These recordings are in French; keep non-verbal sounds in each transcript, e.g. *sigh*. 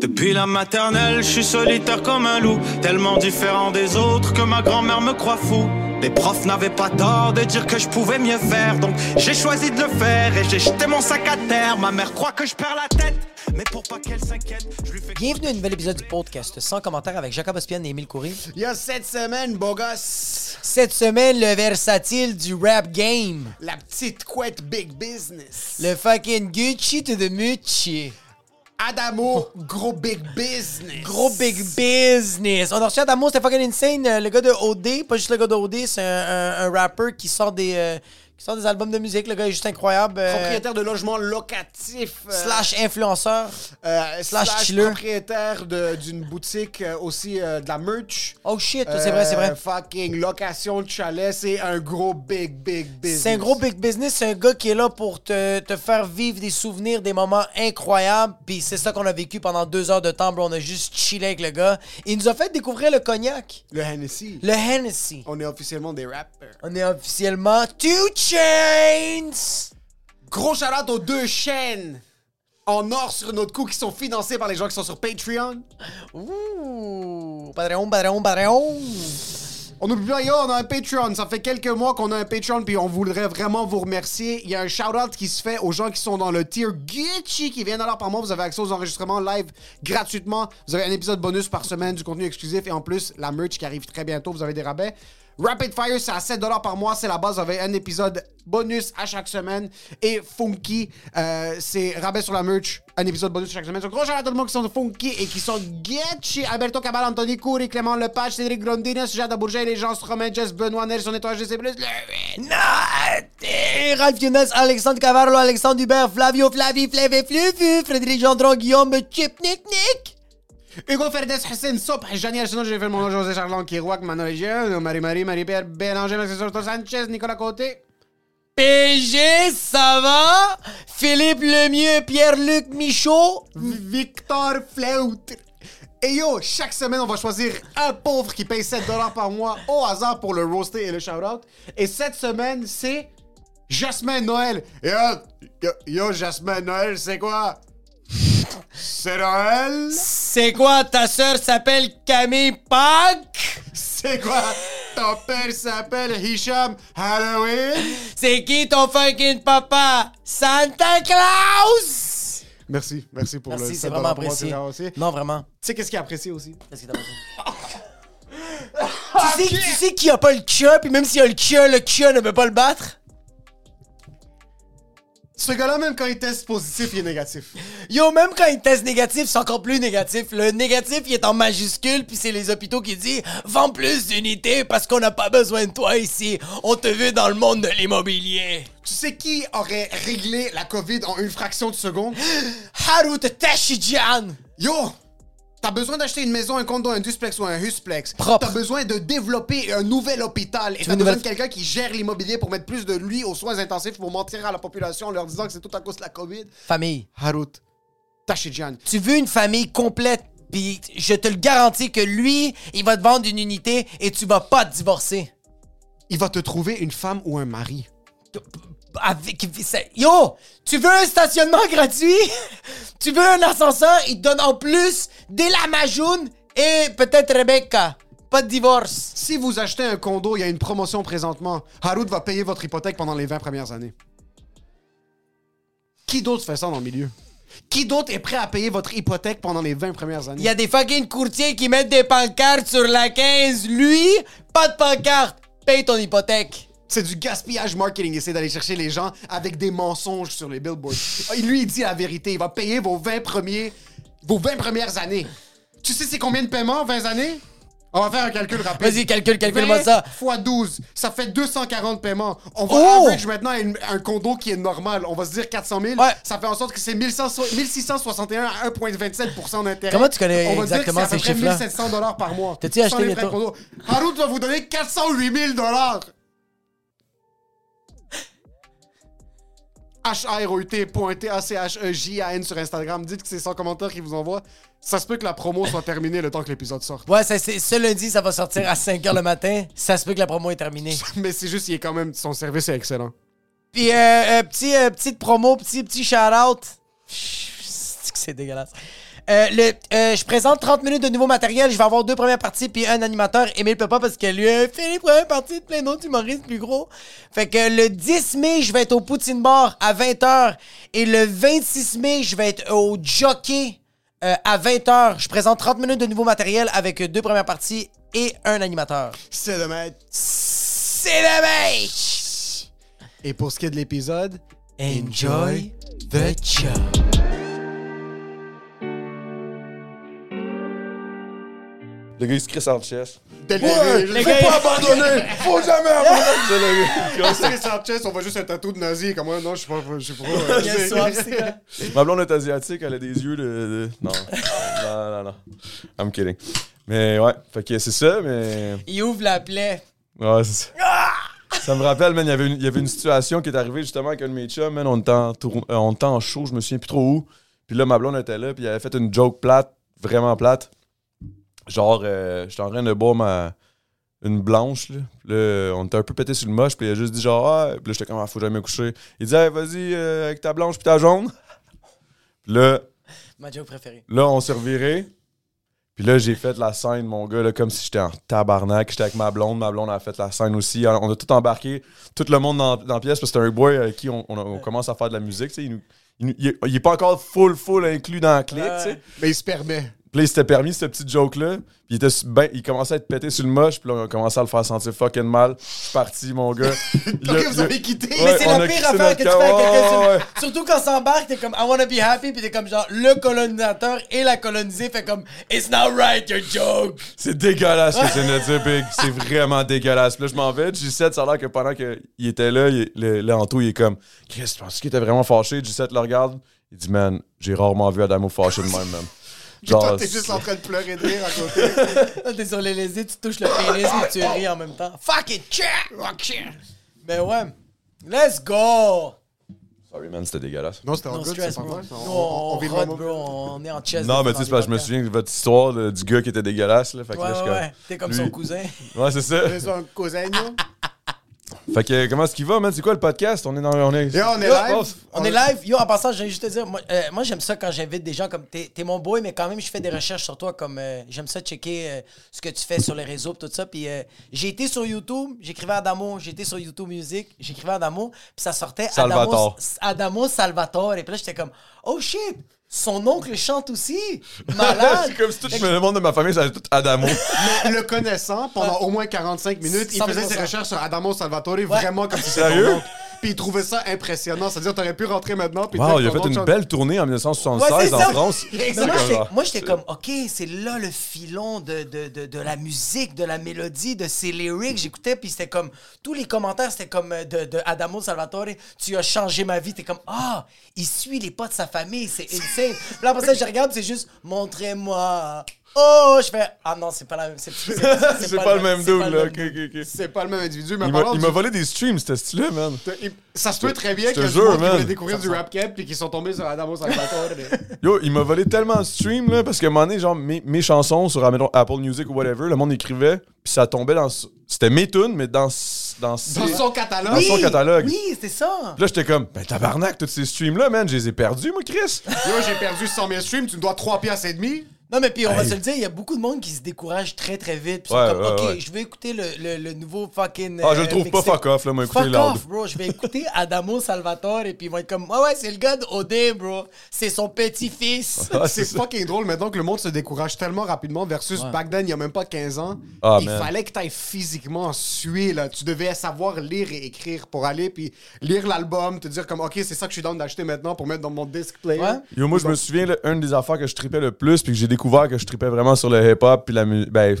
Depuis la maternelle, je suis solitaire comme un loup, tellement différent des autres que ma grand-mère me croit fou. Les profs n'avaient pas tort de dire que je pouvais mieux faire, donc j'ai choisi de le faire et j'ai jeté mon sac à terre. Ma mère croit que je perds la tête, mais pour pas qu'elle s'inquiète, je lui fais Bienvenue à un nouvel épisode du podcast sans commentaire avec Jacob Ospian et Émile Coury. Il y a cette semaine, beau gosse, Cette semaine, le versatile du rap game. la petite couette big business. Le fucking Gucci to the Mucci. Adamo, gros big business. Gros big business. On a reçu Adamo, c'était fucking insane. Euh, Le gars de OD, pas juste le gars de OD, c'est un, un- rapper qui sort des euh, qui sort des albums de musique. Le gars est juste incroyable. euh, Propriétaire de logement locatif. euh, slash influenceur. euh, slash slash chiller. propriétaire de- d'une boutique euh, aussi euh, de la merch. Oh shit, c'est vrai, c'est vrai. Euh, Fucking location de chalet, c'est un gros big, big business. C'est un gros big business, c'est un gars qui est là pour te, te faire vivre des souvenirs, des moments incroyables. Puis c'est ça qu'on a vécu pendant deux heures de temps, bro. On a juste chillé avec le gars. Il nous a fait découvrir le cognac, Le Hennessy. le Hennessy. On est officiellement des rappers. On est officiellement Two Chains! Gros shout aux deux chaînes en or sur notre coup qui sont financées par les gens qui sont sur Patreon. Ouh! Padreon, padreon, padreon! On n'oublie pas, yo, on a un Patreon. Ça fait quelques mois qu'on a un Patreon, puis on voudrait vraiment vous remercier. Il y a un shout-out qui se fait aux gens qui sont dans le tier Gucci, qui viennent alors par mois. Vous avez accès aux enregistrements live gratuitement. Vous avez un épisode bonus par semaine, du contenu exclusif, et en plus, la merch qui arrive très bientôt. Vous avez des rabais. Rapid Fire, c'est à 7 par mois. C'est la base. Avez un épisode bonus à chaque semaine. Et Funky, euh, c'est rabais sur la merch, un épisode bonus chaque semaine. Donc, gros shout à tout le monde qui sont Funky et qui sont Gucci. Alberto Cabal, Anthony Coury, Clément Lepage, Cédric Grondines, Jada Bourget, les gens Romain, Jess Benoît, Nelson Étoile, GC+, le Naté! Ralph Younes, Alexandre Cavarlo, Alexandre Hubert, Flavio, Flavie, Flavé, Flufu, Frédéric Gendron, Guillaume, Chip, Nick, Nick! Hugo Ferdes, Hussein Sop, Jani Arsenault, j'ai fait mon nom, José Charlon, Kirouac, Manuel Jean, Marie-Marie, Marie-Pierre, Bélanger, Maxime Sanchez, Nicolas Côté. PG, ça va? Philippe Lemieux, Pierre-Luc Michaud. Victor Fleutre. Et yo, chaque semaine, on va choisir un pauvre qui paye 7 par mois au hasard pour le roaster et le shout-out. Et cette semaine, c'est Jasmin Noël. Yo, yo, yo, Jasmin Noël, c'est quoi? C'est Noël? C'est quoi, ta sœur s'appelle Camille Pâques? C'est quoi? Ton père s'appelle Hicham Halloween? C'est qui ton fucking papa? Santa Claus? Merci, merci pour le Merci, c'est 7 vraiment apprécié. c'est vraiment aussi. Tu Non, vraiment. sais qu'est-ce qui est apprécié aussi? Qu'est-ce que t'as pensé? tu, sais, tu sais qui a pas le kia, puis même s'il a le kia, le kia ne peut pas le battre? Ce gars-là, même quand il teste positif, il est négatif. Yo, même quand il teste négatif, c'est encore plus négatif. Le négatif, il est en majuscule, puis c'est les hôpitaux qui disent « Vends plus d'unités parce qu'on n'a pas besoin de toi ici. On te veut dans le monde de l'immobilier. Tu sais qui aurait réglé la COVID en une fraction de seconde? *gasps* » Harut Tashijan! Yo! T'as besoin d'acheter une maison, un condo, un duplex ou un husplex. Propre. T'as besoin de développer un nouvel hôpital. Et t'as besoin nouvelle- de quelqu'un qui gère l'immobilier pour mettre plus de lui aux soins intensifs pour mentir à la population en leur disant que c'est tout à cause de la COVID. Famille. Harut. Tachidjan. Tu veux une famille complète, puis je te le garantis que lui, il va te vendre une unité et tu vas pas te divorcer. Il va te trouver une femme ou un mari. Avec, yo, tu veux un stationnement gratuit? *laughs* tu veux un ascenseur? Il te donne en plus des Lamajoun et peut-être Rebecca. Pas de divorce. Si vous achetez un condo, il y a une promotion présentement. Harut va payer votre hypothèque pendant les 20 premières années. Qui d'autre fait ça dans le milieu? Qui d'autre est prêt à payer votre hypothèque pendant les 20 premières années? Il y a des fucking courtiers qui mettent des pancartes sur la 15. Lui, pas de pancarte. Paye ton hypothèque. C'est du gaspillage marketing. Essayer d'aller chercher les gens avec des mensonges sur les billboards. Et lui, il dit la vérité. Il va payer vos 20 premiers, vos 20 premières années. Tu sais, c'est combien de paiements, 20 années? On va faire un calcul rapide. Vas-y, calcule, calcule-moi ça. fois 12, ça fait 240 paiements. On va Oh! average maintenant une- un condo qui est normal. On va se dire 400 000. Ouais. Ça fait en sorte que c'est 1100 1661 à 1,27% d'intérêt. Comment tu connais On va exactement dire que ces chiffres-là? 1700 dollars par mois. T'as-tu acheté les les frais de tours? condo. Harold va vous donner 408 000 dollars. H-A-R-O-U-T.T-A-C-H-E-J-A-N sur Instagram. Dites que c'est sans commentaire qui vous envoie. Ça se peut que la promo soit terminée le temps que l'épisode sorte. Ouais, ça, c'est- ce lundi, ça va sortir à 5 h le matin. Ça se peut que la promo est terminée. *laughs* Mais c'est juste, il est quand même. Son service est excellent. Puis, euh, euh, petit, euh, petite promo, petit, petit shout-out. C'est dégueulasse. Euh, le, euh, je présente 30 minutes de nouveau matériel. Je vais avoir deux premières parties puis un animateur. Emile peut pas parce que lui a fait les premières parties de plein d'autres humoristes plus gros. Fait que le 10 mai, je vais être au Poutine Bar à 20h. Et le 26 mai, je vais être au Jockey euh, à 20h. Je présente 30 minutes de nouveau matériel avec deux premières parties et un animateur. C'est dommage. C'est mèche! Et pour ce qui est de l'épisode, Enjoy the show. Le gars, il se crisse en chest. Ouais, faut pas abandonner! Faut jamais abandonner! C'est le gars. Chris Sanchez, on voit juste un tatou de nazi. Comme moi, non, je sais pas. Je sais pas. euh, Yes, c'est? Ma blonde est asiatique, elle a des yeux de. de- Non. non, non, non. I'm kidding. Mais ouais, fait que c'est ça, mais. Il ouvre la plaie. Ouais, c'est ça. Ça me rappelle, man, il y avait une- il y avait une situation qui est arrivée justement avec un de mes chums, man. On était en, tour- euh, on était en show, je me souviens plus trop où. Puis là, ma blonde était là, puis elle avait fait une joke plate, vraiment plate. Genre, euh, j'étais en train de boire ma. Une blanche, là. On était un peu pété sur le moche, puis il a juste dit genre, ah, puis là, j'étais comme, ah, faut jamais coucher. Il dit, hey, vas-y, euh, avec ta blanche puis ta jaune. *laughs* Puis là, Ma joke préférée. Là, on s'est reviré. Puis là, j'ai fait la scène, mon gars, là, comme si j'étais en tabarnak. J'étais avec ma blonde. Ma blonde a fait la scène aussi. Alors, On a tout embarqué, tout le monde dans, dans la pièce, parce que c'est un boy avec qui on, on- on commence à faire de la musique. tu sais. Il, nous- il est, il est pas encore full, full inclus dans la clique. tu sais. Mais il se permet. Puis il s'était permis cette petite joke-là. Puis il, était su- ben, il commençait à être pété sur le moche. Puis là, on a commencé à le faire sentir fucking mal. Je suis parti, mon gars. *laughs* Il a- vous avez quitté. Ouais, Mais c'est la pire affaire que tu fais à quelqu'un. Ouais. Surtout quand s'embarque, t'es comme I wanna be happy, puis t'es comme genre le colonisateur et la colonisée fait comme It's not right your joke. C'est dégueulasse ce que tu viens de dire, Big. C'est vraiment dégueulasse. Puis là, je m'en vais. G7, ça a l'air que pendant qu'il était là, il, le, le Anto, il est comme Chris, tu penses qu'il était vraiment fâché? G7 le regarde. Il dit, man, j'ai rarement vu Adamo fâché de même, man. Toi, t'es juste en train de pleurer de rire à côté. *laughs* Là, T'es sur les lésés, tu touches le pénis et tu ris en même temps. Fuck it, check! It. Ben ouais. Let's go! Sorry, man, c'était dégueulasse. Non, c'était en good, stress, c'est pas. On, on, bro. Est en chest. Non, mais tu sais, c'est les parce que je me souviens de votre histoire là, du gars qui était dégueulasse. Là, fait que Ouais, ouais. T'es comme lui- son cousin. Ouais, c'est ça. C'est un cousin, nous. *laughs* Fait que comment est-ce qu'il va, man? C'est quoi le podcast? On est dans. On est, on est Yo, live. On est live. Yo, en passant, je vais juste te dire, moi, euh, moi, j'aime ça quand j'invite des gens comme t'es t'es mon boy, mais quand même, je fais des recherches sur toi. Comme euh, j'aime ça checker euh, ce que tu fais sur les réseaux, tout ça. Puis euh, j'ai été sur YouTube, j'écrivais Adamo, été sur YouTube Music, j'écrivais Adamo, puis ça sortait Salvatore. Adamo, Adamo Salvatore. Et puis là, j'étais comme, oh shit, son oncle chante aussi, *laughs* malade. c'est comme si tout le monde de ma famille, ça allait tout Adamo. *laughs* Mais le connaissant, pendant au moins 45 minutes, il 100%. faisait ses recherches sur Adamo Salvatore vraiment comme si c'était Sérieux? Puis il trouvait ça impressionnant. C'est-à-dire, t'aurais pu rentrer maintenant. Puis Wow, il a fait une belle tournée en Ouais, 1976 c'est en. France. *laughs* Moi, C'est j'étais- genre- moi, j'étais comme, OK, c'est là le filon de, de, de, de la musique, de la mélodie, de ses lyrics. J'écoutais, puis c'était comme, tous les commentaires, c'était comme euh, de, de Adamo Salvatore, tu as changé ma vie. T'es comme, ah, il suit les pas de sa famille, c'est insane. Puis là, après ça, je regarde, c'est juste, montrez-moi. Oh, je fais, ah non, c'est pas la même. C'est *laughs* pas le même c'est dude, pas le là. C'est pas le même individu, mais Il m'a il contre, m'a volé des streams, ce style-là, man. il- ça se peut très bien Je te que man. voulait découvrir du rap cap puis qui sont tombés sur Adamo Salvatore. *laughs* Yo, il m'a volé tellement de streams, là, parce qu'à un moment donné, genre, mes, mes chansons sur Apple Music ou whatever, le monde écrivait, puis ça tombait dans. C'était mes tunes, mais dans, dans, son catalogue. Dans son Oui, catalogue. Oui, c'est ça. Là, j'étais comme, ben tabarnak, tous ces streams-là, man, je les ai perdus, moi, Chris. Yo, j'ai perdu 100 000 streams, tu me dois 3 piastres et demi. Non, mais puis on va Hey. se le dire, il y a beaucoup de monde qui se décourage très très vite. Puis ils Ouais, comme, ouais, ok, ouais. je vais écouter le, le, le nouveau fucking. Ah, je euh, le trouve pas mixtape. fuck off, là, moi, écouter Fuck loud. off, bro. Je vais écouter Adamo Salvatore et puis ils vont être comme, ouais, ouais, c'est le gars d'Odé, bro. C'est son petit-fils. *laughs* Ah, c'est c'est ça. fucking drôle maintenant que le monde se décourage tellement rapidement versus back then, il y a même pas 15 ans. Ah, il man. fallait que tu ailles physiquement suer, là. Tu devais savoir lire et écrire pour aller, puis lire l'album, te dire comme, OK, c'est ça que je suis dans d'acheter maintenant pour mettre dans mon disc player. Ouais. Yo, moi, je me souviens, là, une des affaires que je tripais le plus, puis que j'ai découvert que je tripais vraiment sur le hip-hop, puis la, mu- ben,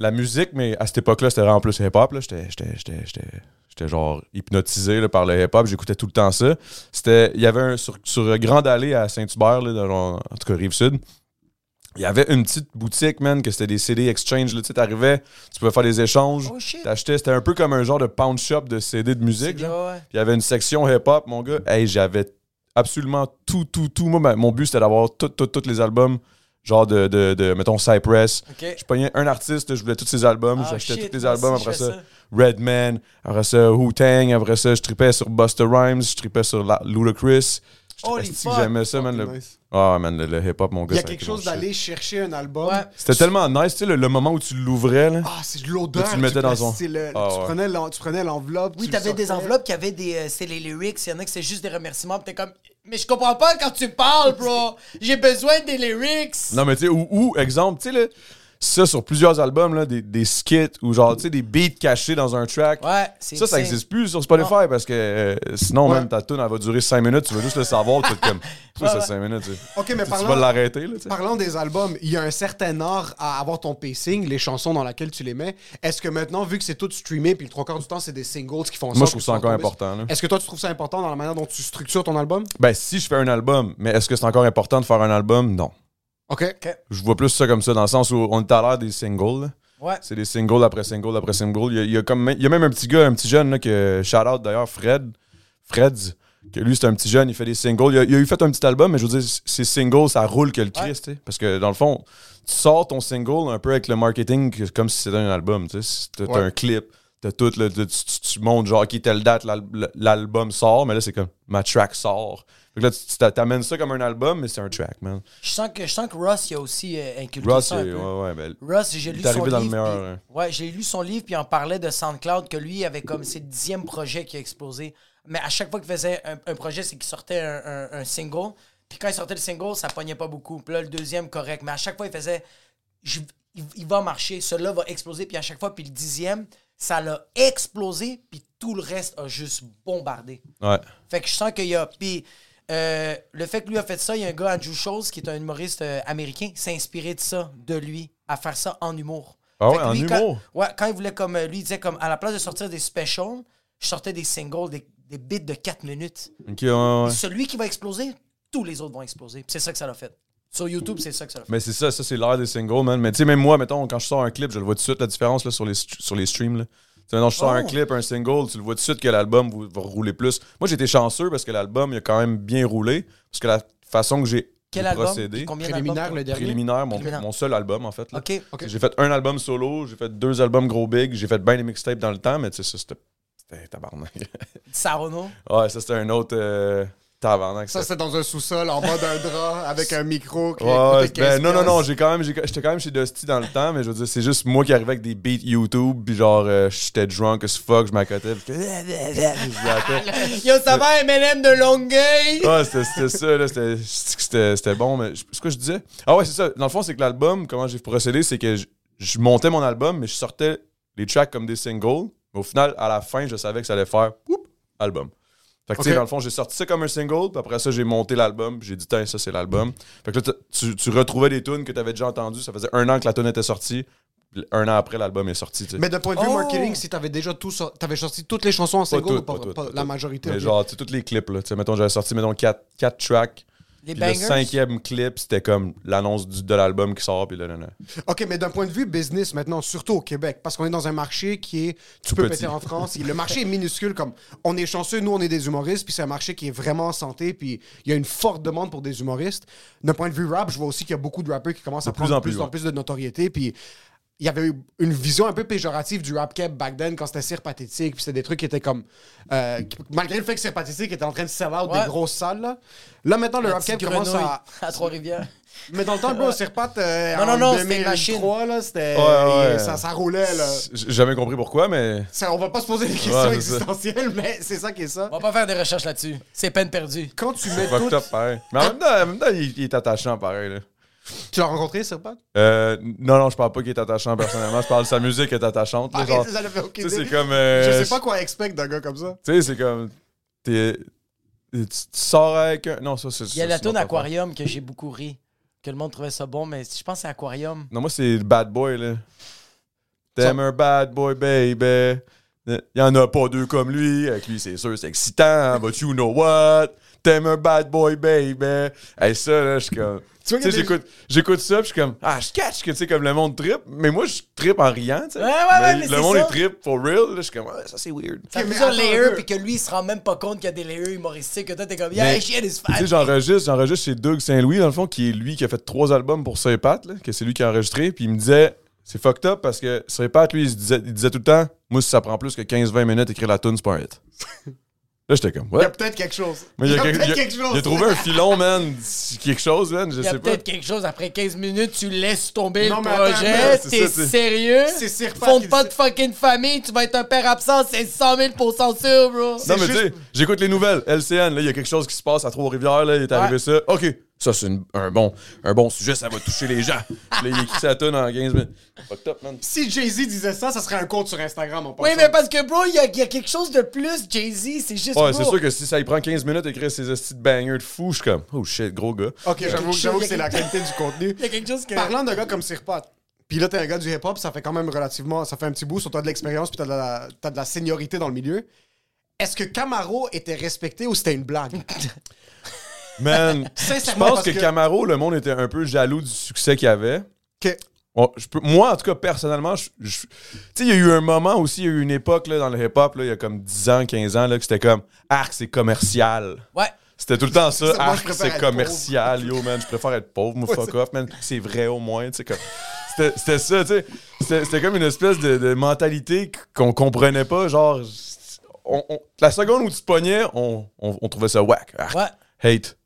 la musique, mais à cette époque-là, c'était vraiment plus hip-hop. J'étais, genre hypnotisé là, par le hip-hop. J'écoutais tout le temps ça. C'était, il y avait un, sur, sur Grande Allée à Saint-Hubert, en tout cas Rive-Sud, il y avait une petite boutique, man, que c'était des CD exchange. Là, tu sais, t'arrivais, tu pouvais faire des échanges. Oh. T'achetais, c'était un peu comme un genre de pound shop de CD de musique. Genre. ouais. Il y avait une section hip-hop, mon gars. Hey, j'avais absolument tout, tout, tout. Moi, ma- mon but, c'était d'avoir tous tout, tous les albums, genre de, de, de, mettons, Cypress. Je pognais un artiste, je voulais tous ses albums. Ah, J'achetais tous les albums. Après ça, Redman. Après ça, Wu-Tang. Après ça, je tripais sur Busta Rhymes. Je tripais sur La- Ludacris. J'aimais ça, man. Le... nice. Ah, man, le, le hip-hop, mon gars. Il y a quelque chose d'aller chercher un album. Ouais. C'était tellement nice, tu sais, le, le moment où tu l'ouvrais, là. Ah, c'est de l'odeur. Tu le mettais dans son- le- Ah, tu, ouais. prenais tu prenais l'enveloppe. Oui, tu le t'avais des enveloppes qui avaient des. euh, c'est les lyrics. Il y en a que c'est juste des remerciements. Puis t'es comme. Mais je comprends pas quand tu parles, bro. J'ai besoin des lyrics. Non, mais tu sais, ou, exemple, tu sais, ça sur plusieurs albums, là, des, des skits ou genre, tu sais, des beats cachés dans un track. Ouais, Ça, ça insane. existe plus sur Spotify parce que euh, sinon, Ouais. même ta tune, elle va durer 5 minutes, tu vas juste le savoir, tu comme. *laughs* Ça, c'est ouais. 5 minutes. Ok, mais Tu- Tu parlant- vas l'arrêter, là. Parlant des albums, il y a un certain art à avoir ton pacing, les chansons dans lesquelles tu les mets. Est-ce que maintenant, vu que c'est tout streamé, puis le trois quarts du temps, c'est des singles qui font Moi, je trouve ça sont encore important. Est-ce que toi, tu trouves ça important dans la manière dont tu structures ton album? Ben, si je fais un album, mais est-ce que c'est encore important de faire un album? Non. Ok. Je vois plus ça comme ça, dans le sens où on est à l'heure des singles, là. Ouais. C'est des singles après singles après singles. Il y a, il y a comme, il y a même un petit gars, un petit jeune, là, que shout out d'ailleurs, Fred. Freds, que lui, c'est un petit jeune, il fait des singles. Il a, il a eu fait un petit album, mais je veux dire, ses singles, ça roule que le Christ, tu sais. Parce que dans le fond, tu sors ton single un peu avec le marketing comme si c'était un album, tu sais. T'as Ouais. un clip, t'as tout, là, tu, tu- tu montres genre qui telle date l'al- l'album sort, mais là, c'est comme ma track sort. Fait que là, tu t'amènes ça comme un album, mais c'est un track, man. Je sens que, je sens que Ross, il a aussi euh, inculqué ça un peu. ouais, ouais, ben, Ross, j'ai lu son le livre. Ouais, j'ai lu son livre, puis il en parlait de SoundCloud, que lui avait comme le dixième projet qui a explosé. Mais à chaque fois qu'il faisait un, un projet, c'est qu'il sortait un, un- un single. Puis quand il sortait le single, ça pognait pas beaucoup. Puis là, le deuxième, correct. Mais à chaque fois, il faisait. je- il, il va marcher, celui-là va exploser. Puis à chaque fois, puis le dixième, ça l'a explosé, puis tout le reste a juste bombardé. ouais. Fait que je sens qu'il y a. Puis euh, le fait que lui a fait ça, il y a un gars, Andrew Schultz, qui est un humoriste euh, américain, s'est inspiré de ça, de lui, à faire ça en humour. Ah Fait ouais, en lui, quand- humour? ouais, quand il voulait comme. euh, Lui, il disait comme, à la place de sortir des specials, je sortais des singles, des, des bits de 4 minutes. Ok, ouais, ouais. Celui qui va exploser, tous les autres vont exploser. C'est ça que ça l'a fait. Sur YouTube, c'est ça que ça fait. Mais c'est ça, ça c'est l'ère des singles, man. Mais tu sais, même moi, mettons, quand je sors un clip, je le vois tout de suite la différence là, sur, les, sur les streams. Là. Tu sais, maintenant, je sors Oh. un clip, un single, tu le vois tout de suite que l'album va, va rouler plus. Moi, j'ai été chanceux parce que l'album, il a quand même bien roulé. Parce que la façon que j'ai Quel j'ai album? procédé, Combien Préliminaire, le dernier? préliminaire, mon, Préliminaire. mon seul album, en fait. là. OK. J'ai fait un album solo, j'ai fait deux albums gros big, j'ai fait bien des mixtapes dans le temps, mais tu sais, ça, c'était c'était tabarnak. Sarono. ouais, ça, c'était un autre euh, tabarnak. Ça, c'était dans un sous-sol, en bas d'un *laughs* drap, avec un micro. qui Ouais, coûtait ouais, 15 ben, non, non, non, j'ai quand même, j'étais quand même chez Dusty dans le temps, mais je veux dire, c'est juste moi qui arrivais avec des beats YouTube, puis genre, euh, j'étais drunk as fuck, je m'accotais, puis *laughs* je. *laughs* Yo, ça va, MLM de Longueuil? Ouais, c'était ça, là, c'était- bon, mais c'est quoi je disais? Ah ouais, c'est ça. Dans le fond, c'est que l'album, comment j'ai procédé, c'est que je, je montais mon album, mais je sortais les tracks comme des singles, mais au final, à la fin, je savais que ça allait faire, whoop, album. Fait que, tu sais, dans le fond, j'ai sorti ça comme un single, puis après ça, j'ai monté l'album, puis j'ai dit, tiens, ça, c'est l'album. Fait que là, tu, tu retrouvais des tunes que tu avais déjà entendues, ça faisait un an que la tune était sortie, un an après, l'album est sorti. Mais d'un point de vue Oh! marketing, si t'avais déjà tout t'avais sorti toutes les chansons en Pas single toutes, ou pas, pas toutes, pas pas la majorité. Mais genre, tu sais, tous les clips, là. Tu sais, mettons, j'avais sorti, mettons, quatre, quatre tracks. Les Puis le cinquième clip, c'était comme l'annonce du- de l'album qui sort, puis là, là, là. OK, mais d'un point de vue business maintenant, surtout au Québec, parce qu'on est dans un marché qui est tu Tout peux petit. péter en France. Le marché est minuscule, comme on est chanceux, nous on est des humoristes, puis c'est un marché qui est vraiment en santé, puis il y a une forte demande pour des humoristes. D'un point de vue rap, je vois aussi qu'il y a beaucoup de rappeurs qui commencent De à plus prendre en plus plus, en plus de notoriété, puis il y avait eu une vision un peu péjorative du rap cap back then quand c'était Cire Pathétique. Puis c'était des trucs qui étaient comme. euh, malgré le fait que Cire Pathétique était en train de sell out Ouais. des grosses salles, là. Là, maintenant, le rap cap commence à. *laughs* à Trois-Rivières. Mais dans le temps, bro, Cire Pat, euh, Non, non, en non, c'était une machine. 2003, là, c'était. Ouais, ouais. et Ça, ça roulait, là. J'ai jamais compris pourquoi, mais. Ça, on va pas se poser des questions c'est ça. existentielles, mais *laughs* c'est ça qui est ça. On va pas faire des recherches là-dessus. C'est peine perdue. Quand tu mets tout. pareil. Mais en même temps, en même temps, il, il est attachant, pareil. Là. Tu l'as rencontré, Cire Pat? Euh, non, non, je parle pas qu'il est attachant personnellement. Je parle de sa musique est attachante. Ah, genre, ça, ça fait aucune tu sais, c'est comme. euh, Je sais pas quoi expect d'un gars comme ça. Tu sais, c'est comme. T'es. Tu, tu sors avec un. Non, ça, c'est. Il y a ça, la c'est tune notre Aquarium que j'ai beaucoup ri. Que le monde trouvait ça bon, mais je pense que c'est Aquarium. Non, moi, c'est le Bad Boy, là. T'aimes un bad boy, baby. Il y en a pas deux comme lui. Avec lui, c'est sûr, c'est excitant. But you know what? T'aimes un bad boy, baby. Hey, ça, là, je suis comme. Tu Tu sais, j'écoute, j'écoute ça, puis je suis comme, ah, je catch que, tu sais, comme le monde trip, mais moi, je trip en riant, tu sais. Ouais, ouais, ouais, mais le monde, ça. il trip for real, là, je suis comme, ouais, ça, c'est weird. Ça a mais plusieurs layers, puis que lui, il se rend même pas compte qu'il y a des layers humoristiques, que toi, t'es comme, yeah, shit is Tu fat. sais, j'enregistre, j'enregistre chez Doug Saint-Louis, dans le fond, qui est lui qui a fait trois albums pour Sir Pat, là, que c'est lui qui a enregistré, puis il me disait, c'est fucked up parce que Sir Pat, lui, il, disait, il disait tout le temps, moi, si ça prend plus que 15-20 minutes, écrire la tune, c'est pas un hit. Là, j'étais comme, Il y a ouais. peut-être quelque chose. Mais il y a, peut-être quelque- chose. il a trouvé un filon, man, quelque chose, man, je Il y a sais pas. peut-être quelque chose, après 15 minutes, tu laisses tomber Non, le mais attends un projet. T'es sérieux? C'est Fonde pas de fucking famille, tu vas être un père absent, c'est 100 000 sûr, bro. Non, mais juste- tu sais, j'écoute les nouvelles. LCN, là, il y a quelque chose qui se passe à Trois-Rivières, là, il est arrivé Ouais. ça. OK, ça, c'est une- un, bon, un bon sujet, ça va toucher les gens. Puis là, il écrit sa tune en 15 minutes. Fucked up, man. Si Jay-Z disait ça, ça serait un compte sur Instagram en Oui, passant. mais parce que, bro, il y, a- il y a quelque chose de plus, Jay-Z, c'est juste, Ouais, bro. c'est sûr que si ça il prend 15 minutes d'écrire ses estis de bangers de fou, je suis comme, oh shit, gros gars. Ok, j'avoue que c'est la qualité du contenu. *laughs* Il y a quelque chose que... Parlant d'un gars comme Sir Pat, puis là, t'es un gars du hip-hop, ça fait quand même relativement. Ça fait un petit bout, sur t'as de l'expérience, puis t'as de, la, t'as de la seniorité dans le milieu. Est-ce que Camaro était respecté ou c'était une blague? *laughs* Man, *laughs* je pense que, que- Camaro, le monde était un peu jaloux du succès qu'il avait. Que- Bon, je peux- moi, en tout cas, personnellement, je- je- il y a eu un moment aussi, il y a eu une époque là, dans le hip-hop, là, il y a comme 10 ans, 15 ans, là, que c'était comme Arc, c'est commercial. Ouais. C'était tout le temps ça. Ça, Arc, c'est commercial. Yo, man, je préfère être pauvre. Moi, fuck off, man. C'est vrai au moins. tu sais, comme- C'était c'était ça, tu sais. C'était c'était comme une espèce de, de mentalité qu'on comprenait pas. Genre, on- on- la seconde où tu te pognais, on, on- on trouvait ça whack. Arc, Ouais. hate.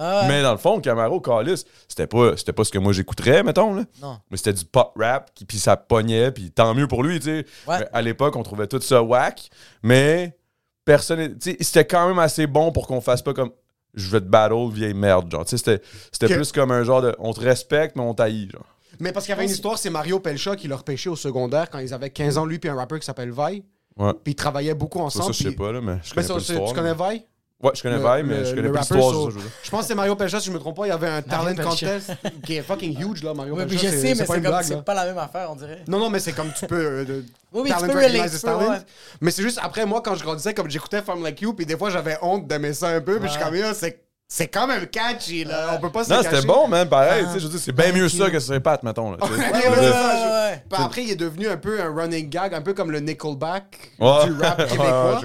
Ah ouais. Mais dans le fond, Camaro, Calis, c'était pas, c'était pas ce que moi j'écouterais, mettons. Là. Non. Mais c'était du pop rap, qui- puis ça pognait, puis tant mieux pour lui, tu sais. Ouais. À l'époque, on trouvait tout ça whack, mais personne. Tu sais, c'était quand même assez bon pour qu'on fasse pas comme je vais te battle, vieille merde, genre. Tu sais, c'était, c'était Que- plus comme un genre de on te respecte, mais on t'haït, genre. Mais parce qu'il y avait une histoire, c'est Mario Pelcha qui l'a repêché au secondaire quand ils avaient 15 ans, lui, puis un rappeur qui s'appelle Vi. Ouais. Puis ils travaillaient beaucoup Ça, ensemble. ça, je sais pas, là, mais je Mais connais ça, pas tu connais mais- Vi? Ouais, je connais Vi, mais je connais pas l'histoire, so- je pense que c'est Mario Pelcha, si je me trompe pas, il y avait un talent Pelcha. contest qui est fucking huge, là, Mario Pelcha. puis je sais, mais pas c'est comme, pas la même affaire, on dirait. Non, non, mais c'est comme tu peux. euh, de- *laughs* Oui, oui, tu talent peux recognize tu peux, talent. ouais. Mais c'est juste, après, moi, quand je grandissais, comme j'écoutais Farm Like You, puis des fois, j'avais honte d'aimer ça un peu, puis je suis comme, c'est c'est quand même catchy, là. On peut pas se Non, c'était bon, man, pareil. Ah. tu sais, je veux dire, c'est bien mieux ça que ce Pat, mettons. Là, tu sais. Ouais, Je ouais, veux ouais, dire, ouais. ouais. Puis après, il est devenu un peu un running gag, un peu comme le Nickelback Ouais. du rap Ouais, *laughs* ouais, québécois.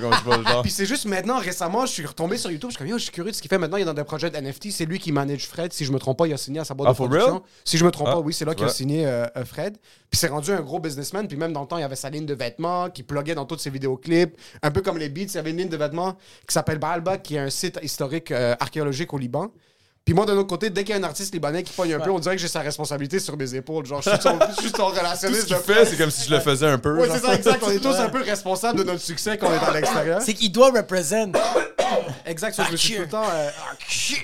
je. Puis c'est juste maintenant, récemment, je suis retombé sur YouTube, je suis comme, yo, je suis curieux de ce qu'il fait maintenant. Il est dans des projets de NFT. C'est lui qui manage Fred. Si je me trompe pas, il a signé à sa boîte Ah, de for production. real? Si je me trompe Ah, pas, oui, c'est là qu'il a signé euh, euh, Fred. Puis c'est rendu un gros businessman. Puis même dans le temps, il y avait sa ligne de vêtements qui pluguait dans tous ses vidéoclips. Un peu comme les beats, il y avait une ligne de vêtements qui s'appelle Baalbak, qui est un site historique euh, archéologique au Liban. Puis moi, de l'autre côté, dès qu'il y a un artiste libanais qui pogne un peu, on dirait que j'ai sa responsabilité sur mes épaules. Genre, je suis son, je suis son Tout ce relationniste. fait, c'est comme si je le faisais un peu. Oui, c'est ça, exact. On est tous un peu responsables de notre succès quand on est à l'extérieur. C'est qu'il doit represent. *coughs* Exact, ça, je me suis tout le temps. euh,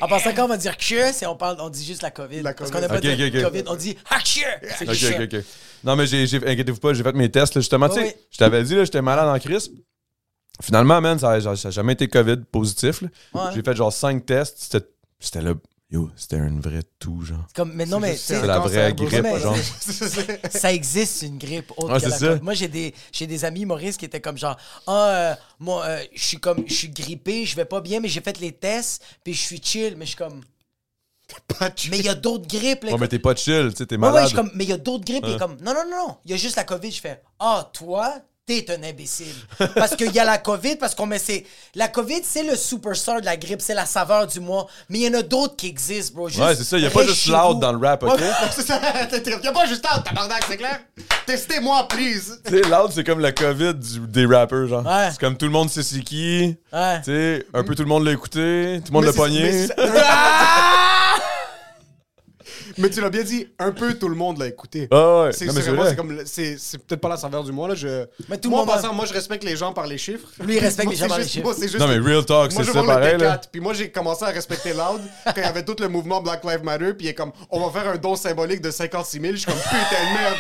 En passant, quand on va dire que, c'est on parle, on dit juste la COVID. La Parce COVID. qu'on n'a pas Ok, dit ok, ok. COVID, on dit Hakshe! C'est Ok, que. ok, ok. Non, mais j'ai, j'ai- inquiétez-vous pas, j'ai fait mes tests, là, justement. Tu sais, oui. je t'avais dit, là, j'étais malade en crise. Finalement, man, ça n'a jamais été COVID positif. là. Ouais. J'ai fait genre 5 tests. C'était, c'était le. Yo, c'était un vrai tout, genre. Comme, mais non, mais juste- tu sais, C'est la vraie grippe, mais- genre. *laughs* ça existe une grippe autre Ouais, que la ça. Moi, j'ai des, j'ai des amis humoristes qui étaient comme genre, ah, euh, moi, euh, je suis comme, je suis grippé, je vais pas bien, mais j'ai fait les tests, puis je suis chill, mais je suis comme, pas de mais il y a d'autres grippes, là. Ouais, mais t'es pas chill, tu sais, t'es Ouais, ouais, malade. je suis comme, mais il y a d'autres grippes, et comme, non, non, non, non, il y a juste la COVID, je fais, ah, toi, t'es un imbécile. Parce qu'il y a la COVID, parce qu'on met c'est. La COVID, c'est le superstar de la grippe, c'est la saveur du mois. Mais il y en a d'autres qui existent, bro. Juste Ouais, c'est ça. Il n'y a pas juste loud vous. dans le rap, OK? *laughs* C'est ça, *laughs* y'a pas juste un tabarnak, c'est clair? Testez-moi, please! Tu sais, loud, c'est comme le COVID du- des rappers, genre. Ouais. C'est comme tout le monde sait c'est qui. Ouais. Tu sais, un peu tout le monde l'a écouté, tout le monde l'a pogné. *laughs* mais tu l'as bien dit, un peu tout le monde l'a écouté. Ah ouais, C'est non, mais c'est c'est vraiment- vrai. c'est comme c'est c'est peut-être pas la saveur du mois là. Je... Mais tout le moi, en monde a- passant, moi je respecte les gens par les chiffres. Lui, il respecte Moi, les gens c'est par les juste- chiffres. moi, c'est juste- Non, mais real talk, Moi, c'est je ça vois le pareil, T4, là. puis moi j'ai commencé à respecter Loud quand il y avait tout le mouvement Black Lives Matter, puis il est comme, on va faire un don symbolique de 56 000. Je suis comme, putain de merde.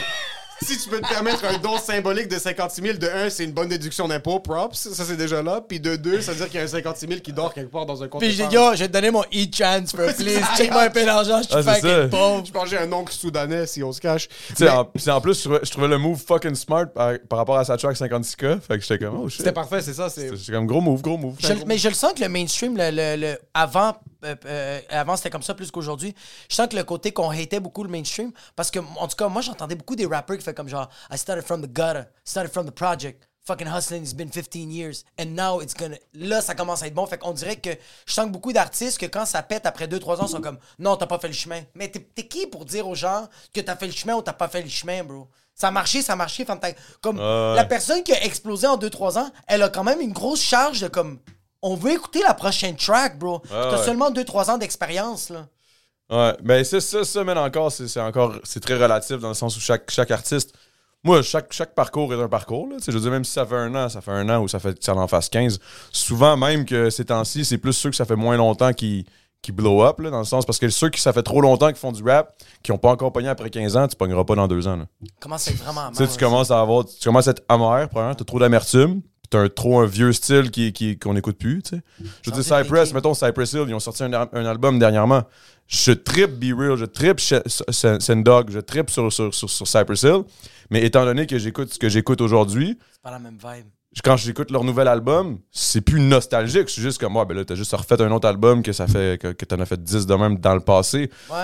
Si tu peux te permettre un don symbolique de 56 000, de un, c'est une bonne déduction d'impôt, props, ça c'est déjà là. Puis de deux, ça veut dire qu'il y a un 56 000 qui dort quelque part dans un compte. Puis j'ai dit, yo, je vais te donner mon e-transfer, *laughs* please. ça. Check-moi un peu d'argent, je suis Ah, fucking pauvre. Je pense que j'ai un oncle soudanais si on se cache. Tu sais, en, plus, je trouvais, le move fucking smart par, par rapport à sa track 56K. Fait que j'étais comme, oh shit. C'était parfait, c'est ça. c'est... Comme, gros move, gros move. Je- mais je le sens que le mainstream, le, le- le- avant, euh, euh, avant c'était comme ça plus qu'aujourd'hui. Je sens que le côté qu'on hatait beaucoup le mainstream, parce que, en tout cas, moi, j'entendais beaucoup des rappers qui font comme genre, I started from the gutter, started from the project. Fucking hustling, it's been 15 years. And now it's gonna. Là, ça commence à être bon. Fait qu'on dirait que je sens que beaucoup d'artistes, que quand ça pète après 2-3 ans, sont comme Non, t'as pas fait le chemin. Mais t'es qui pour dire aux gens que t'as fait le chemin ou t'as pas fait le chemin, bro? Ça a marché, ça a marché. Comme la personne qui a explosé en 2-3 ans, elle a quand même une grosse charge de comme. On veut écouter la prochaine track, bro. T'as ouais. seulement 2-3 ans d'expérience, là. Ouais, ben ça, ça, mais encore, c'est encore, c'est très relatif dans le sens où chaque, chaque artiste, moi, chaque, chaque parcours est un parcours, là. Je veux dire, même si ça fait un an, ça fait un an ou ça fait que ça en fasse 15, souvent même que ces temps-ci, c'est plus ceux que ça fait moins longtemps qui, qui blow up, là, dans le sens, parce que ceux qui ça fait trop longtemps qu'ils font du rap, qui ont pas encore pogné après 15 ans, tu pogneras pas dans deux ans, là. Comment c'est vraiment Tu sais, tu commences à avoir, tu commences à être amer, premièrement, t'as trop d'amertume, t'as un, trop un vieux style qui, qui, qu'on écoute plus, tu sais. Je veux dire, Cypress, mettons Cypress Hill, ils ont sorti un, un album dernièrement. Je trippe Be Real, je S- Sendog, je trippe sur, sur, sur, sur Cypress Hill. Mais étant donné que j'écoute ce que j'écoute aujourd'hui, C'est pas la même vibe. quand j'écoute leur nouvel album, c'est plus nostalgique. Je suis juste comme, moi, ben là, t'as juste refait un autre album que ça fait, que, que t'en as fait 10 de même dans le passé. Ouais.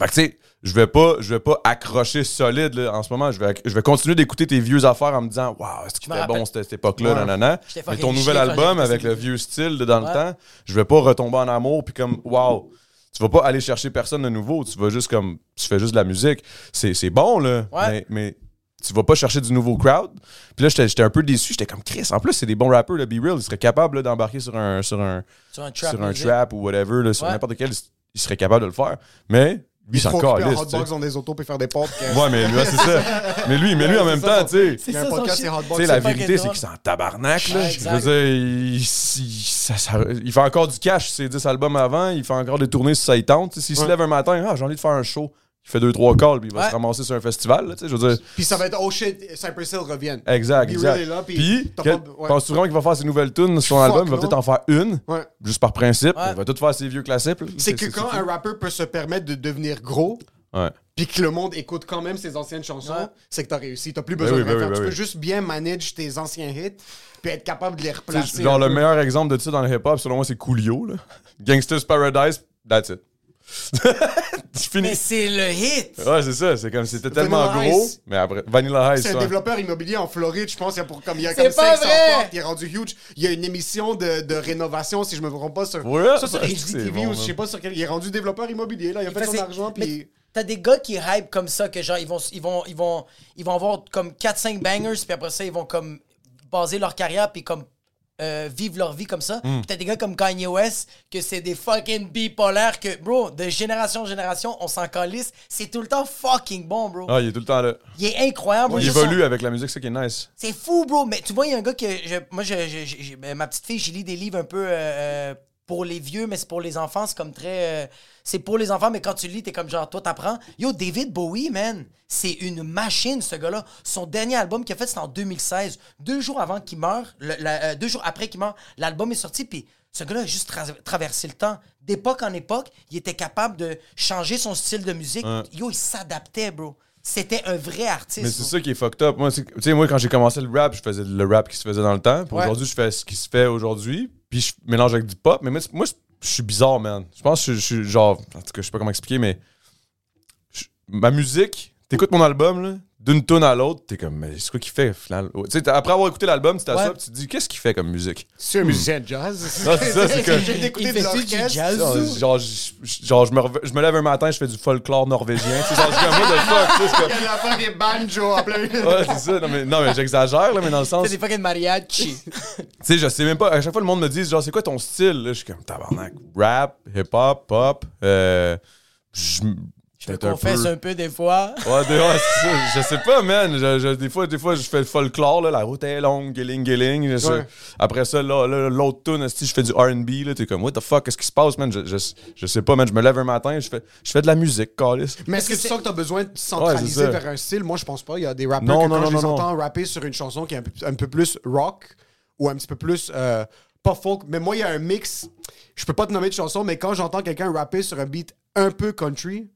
Fait que tu sais, je vais pas, je vais pas accrocher solide là, en ce moment. Je vais, je vais continuer d'écouter tes vieux affaires en me disant, waouh, qu'il me était bon cette, cette époque-là, Ouais. nanana. Mais ton nouvel album avec le vieux style de dans Ouais. le temps, je vais pas retomber en amour puis comme, waouh. Tu vas pas aller chercher personne de nouveau. Tu vas juste comme, tu fais juste de la musique. C'est c'est bon là, Ouais. mais, mais tu vas pas chercher du nouveau crowd. Puis là, j'étais un peu déçu. J'étais comme Chris. En plus, c'est des bons rappers, le Be Real. Ils seraient capables là, d'embarquer sur un, sur un, Sur un trap. sur un music. trap ou whatever, là, sur Ouais. n'importe quel, il serait capable de le faire. Mais lui, c'est Faut encore occuper en liste. hotbox dans des autos puis faire des potes. que- Ouais, mais lui, ouais, c'est ça. Mais lui, mais lui en même temps, tu sais. Un podcast, c'est Tu hotbox. sais, la vérité, c'est qu'il s'en tabarnak, là. Je veux dire, il, il- ça- ça- il fait encore du cash, ses 10 albums avant, il fait encore des tournées si ça y tente. Tu S'il se lève un matin, ah, j'ai envie de faire un show, il fait 2-3 calls, puis il va Ouais. se ramasser sur un festival, là, tu sais, je veux dire. Puis ça va être oh shit, Cypress Hill reviennent. Exact, exact. Là, puis Puis, t'as quel- pas- ouais. penses-tu vraiment qu'il va faire ses nouvelles tunes sur son Fuck, album? Il va peut-être en faire une, Ouais. juste par principe. Ouais. Il va tout faire ses vieux classiques. C'est que quand un rappeur peut se permettre de devenir gros, Ouais. puis que le monde écoute quand même ses anciennes chansons, Ouais. c'est que t'as réussi. T'as plus Ben besoin oui, de ben rien oui, ben tu peux oui. juste bien manage tes anciens hits, puis être capable de les replacer. Genre, le peu. meilleur exemple de ça dans le hip-hop, selon moi, c'est Coolio. Là. *laughs* Gangsta's Paradise, that's it. *laughs* Mais c'est le hit. Ouais, c'est ça. C'est comme c'était tellement Vanilla gros. Ice. Mais après, Vanilla Ice, C'est un ouais. développeur immobilier en Floride, je pense. Il y a, pour, comme, il y a comme pas 500 vrai! portes. Il est rendu huge. Il y a une émission de, de rénovation, si je me trompe pas, sur, Ouais, ça, sur c'est bon, ou je sais pas sur quel. Il est rendu développeur immobilier, là. Il a fait fait, son argent, mais puis. T'as des gars qui hype comme ça, que genre, ils vont, ils vont, ils vont, ils vont avoir comme 4-5 bangers, puis après ça, ils vont comme baser leur carrière, puis comme euh, vivre leur vie comme ça. Puis t'as des gars comme Kanye West, que c'est des fucking bipolaires, que, bro, de génération en génération, on s'en calisse. C'est tout le temps fucking bon, bro. Ah, il est tout le temps là. Il est incroyable. bro. Il évolue son- avec la musique, c'est qui est nice. C'est fou, bro. Mais tu vois, il y a un gars que. je- moi, je, je- je- je- ma petite fille, j'ai lis des livres un peu euh, euh, pour les vieux, mais c'est pour les enfants. C'est comme très. euh, c'est pour les enfants, mais quand tu lis, t'es comme genre, toi, t'apprends. Yo, David Bowie, man, c'est une machine, ce gars-là. Son dernier album qu'il a fait, c'était en 2016. Deux jours avant qu'il meure, le- la- euh, deux jours après qu'il meure, l'album est sorti, puis. Ce gars-là a juste tra- traversé le temps. D'époque en époque, il était capable de changer son style de musique. Ouais. Yo, il s'adaptait, bro. C'était un vrai artiste. Mais c'est ça qui est fucked up. Moi, tu sais, moi, quand j'ai commencé le rap, je faisais le rap qui se faisait dans le temps. Ouais. aujourd'hui, je fais ce qui se fait aujourd'hui. Puis je mélange avec du pop. Mais moi, je suis bizarre, man. Je pense que je, suis genre. En tout cas, je sais pas comment expliquer, mais. ma musique. T'écoutes mon album, là. D'une tune à l'autre, t'es comme, mais c'est quoi qu'il fait? finalement? Tu sais, t'as- après avoir écouté l'album, tu t'assois tu te dis, qu'est-ce qu'il fait comme musique? C'est un musicien de jazz. *laughs* Ah, c'est ça, c'est que- *laughs* J'ai écouté de du jazz? Genre, genre, je- je- genre, je, me reve- je me lève un matin, je fais du folklore norvégien. Tu sais, genre, je suis comme, what the fuck? c'est Il y a la fin des banjos en plein Ouais, c'est ça. Non, mais, non, mais j'exagère, là, mais dans le sens. C'est des fucking mariachi. *laughs* Tu sais, je sais même pas. À chaque fois, le monde me dit, genre, c'est quoi ton style? Là, je suis comme, tabarnak. Rap, hip-hop, pop. Euh. Je me peut-être un confesse peu- un peu des fois. Ouais, des- ouais, c'est ça. Je sais pas, man. Je- je- des, fois, des fois, je fais le folklore, là, la route est longue, guiling, guiling. je sais. Ouais. Après ça, là, là, l'autre tune, si je fais du R&B, là, t'es comme, what the fuck, qu'est-ce qui se passe, man? Je, je, je sais pas, man. Je me lève un matin, je fais, je fais de la musique, Calis. Mais est-ce que tu sens que tu as besoin de centraliser Ouais, vers un style? Moi, je pense pas. Il y a des rappeurs Non, que non, quand non, je les entends rapper sur une chanson qui est un peu, un peu plus rock ou un petit peu plus, euh, pas folk, mais moi, il y a un mix. Je peux pas te nommer de chanson, mais quand j'entends quelqu'un rapper sur un beat un peu country,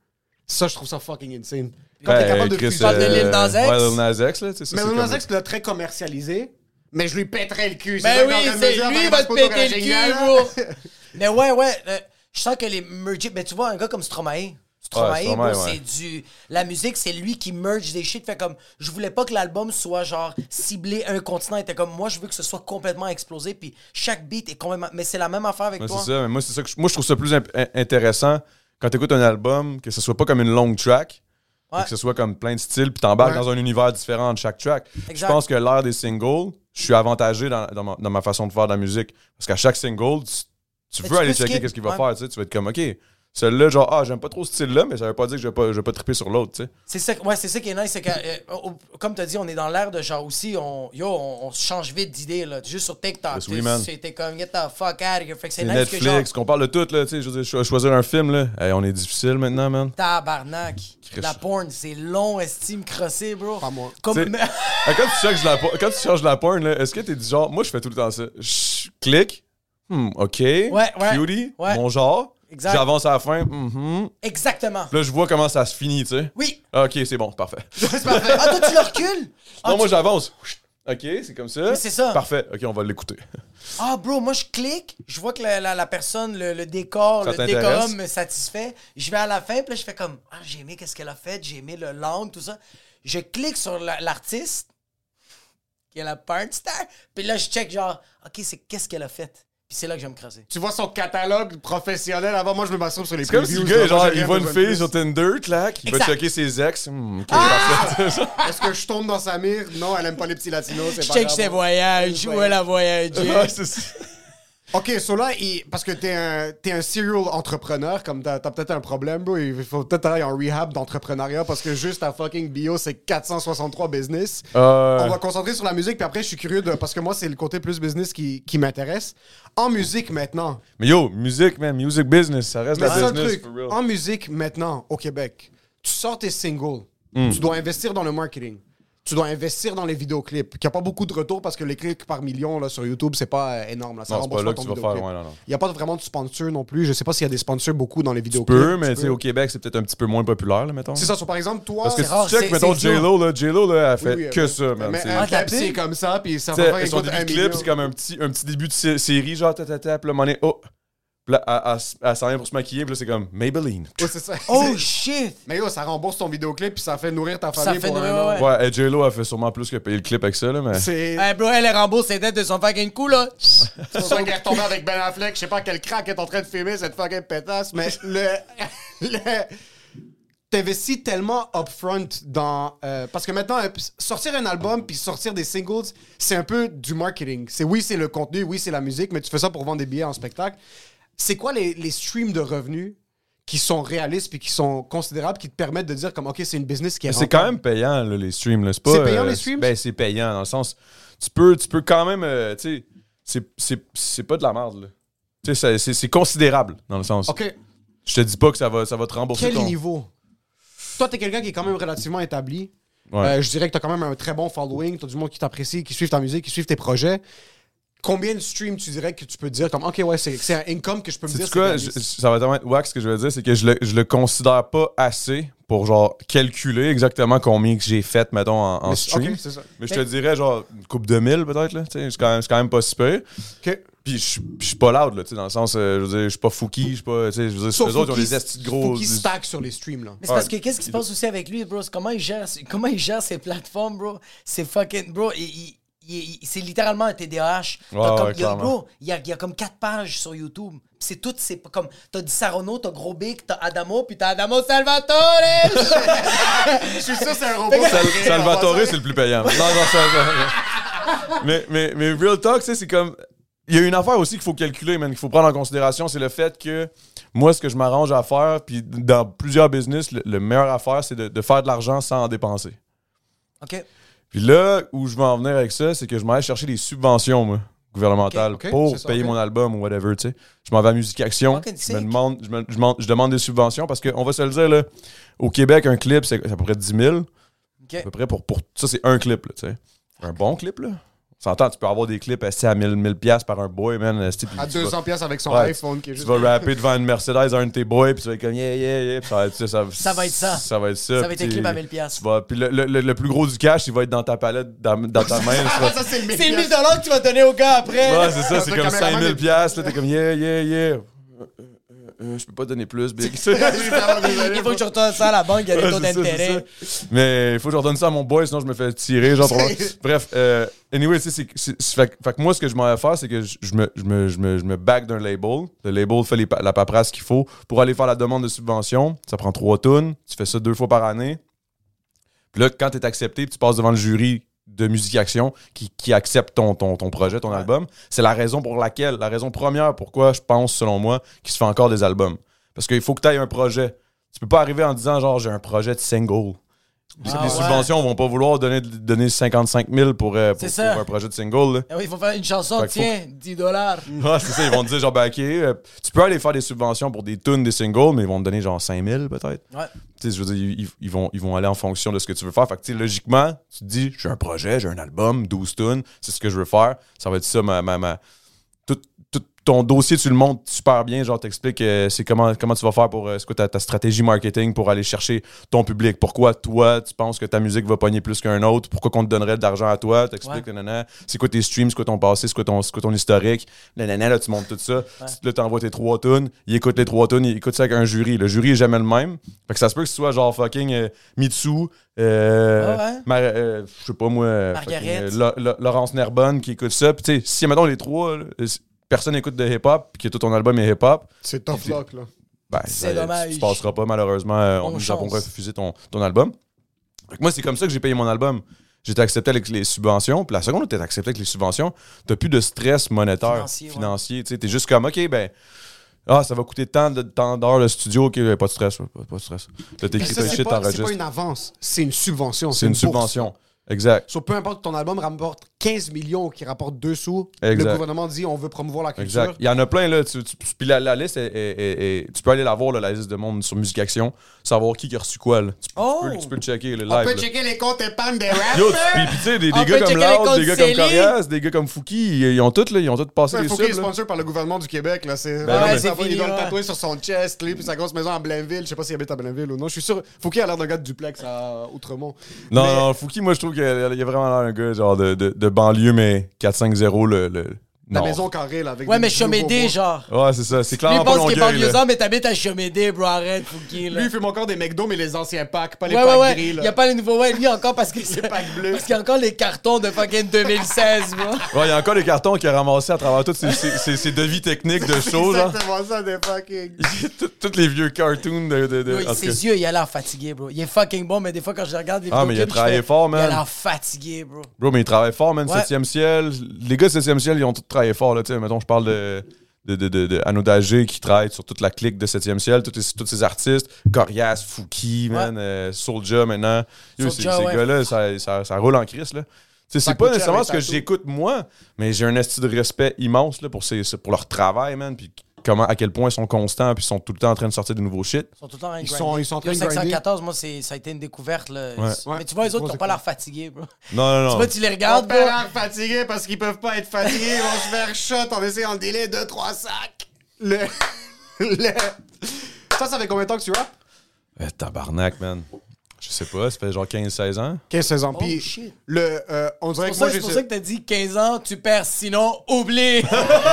ça, je trouve ça fucking insane. Quand t'es capable de Chris, fusionner- parles de Lil Nas X? Ouais, Lil Nas X, là, tu sais, ça, Mais c'est Lil Nas comme- X l'a très commercialisé, mais je lui pèterais le cul. Ben oui, c'est lui, il va te péter le cul, bro. *laughs* Mais ouais, ouais. euh, je sens que les merge. Ben, tu vois, un gars comme Stromae. Stromae, Stromae, bro, ouais. c'est du. La musique, c'est lui qui merge des shit. Fait comme. Je voulais pas que l'album soit genre ciblé un continent. Il était comme. Moi, je veux que ce soit complètement explosé. Puis chaque beat est complètement. Mais c'est la même affaire avec Ouais, toi. c'est ça. Mais moi, c'est ça que je, moi, je trouve ça plus imp- in- intéressant quand tu écoutes un album, que ce soit pas comme une longue track, Ouais. que ce soit comme plein de styles, puis t'embarques Ouais. dans un univers différent de chaque track. Exact. Je pense que l'ère des singles, je suis avantagé dans, dans ma, dans ma façon de faire de la musique. Parce qu'à chaque single, tu, tu veux tu aller checker qu'est-ce qu'il va ouais. faire. Tu, sais. tu vas être comme, OK, celui-là, genre, ah, j'aime pas trop ce style-là, mais ça veut pas dire que je vais pas, je vais pas triper sur l'autre. tu sais. C'est ça, ouais, c'est ça qui est nice, c'est que, euh, comme tu as dit, on est dans l'ère de genre aussi, on, yo, on, on se change vite d'idées, là. Juste sur TikTok. Yes, oui, t'es- man. C'était comme, get the fuck out of here. Fait que c'est nice que genre, Netflix, qu'on parle de tout, là, tu sais, je veux dire, choisir un film, là, hey, on est difficile maintenant, man. tabarnak. La porn, c'est long, estime, crossé, bro. Pas moi. Comme, *laughs* quand, tu cherches la, quand tu cherches la porn, là, est-ce que t'es du genre. Moi, je fais tout le temps ça. Je clique. Hmm, OK. ouais. Cutie. Ouais. Mon genre. Exact. J'avance à la fin. mhm. Exactement. Là, je vois comment ça se finit, tu sais. Oui. OK, c'est bon, *laughs* c'est parfait. Ah, toi, tu le recules? Ah, non, moi, tu- j'avance. OK, c'est comme ça. Mais c'est ça. Parfait. OK, on va l'écouter. *laughs* Ah, bro, moi, je clique, je vois que la, la- la personne, le, le décor, Ça le t'intéresse? décorum me satisfait. Je vais à la fin, puis là, je fais comme, ah, j'ai aimé qu'est-ce qu'elle a fait, j'ai aimé le langue, tout ça. Je clique sur la- l'artiste, qui est la part star, puis là, je check genre, OK, c'est qu'est-ce qu'elle a fait? Puis c'est là que je vais me creuser. Tu vois son catalogue professionnel. Avant, moi, je me masturbe sur les C'est comme si le gars, genre, il voit une fille sur Tinder, clac, il va Exact. checker ses ex. Hmm, OK, Ah! parfait. *laughs* Est-ce que je tombe dans sa mire? Non, elle aime pas les petits latinos. C'est Je pas check grave. ses voyages, où elle a voyagé. Ouais, c'est ça. Ok, so là, il- parce que t'es un, t'es un serial entrepreneur, comme t'as, t'as peut-être un problème, bro. Il faut peut-être aller en rehab d'entrepreneuriat parce que juste ta fucking bio, c'est 463 business. Euh, On va concentrer sur la musique, puis après, je suis curieux de. Parce que moi, c'est le côté plus business qui, qui m'intéresse. En musique maintenant. Mais yo, musique, man, music business, ça reste Mais la business, truc. for real. En musique maintenant, au Québec, tu sors tes singles. Hmm. Tu dois investir dans le marketing. Tu dois investir dans les vidéoclips. Il n'y a pas beaucoup de retours parce que les clics par million là, sur YouTube, c'est pas euh, énorme. Là. Ça Non, pas là que ton tu vas faire, ouais. Il n'y a pas vraiment de sponsor non plus. Je sais pas s'il y a des sponsors beaucoup dans les Tu vidéoclips. peux, mais tu sais, au Québec, c'est peut-être un petit peu moins populaire, là, mettons. C'est ça. so, par exemple, toi. Parce que C'est si rare, tu check, mettons. J-Lo, là, J-Lo, là, elle fait Oui, oui, que mais- ça, man. Mais c'est- un Ah, clip, c'est comme ça, puis ça Tu va faire son écoute, début un de clip, million. c'est comme un petit, un petit début de sé- série, genre, ta, ta, ta, puis là, oh. Puis là, elle, elle, elle s'en vient pour se maquiller, puis là, c'est comme Maybelline. Ouais, c'est ça. Oh *laughs* shit! Mais yo, ça rembourse ton vidéoclip, puis ça fait nourrir ta Ça famille fait pour nourrir, un an. ouais. Ouais, et J-Lo, elle fait sûrement plus que payer le clip avec ça, là, mais. C'est. Hey, bro, elle rembourse ses dettes de son fucking coup, là. C'est pour ça qu'elle est retombée avec Ben Affleck. Je sais pas quel crack est en train de filmer cette fucking pétasse, mais le. *laughs* le T'investis tellement upfront dans. euh, parce que maintenant, euh, sortir un album puis sortir des singles, c'est un peu du marketing. C'est oui, c'est le contenu, oui, c'est la musique, mais tu fais ça pour vendre des billets en spectacle. C'est quoi les, les streams de revenus qui sont réalistes puis qui sont considérables, qui te permettent de dire comme, OK, c'est une business qui est c'est quand même payant, là, les streams. C'est pas, C'est payant, euh, les streams? Ben, c'est payant, dans le sens. Tu peux, tu peux quand même. euh, tu sais, c'est- pas de la merde, là. Tu sais, c'est- considérable, dans le sens. OK. Je te dis pas que ça va, ça va te rembourser Quel ton. niveau? Toi, t'es quelqu'un qui est quand même relativement établi. Ouais. Euh, je dirais que t'as quand même un très bon following. T'as du monde qui t'apprécie, qui suit ta musique, qui suit tes projets. Combien de streams tu dirais que tu peux dire comme, OK, ouais, c'est c'est un income que je peux me dire. Quoi, je- ça va tellement être wax ce que je veux dire, c'est que je le, je le considère pas assez pour genre calculer exactement combien que j'ai fait, mettons, en, en Mais- stream. Ça. Mais je te dirais genre une coupe de mille peut-être, là. Tu sais, C'est quand, même- c'est quand même pas si peu. OK. Puis je suis- je suis pas loud, là, tu sais, dans le sens, euh, je veux dire, je suis pas Fouki, je suis pas, tu sais, je veux dire, Sauf eux autres, ils ont des estis de gros. Fouki stack sur les streams, là. Mais c'est parce que qu'est-ce qui se passe aussi avec lui, bro? C'est comment il gère, comment il gère ses plateformes, bro? C'est fucking, bro. il- c'est littéralement un TDAH. T'as Ouais, comme- ouais, il y a, clairement. bro, il y a, il y a comme quatre pages sur YouTube. C'est tout, c'est pas comme. T'as Di Sarono, t'as Gros Big, t'as Adamo, puis t'as Adamo Salvatore! *laughs* *laughs* Je suis sûr que c'est un robot. Sal- Salvatore, c'est le plus payant. Non, non, ça, ça- mais, mais, mais Real Talk, c'est comme. Il y a une affaire aussi qu'il faut calculer, man, qu'il faut prendre en considération, c'est le fait que moi, ce que je m'arrange à faire, puis dans plusieurs business, le, le meilleur à faire, c'est de, de faire de l'argent sans en dépenser. OK. Puis là, où je veux en venir avec ça, c'est que je m'en vais chercher des subventions, moi, gouvernementales, pour ça, payer mon album ou whatever, tu sais. Je m'en vais à Musique Action. Je me demande, je, me- je demande- je demande des subventions parce qu'on va se le dire, là, au Québec, un clip, c'est à peu près 10 000. OK. À peu près pour, pour ça, c'est un clip, là, tu sais. Un bon clip, là. S'entend, tu peux avoir des clips assis à 1000, 1000 piastres par un boy, man. puis À tu vas- 200 pièces avec son Ouais, iPhone qui est tu juste. vas rapper devant une Mercedes, un de tes boys, puis tu vas être comme yeah, yeah, yeah. ça, va être, ça, ça, *laughs* Ça va être ça. Ça va être ça. Ça va être un clip à tu- 1000 piastres. tu vas- Puis le, le- le- le plus gros du cash, il va être dans ta palette, dans, dans ta main. ça. *laughs* ça, c'est le C'est 1000 que tu vas donner au gars après. Ouais, c'est ça, c'est comme caméraman 5000 est- piastres. là, T'es comme yeah, yeah, yeah. Euh, je peux pas donner plus, big. *laughs* *laughs* Il faut que je retourne ça à la banque, il y a des taux d'intérêt. Mais il faut que je redonne ça à mon boy, sinon je me fais tirer. Genre, Bref, euh, anyway, tu sais, fait, que- fait que moi, ce que je m'en vais faire, c'est que je, je me, je, me, je, me, je me back d'un label. Le label fait les pa- la paperasse qu'il faut pour aller faire la demande de subvention. Ça prend trois tonnes. Tu fais ça deux fois par année. Puis là, quand tu es accepté, puis tu passes devant le jury de Musique Action qui, qui accepte ton, ton, ton projet, ton album, c'est la raison pour laquelle, la raison première pourquoi je pense, selon moi, qu'il se fait encore des albums. Parce qu'il faut que tu aies un projet. Tu peux pas arriver en disant, genre, j'ai un projet de single. Les, Ah les ouais. subventions vont pas vouloir donner, donner 55 000 pour, euh, pour, un projet de single. là. Ah oui, il faut faire une chanson, Fait que faut- tiens, 10 dollars. *laughs* Ouais, c'est ça, ils vont te dire genre, ben, ok, euh, tu peux aller faire des subventions pour des tunes, des singles, mais ils vont te donner genre 5000 peut-être. Ouais. Tu sais, je veux dire, ils, ils vont, ils vont aller en fonction de ce que tu veux faire. Fait que, tu sais, logiquement, tu te dis, j'ai un projet, j'ai un album, 12 tunes, c'est ce que je veux faire. Ça va être ça, ma. ma, ton dossier, tu le montres super bien. Genre, t'expliques euh, c'est comment, comment tu vas faire pour. euh, c'est quoi ta, ta stratégie marketing pour aller chercher ton public? Pourquoi toi, tu penses que ta musique va pogner plus qu'un autre? Pourquoi qu'on te donnerait de l'argent à toi? T'expliques, nanana, c'est quoi tes streams, c'est quoi ton passé, c'est quoi ton, c'est quoi ton historique? Nanana, là, tu montes tout ça. Là, t'envoies tes trois tunes. Il écoute les trois tunes. Il écoute ça avec un jury. Le jury est jamais le même. Fait que ça se peut que ce soit genre fucking euh, Mitsu, euh, Ah ouais? Euh, je sais pas moi, euh, Margaret. fucking, euh, Lo- Laurence Nerbonne qui écoute ça. Puis tu sais, si mettons les trois, là, personne écoute de hip-hop, puis que tout ton album est hip-hop, C'est tough luck, là. ben, C'est ça, dommage. Tu, tu passeras pas malheureusement. euh, on nous a pas chance. refusé ton, ton album. Fait que moi, c'est comme ça que j'ai payé mon album. J'étais accepté avec les subventions. Puis la seconde où t'es accepté avec les subventions, t'as plus de stress monétaire, Financier, financier. ouais. Tu T'es juste comme, OK, ben, ah, ça va coûter tant de tant d'heures le studio, OK, pas de stress, pas, pas de stress. Là, t'écris Ça, ton c'est shit, pas, c'est t'enregistres. pas une avance, c'est une subvention. C'est une subvention. Exact. So, peu importe que ton album rapporte 15 millions qui rapporte 2 sous, Exact. le gouvernement dit on veut promouvoir la culture. Exact. Il y en a plein, là. Tu, tu- puis la, la liste, est- est- est- est- tu peux aller la voir, là, la liste de monde sur Musique Action, savoir qui a reçu quoi. Là. Tu, tu Oh! peux, tu peux checker, le On live. peut là. checker les comptes épargne des rappers. *laughs* Yo, tu- puis, puis tu sais, des, des On gars peut comme les Loud, des gars comme. Corias, des gars comme Fouki, ils, ils ont tous, là, ils ont tous passé des faut qu'il est sponsor par le gouvernement du Québec. Là. C'est, Ben non, mais- il doit le ouais. tatouer sur son chest, lui, puis sa grosse maison à Blainville. Je sais pas s'il habite à Blainville ou non. Je suis sûr. Qu'il a l'air d'un gars de duplex à Outremont. Non, non, Fouki, moi, je trouve qu'il y a vraiment l'air d'un gars genre de banlieue, mais 4-5-0, le. le La maison carrée, là, avec Ouais, des mais nouveaux Chomédé, bois. genre. Ouais, c'est ça. C'est Lui, clairement il pas pense qu'il est Longueuil, là. banlieusard, mais t'habites à Chomédé, bro. Arrête, Fouki, là. Lui, il fume encore des McDo, mais les anciens packs, pas les Ouais, packs ouais, ouais. gris. Il Là. y a pas les nouveaux. Ouais, lui encore parce que *laughs* c'est. packs bleus. Parce qu'il y a encore les cartons de fucking 2016, bro. Ouais, il y a encore des cartons qu'il a ramassés à travers tous ces, ces, ces- ces devis techniques de show, genre. exactement ça, des fucking. *laughs* Tous- Tous les vieux cartoons de. de, de- Oui, en tout cas. ses yeux, il a l'air fatigué, bro. Il est fucking bon, mais des fois, quand je regarde les Ah, mais il a je travaillé fais, fort, Il a man. l'air fatigué, bro. Bro, mais ils travaillent fort, man. Ouais. 7e ciel. Les gars de 7e ciel, ils ont tous travaillé fort, là. Mettons, je parle de. De, de, de, qui travaille sur toute la clique de 7e ciel, tous, les- tous ces artistes, Corias, Fouki, man, euh, Soulja maintenant. Yo, ces Soulja, ces ouais. gars-là, ça, ça, ça roule en crise, là. C'est pas nécessairement ce que j'écoute moi, mais j'ai un esti de respect immense là, pour, ces, pour leur travail, man, puis comment, à quel point ils sont constants, puis ils sont tout le temps en train de sortir de nouveaux shit. Ils sont tout le temps en train de Ils sont- ils sont en train Yo, de grinder. 514, moi, c'est- ça a été une découverte, là. Ouais. Mais tu vois, les autres, ils ont pas l'air fatigués, bro. Non, non, Tu non. vois, tu les Ils regardes, pas l'air fatigués parce qu'ils peuvent pas être fatigués. Ils vont se faire shot en essayant de délai 2-3 sacs. Le. le. Ça, ça fait combien de temps que tu rappes? Eh, tabarnak, man. Je sais pas, ça fait genre 15-16 ans. 15-16 ans. Oh, Puis, shit. le, euh, on dirait C'est que pour, moi, ça, j'ai c'est pour ça que t'as dit 15 ans, tu perds, sinon oublie.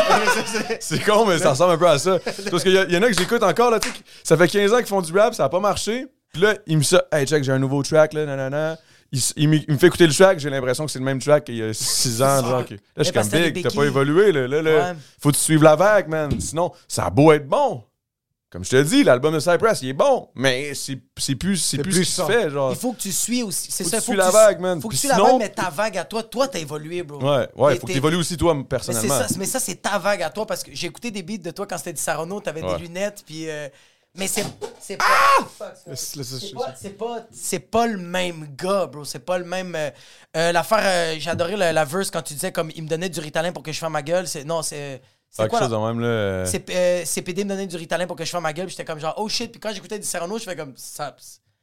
*laughs* C'est con, mais ça ressemble un peu à ça. Parce qu'il y, en a que j'écoute encore, là, tu ça fait 15 ans qu'ils font du rap, ça a pas marché. Puis là, il me dit, hey, check, j'ai un nouveau track, là, nanana. Il, il me il me fait écouter le track, j'ai l'impression que c'est le même track qu'il y a 6 ans. Genre, que- là, je suis comme big, t'as pas évolué, là. Là, là, Ouais. faut que tu suives la vague, man. Sinon, ça a beau être bon. Comme je te dis, l'album de Cypress, il est bon, mais c'est c'est plus, c'est plus, plus ce qu'il fait, genre. Il faut que tu suis aussi. C'est Faut ça, que tu faut suis que la tu vague, man. Faut que Puis tu suis la sinon- vague, mais ta vague à toi, toi, t'as évolué, bro. Ouais, ouais, T'es- faut que t'es- t'évolues aussi, toi, personnellement. mais ça c'est ta vague à toi parce que j'ai écouté des beats de toi quand c'était du Sarono, t'avais Ouais. des lunettes, puis. euh, mais c'est c'est pas. Fuck, c'est- pas, c'est pas, le même gars, bro. C'est pas le même. euh, euh, L'affaire, euh, j'ai adoré la, la verse quand tu disais comme il me donnait du Ritalin pour que je fasse ma gueule. C'est non, c'est. C'est Quelque quoi chose de même, là. euh, C'est euh, CPD me donnait du Ritalin pour que je fasse ma gueule. puis J'étais comme genre oh shit. Puis quand j'écoutais du Serrano, je fais comme ça.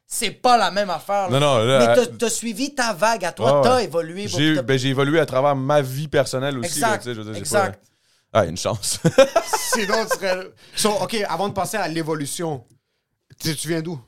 C'est pas la même affaire. là. Non, non, là, Mais t'as- euh, t'as suivi ta vague à toi. T'as évolué. J'ai ben, j'ai évolué à travers ma vie personnelle aussi. Exact, là, tu sais, je veux dire, j'ai exact. pas- Ah, une chance. *laughs* Sinon, tu serais. So, OK, avant de passer à l'évolution, tu, tu viens d'où?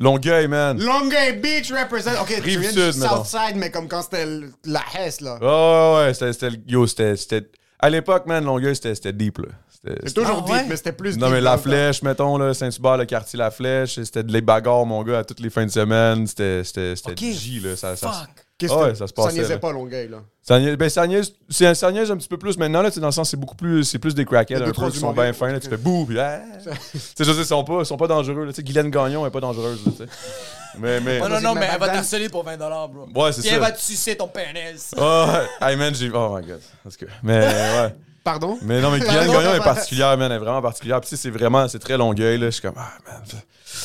Longueuil, man. Longueuil Beach represent. OK, tu Rive viens sud, du. Southside, mais comme quand c'était la Hesse, là. Ouais, ouais, ouais. C'était, yo, c'était, c'était- À l'époque, man, Longueuil, c'était, deep, là. C'était- C'est c'était- toujours Ah, ouais? deep, mais c'était plus Non, deep mais la le temps. flèche, mettons, là, Saint-Hubert, le quartier La Flèche, c'était de les bagarres, mon gars, à toutes les fins de semaine. C'était, c'était, c'était Ok, J, là. Ça, ça, Fuck. Qu'est-ce Ah que ouais, ça se passait, niaisait là. pas Longueuil, là. Ça niaise, ben, ça niaise, c'est- ça niaise un petit peu plus maintenant, là, tu sais, dans le sens, c'est beaucoup plus, c'est plus des crackheads, un peu, qui sont bien fins, là, tu fais bouh, puis ah. *laughs* Tu sais, je sais, ils sont pas, sont pas dangereux, là, tu sais, Guylaine Gagnon est pas dangereuse, là, tu sais. *laughs* Mais, mais. Oh non, non, mais elle va t'harceler pour 20 bro. Ouais, c'est Puis ça. elle va te sucer ton pénis. Oh, hey man, j'ai. Oh my god. Parce que... Mais ouais. Pardon? Mais non, mais Guylaine Pardon, Gagnon est particulière, man. Elle est vraiment particulière. Puis c'est vraiment. C'est très longueuil, là. Je suis comme. Ah, man.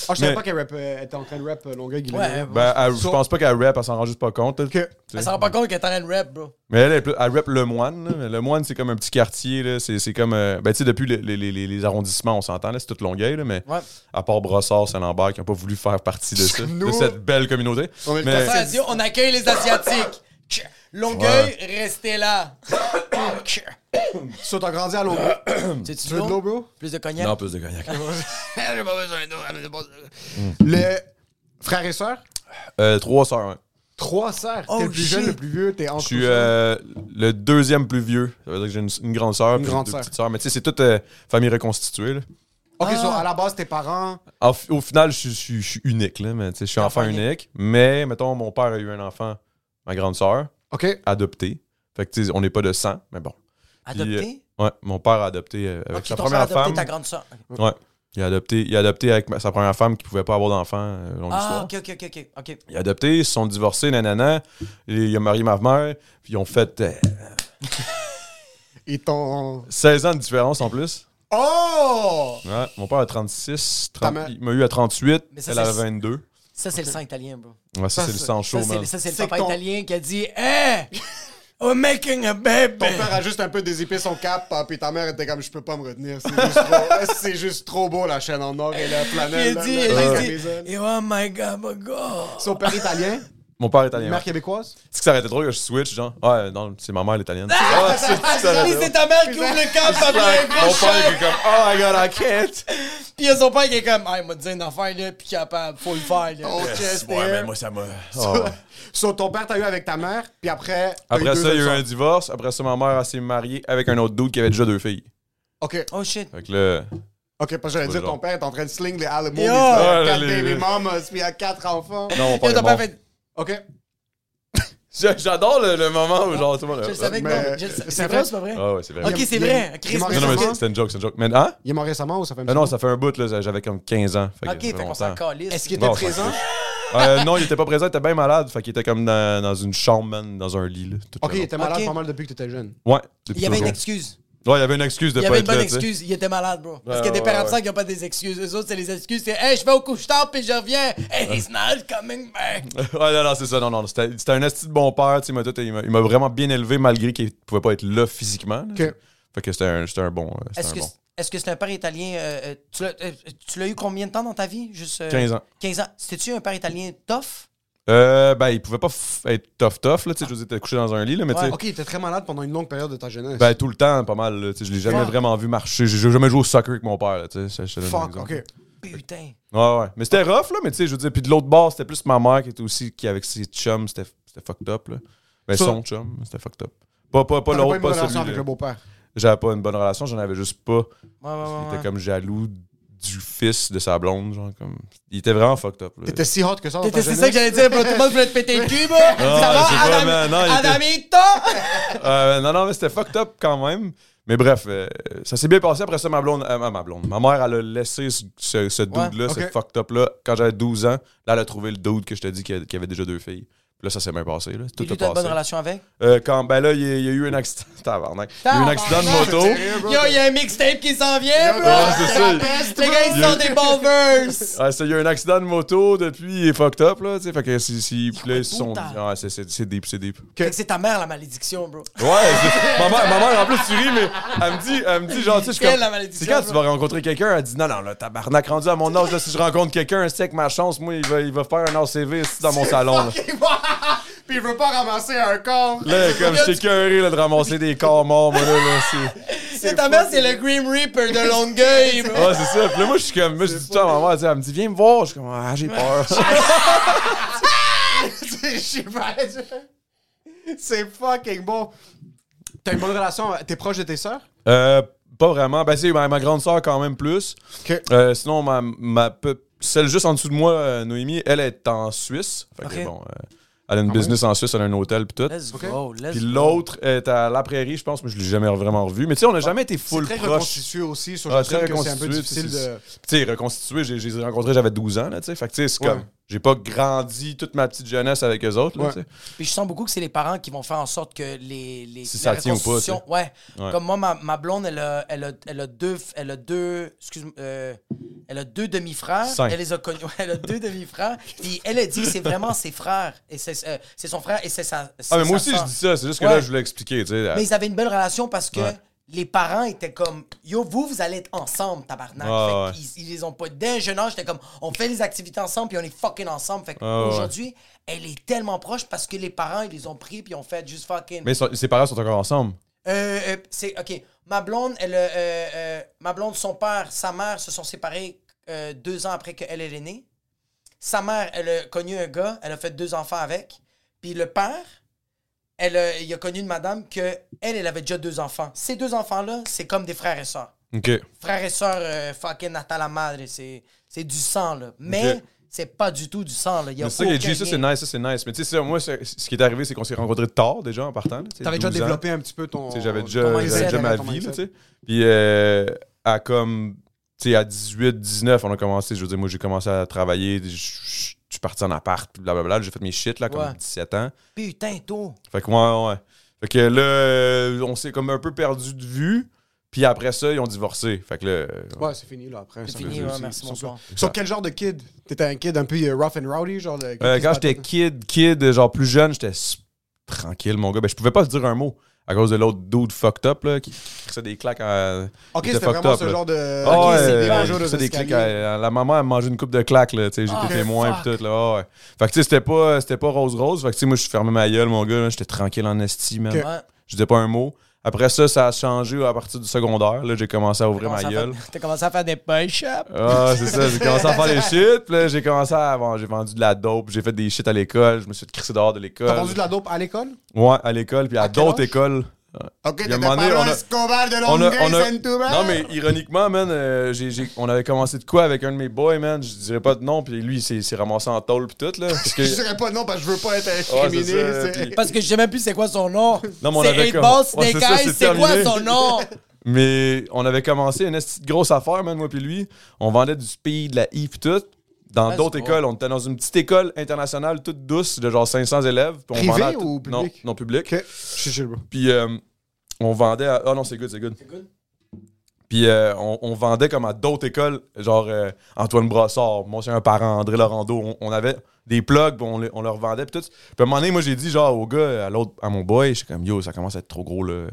Ah, je savais Mais- pas qu'elle rap, euh, elle était en train de rap euh, Longueuil, Guylaine. Ouais, Gagnon. Ben, elle- je pense pas qu'elle rap, elle s'en rend juste pas compte. là. Tu sais. Elle s'en rend pas compte qu'elle est en train de rap, bro. Mais elle, elle, est plus- elle rap le moine. là. Mais Le moine, c'est comme un petit quartier. là. C'est c'est comme. euh, Ben, tu sais, depuis les, les- les- les arrondissements, on s'entend, là. C'est toute longueuil, là. Mais Ouais. à part Brossard, Saint-Lambert, qui n'ont pas voulu faire partie de *laughs* ça. Nous- de cette belle communauté. On est le Mais- Ça a dit, on accueille les Asiatiques. Longueuil, restez là. *coughs* So, t'as grandi à Longueuil. *coughs* Tu veux de l'eau, bro? Plus de cognac? Non, plus de cognac. *laughs* J'ai pas besoin d'eau. Les frères et sœurs? Euh, trois sœurs, ouais. Trois sœurs? Oh, t'es le plus shit. jeune, le plus vieux, t'es entre Je suis euh, le deuxième plus vieux. Ça veut dire que j'ai une, une grande sœur Une puis grande deux sœur. petites sœurs. Mais tu sais, c'est toute euh, famille reconstituée. là. OK, so, Ah. à la base, tes parents... En au final, je, suis- je suis- je suis unique. Là, mais tu sais, je suis enfant Enfant unique. Mais, mettons, mon père a eu un enfant, ma grande sœur, OK. adopté. Fait que tu sais, on n'est pas de sang, mais bon. Puis, Adopté? euh, ouais, mon père a adopté euh, avec sa ton première a femme. ta grande soeur. Ouais. Il a adopté, il a adopté avec ma- sa première femme qui pouvait pas avoir d'enfant. euh, longue Ah, histoire. ok, ok, ok, ok. ok. Il a adopté, ils se sont divorcés, nanana. Et il a marié ma mère, puis ils ont fait euh, *laughs* Et ton... 16 ans de différence en plus. Oh! Ouais, mon père a 36, Ta 30, mère- il m'a eu à 38, Mais ça, elle avait 22. Ça, c'est le sang italien, bro. Ouais, ça, Ça, c'est le sang chaud, Ça, c'est man. ça, c'est le papa ton- italien qui a dit Hey, *laughs* we're making a baby. Ton père a juste un peu dézippé son cap, ah, puis ta mère était comme, je peux pas me retenir. C'est juste, trop... *laughs* c'est juste trop beau, la chaîne en or et la Il flanelle. a dit, il dit You are my gabago. Son père italien, Mon père est italien. mère ouais. québécoise? Est-ce que ça aurait été drôle que je switch, genre? Ouais, non, c'est ma mère l'italienne. Ah, c'est- c'est ta mère qui ouvre le camp, papa. Mon père qui est comme, oh my god, I can't! Puis il y a son père qui est comme Ah, il m'a dit une affaire, là, puis capable, faut le faire, là. Oh, chest Ouais, mais moi, ça m'a. *laughs* Oh, ouais. So, ton père t'a eu avec ta mère, puis après. Après ça, il y a eu un divorce. Après ça, ma mère elle s'est mariée avec un autre dude qui avait déjà deux filles. Ok, Oh shit. Fait que là. ok, parce que j'allais dire, ton père est en train de sling les Alamo. Quatre baby les- mamas, puis il a quatre enfants. Non, mon père Ok. *laughs* J'a- J'adore le, le moment où, genre, tout le monde. Je le savais que Mais- non. je le savais- c'est vrai? c'est pas vrai? Ah ouais, c'est vrai. Ok, c'est vrai. il- Chris, Non, non, mais c'était une joke, c'est une joke. Mais, hein? Il est mort récemment ou ça fait un Ah non, ça fait un bout, là. J'avais comme 15 ans. Fait Ok, ça fait qu'on s'en calisse. Est-ce qu'il était présent? Euh, non, il était pas présent, il était bien malade. Fait qu'il était comme dans, dans une chambre, man, dans un lit. Là, tout Ok, il était malade Ok. pas mal depuis que t'étais jeune. Ouais. Il y avait une excuse. Ouais, il y avait une excuse de Il y pas avait une être bonne là, excuse. Il était malade, bro. Parce Ouais, qu'il y a des pères ouais. absents qui n'ont pas des excuses. Eux autres, c'est les excuses. C'est Hey, je vais au couche-tard puis je reviens. Hey, he's not coming back. *laughs* ouais, non, non, c'est ça. Non, non. C'était c'était un esti de bon père. tu sais, Il m'a tout- il m'a il m'a vraiment bien élevé malgré qu'il pouvait pas être là physiquement. là. Fait que c'était un, c'était un bon. euh, c'était Est-ce un que bon. c'est- est-ce que c'est un père italien euh, euh, Tu l'as tu l'as eu combien de temps dans ta vie? Juste euh, 15 ans. 15 ans. C'était-tu un père italien tough? Euh, ben, il pouvait pas être tough tough, là, tu sais, je t'es couché dans un lit, là, mais tu sais, Ok, il était très malade pendant une longue période de ta jeunesse. ben, tout le temps, pas mal, là, tu sais, je l'ai jamais Fuck. vraiment vu marcher. J'ai jamais joué au soccer avec mon père, là, tu sais, Fuck, ok. Putain. Ouais, ouais. Mais c'était rough, là, mais tu sais, je veux dire, puis de l'autre bord, c'était plus ma mère qui était aussi, qui avec ses chums, c'était fucked up, là. Ben, Ça- son chum, c'était fucked up. Pas, pas, pas pas l'autre, pas, celui avec le beau-père. J'avais pas une bonne relation, j'en avais juste pas. Ouais, ouais, ouais. Il ouais. était comme jaloux du fils de sa blonde, genre, comme. Il était vraiment fucked up, là. T'étais si hot que ça dans ta T'étais- C'est jeunesse? ça que j'allais dire, bro. Tout le monde voulait te péter le cul, bro. Ah, ça va, je sais pas, Adam- man. Non, il était- Adamito? *laughs* Euh, non, non, mais c'était fucked up quand même. Mais bref, euh, ça s'est bien passé. Après ça, ma blonde, euh, ma blonde, ma mère, elle a laissé ce, ce, ce dude-là, ok. ce fucked up-là, quand j'avais 12 ans. Là, elle a trouvé le dude que je te dis qui, a- qui avait déjà deux filles. Là, ça s'est bien passé. Là. Tout a passé. bonne relation avec? Euh, quand, ben là, il y, a- il y a eu un accident. *laughs* Tabarnak. Il y a eu un accident de moto. Yo, il y a un mixtape qui s'en vient, bro. Ouais, c'est ça. Les gars, ils sortent des bons verses. Ouais, ça, il y a eu un accident de moto depuis, il est fucked up, là, tu sais. Fait que si, si, ils sont ouais, c'est- c'est c'est deep, c'est deep. Fait que c'est ta mère, la malédiction, bro. Ouais, ma, mère, ma mère, en plus, tu ris, mais elle me dit, elle me dit genre, tu sais, je suis Quelle comme- la malédiction, C'est quand tu vas rencontrer quelqu'un, elle dit, non, non, là, tabarnak, rendu à mon âge, là, si je rencontre quelqu'un, c'est que ma chance, moi, il va, il va faire un ACV ici dans mon salon, là. *laughs* Puis il veut pas ramasser un corps. Là, *laughs* comme j'étais cœuré, là, de ramasser des corps morts, moi, là, là, c'est... C'est ta mère, c'est le Grim Reaper de Longueuil. *laughs* Ouais, c'est ça. Puis là, moi, je suis comme, moi, je dis tout à ma mère, elle dit- elle me dit, viens me voir. Je suis comme, ah, j'ai peur. Je sais pas. C'est fucking bon. T'as une bonne relation? T'es proche de tes sœurs? Euh, pas vraiment. Ben, c'est ma, ma grande sœur quand même plus. Euh, sinon, ma, ma celle juste en dessous de moi, euh, Noémie, elle est en Suisse. Fait que Ok. bon, euh, elle a une business en Suisse, elle a un hôtel pis tout. Let's go, let's Puis l'autre est à La Prairie, je pense, mais je l'ai jamais vraiment revu. Mais tu sais, on n'a jamais été full très proche. reconstitué aussi. Sur Ah, je sais très que c'est un peu reconstitué, difficile de... Tu sais, reconstitué, j'ai, j'ai rencontré, j'avais 12 ans, là, tu sais. Fait que tu sais, c'est Ouais. comme, j'ai pas grandi toute ma petite jeunesse avec eux autres, là, Ouais. Puis je sens beaucoup que c'est les parents qui vont faire en sorte que les. les Si la ça tient ou pas, Ouais. Ouais. Comme moi, ma, ma blonde, elle a, elle, a, elle a deux. Elle a deux. Excuse-moi. euh, elle a deux demi-frères. Elle les a connus. *laughs* ouais, Elle a deux demi-frères. Puis elle a dit que c'est vraiment ses frères. Et c'est euh, c'est son frère et c'est sa. Ah, mais moi aussi, je dis ça. C'est juste que Ouais. là, je voulais expliquer. Mais ils avaient une belle relation parce que Ouais. Les parents étaient comme Yo, vous, vous allez être ensemble, tabarnak. Fait qu'ils- ils, les ont pas. Dès un jeune âge, j'étais comme On fait les activités ensemble puis on est fucking ensemble. Fait ouais. qu'aujourd'hui, elle est tellement proche parce que les parents, ils les ont pris puis ont fait juste fucking. Mais ses parents sont encore ensemble? Euh, euh, c'est ok. Ma blonde, elle, euh, euh, ma blonde, son père, sa mère se sont séparés deux ans après qu'elle elle est née. Sa mère, elle a connu un gars, elle a fait deux enfants avec. Puis le père, elle, a- il a connu une madame que elle, elle avait déjà deux enfants. Ces deux enfants-là, c'est comme des frères et sœurs. OK. Frères et sœurs, euh, fucking Natala Madre, c'est c'est du sang là. Mais Ok. c'est pas du tout du sang là. Il y a Mais c'est ça que aucun j'ai dit, ça c'est lien. nice, ça c'est nice. Mais tu sais, ça, moi, c'est- ce qui est arrivé, c'est qu'on s'est rencontrés tard déjà en partant. là, tu sais, T'avais déjà 12 ans. développé un petit peu ton... Tu sais, J'avais ton déjà, mindset, déjà ma ton vie, là, mindset. tu sais. Puis euh, à comme, tu sais, à 18, 19, on a commencé, je veux dire, moi, j'ai commencé à travailler, je je- parti en appart, puis blablabla, j'ai fait mes shit, là, comme Ouais. 17 ans. Putain, tôt. Fait que, ouais, ouais. Fait que là, euh, on s'est comme un peu perdu de vue, puis après ça, ils ont divorcé. Fait que là, euh, Ouais, c'est fini, là, après. C'est fini, ouais, merci, bonsoir. Sur quel genre de kid? T'étais un kid un peu euh, rough and rowdy, genre de... Euh, quand j'étais kid, kid, genre plus jeune, j'étais tranquille, mon gars. Ben, je pouvais pas te dire un mot à cause de l'autre dude fucked up, là, qui crissait des claques à. Ok, c'était vraiment up, ce là. genre de... Ah Ok, ouais, c'est des euh, claques à- à- La maman, elle mangeait une coupe de claques, là, tu sais, j'étais Ah, témoin pis tout, là. ah ouais. Fait que, tu sais, c'était pas, c'était pas rose-rose. Fait que, tu sais, moi, je suis fermé ma gueule, mon gars, j'étais tranquille en estime, man. Ok. Ouais. Je disais pas un mot. Après ça, ça a changé à partir du secondaire. Là, j'ai commencé à ouvrir ma gueule. T'as commencé à faire des push-ups. Ah, c'est ça, j'ai commencé à faire des *laughs* shit, puis là, j'ai commencé à. Bon, j'ai vendu de la dope, j'ai fait des shit à l'école, je me suis crissé dehors de l'école. T'as vendu de la dope à l'école? Ouais, à l'école, puis à, d'autres écoles. Ok, on a- Escobar de On a, Longueuil, on a- non, mais ironiquement, man, euh, j'ai- j'ai- on avait commencé de quoi avec un de mes boys, man? Je dirais pas de nom, puis lui, il s'est s'est ramassé en tôle, puis tout, là. *laughs* Parce que, Je dirais pas non parce que je veux pas être incriminé. ça, c'est- puis- Parce que je sais même plus c'est quoi son nom. Non, mais on c'est avait 8 comme- Ball Ouais, Snake c'est ça, Eyes, c'est c'est quoi terminé. son nom? *laughs* mais on avait commencé une petite grosse affaire, man, moi, puis lui. On vendait du speed, de la I, puis tout. Dans d'autres écoles, on était dans une petite école internationale toute douce de genre 500 élèves. puis on Privé vendait à ou tout- Non, public? non, public. Ok, je suis chill, bro. Puis euh, on vendait à... Ah non, c'est good, c'est good. Puis euh, on, on vendait comme à d'autres écoles, genre euh, Antoine Brossard, mon un parent, André Laurando. On, on avait des plugs, on, les- on leur vendait, puis tout. Puis à un moment donné, moi, j'ai dit, genre, au gars, à l'autre, à mon boy, j'étais comme, yo, ça commence à être trop gros, là.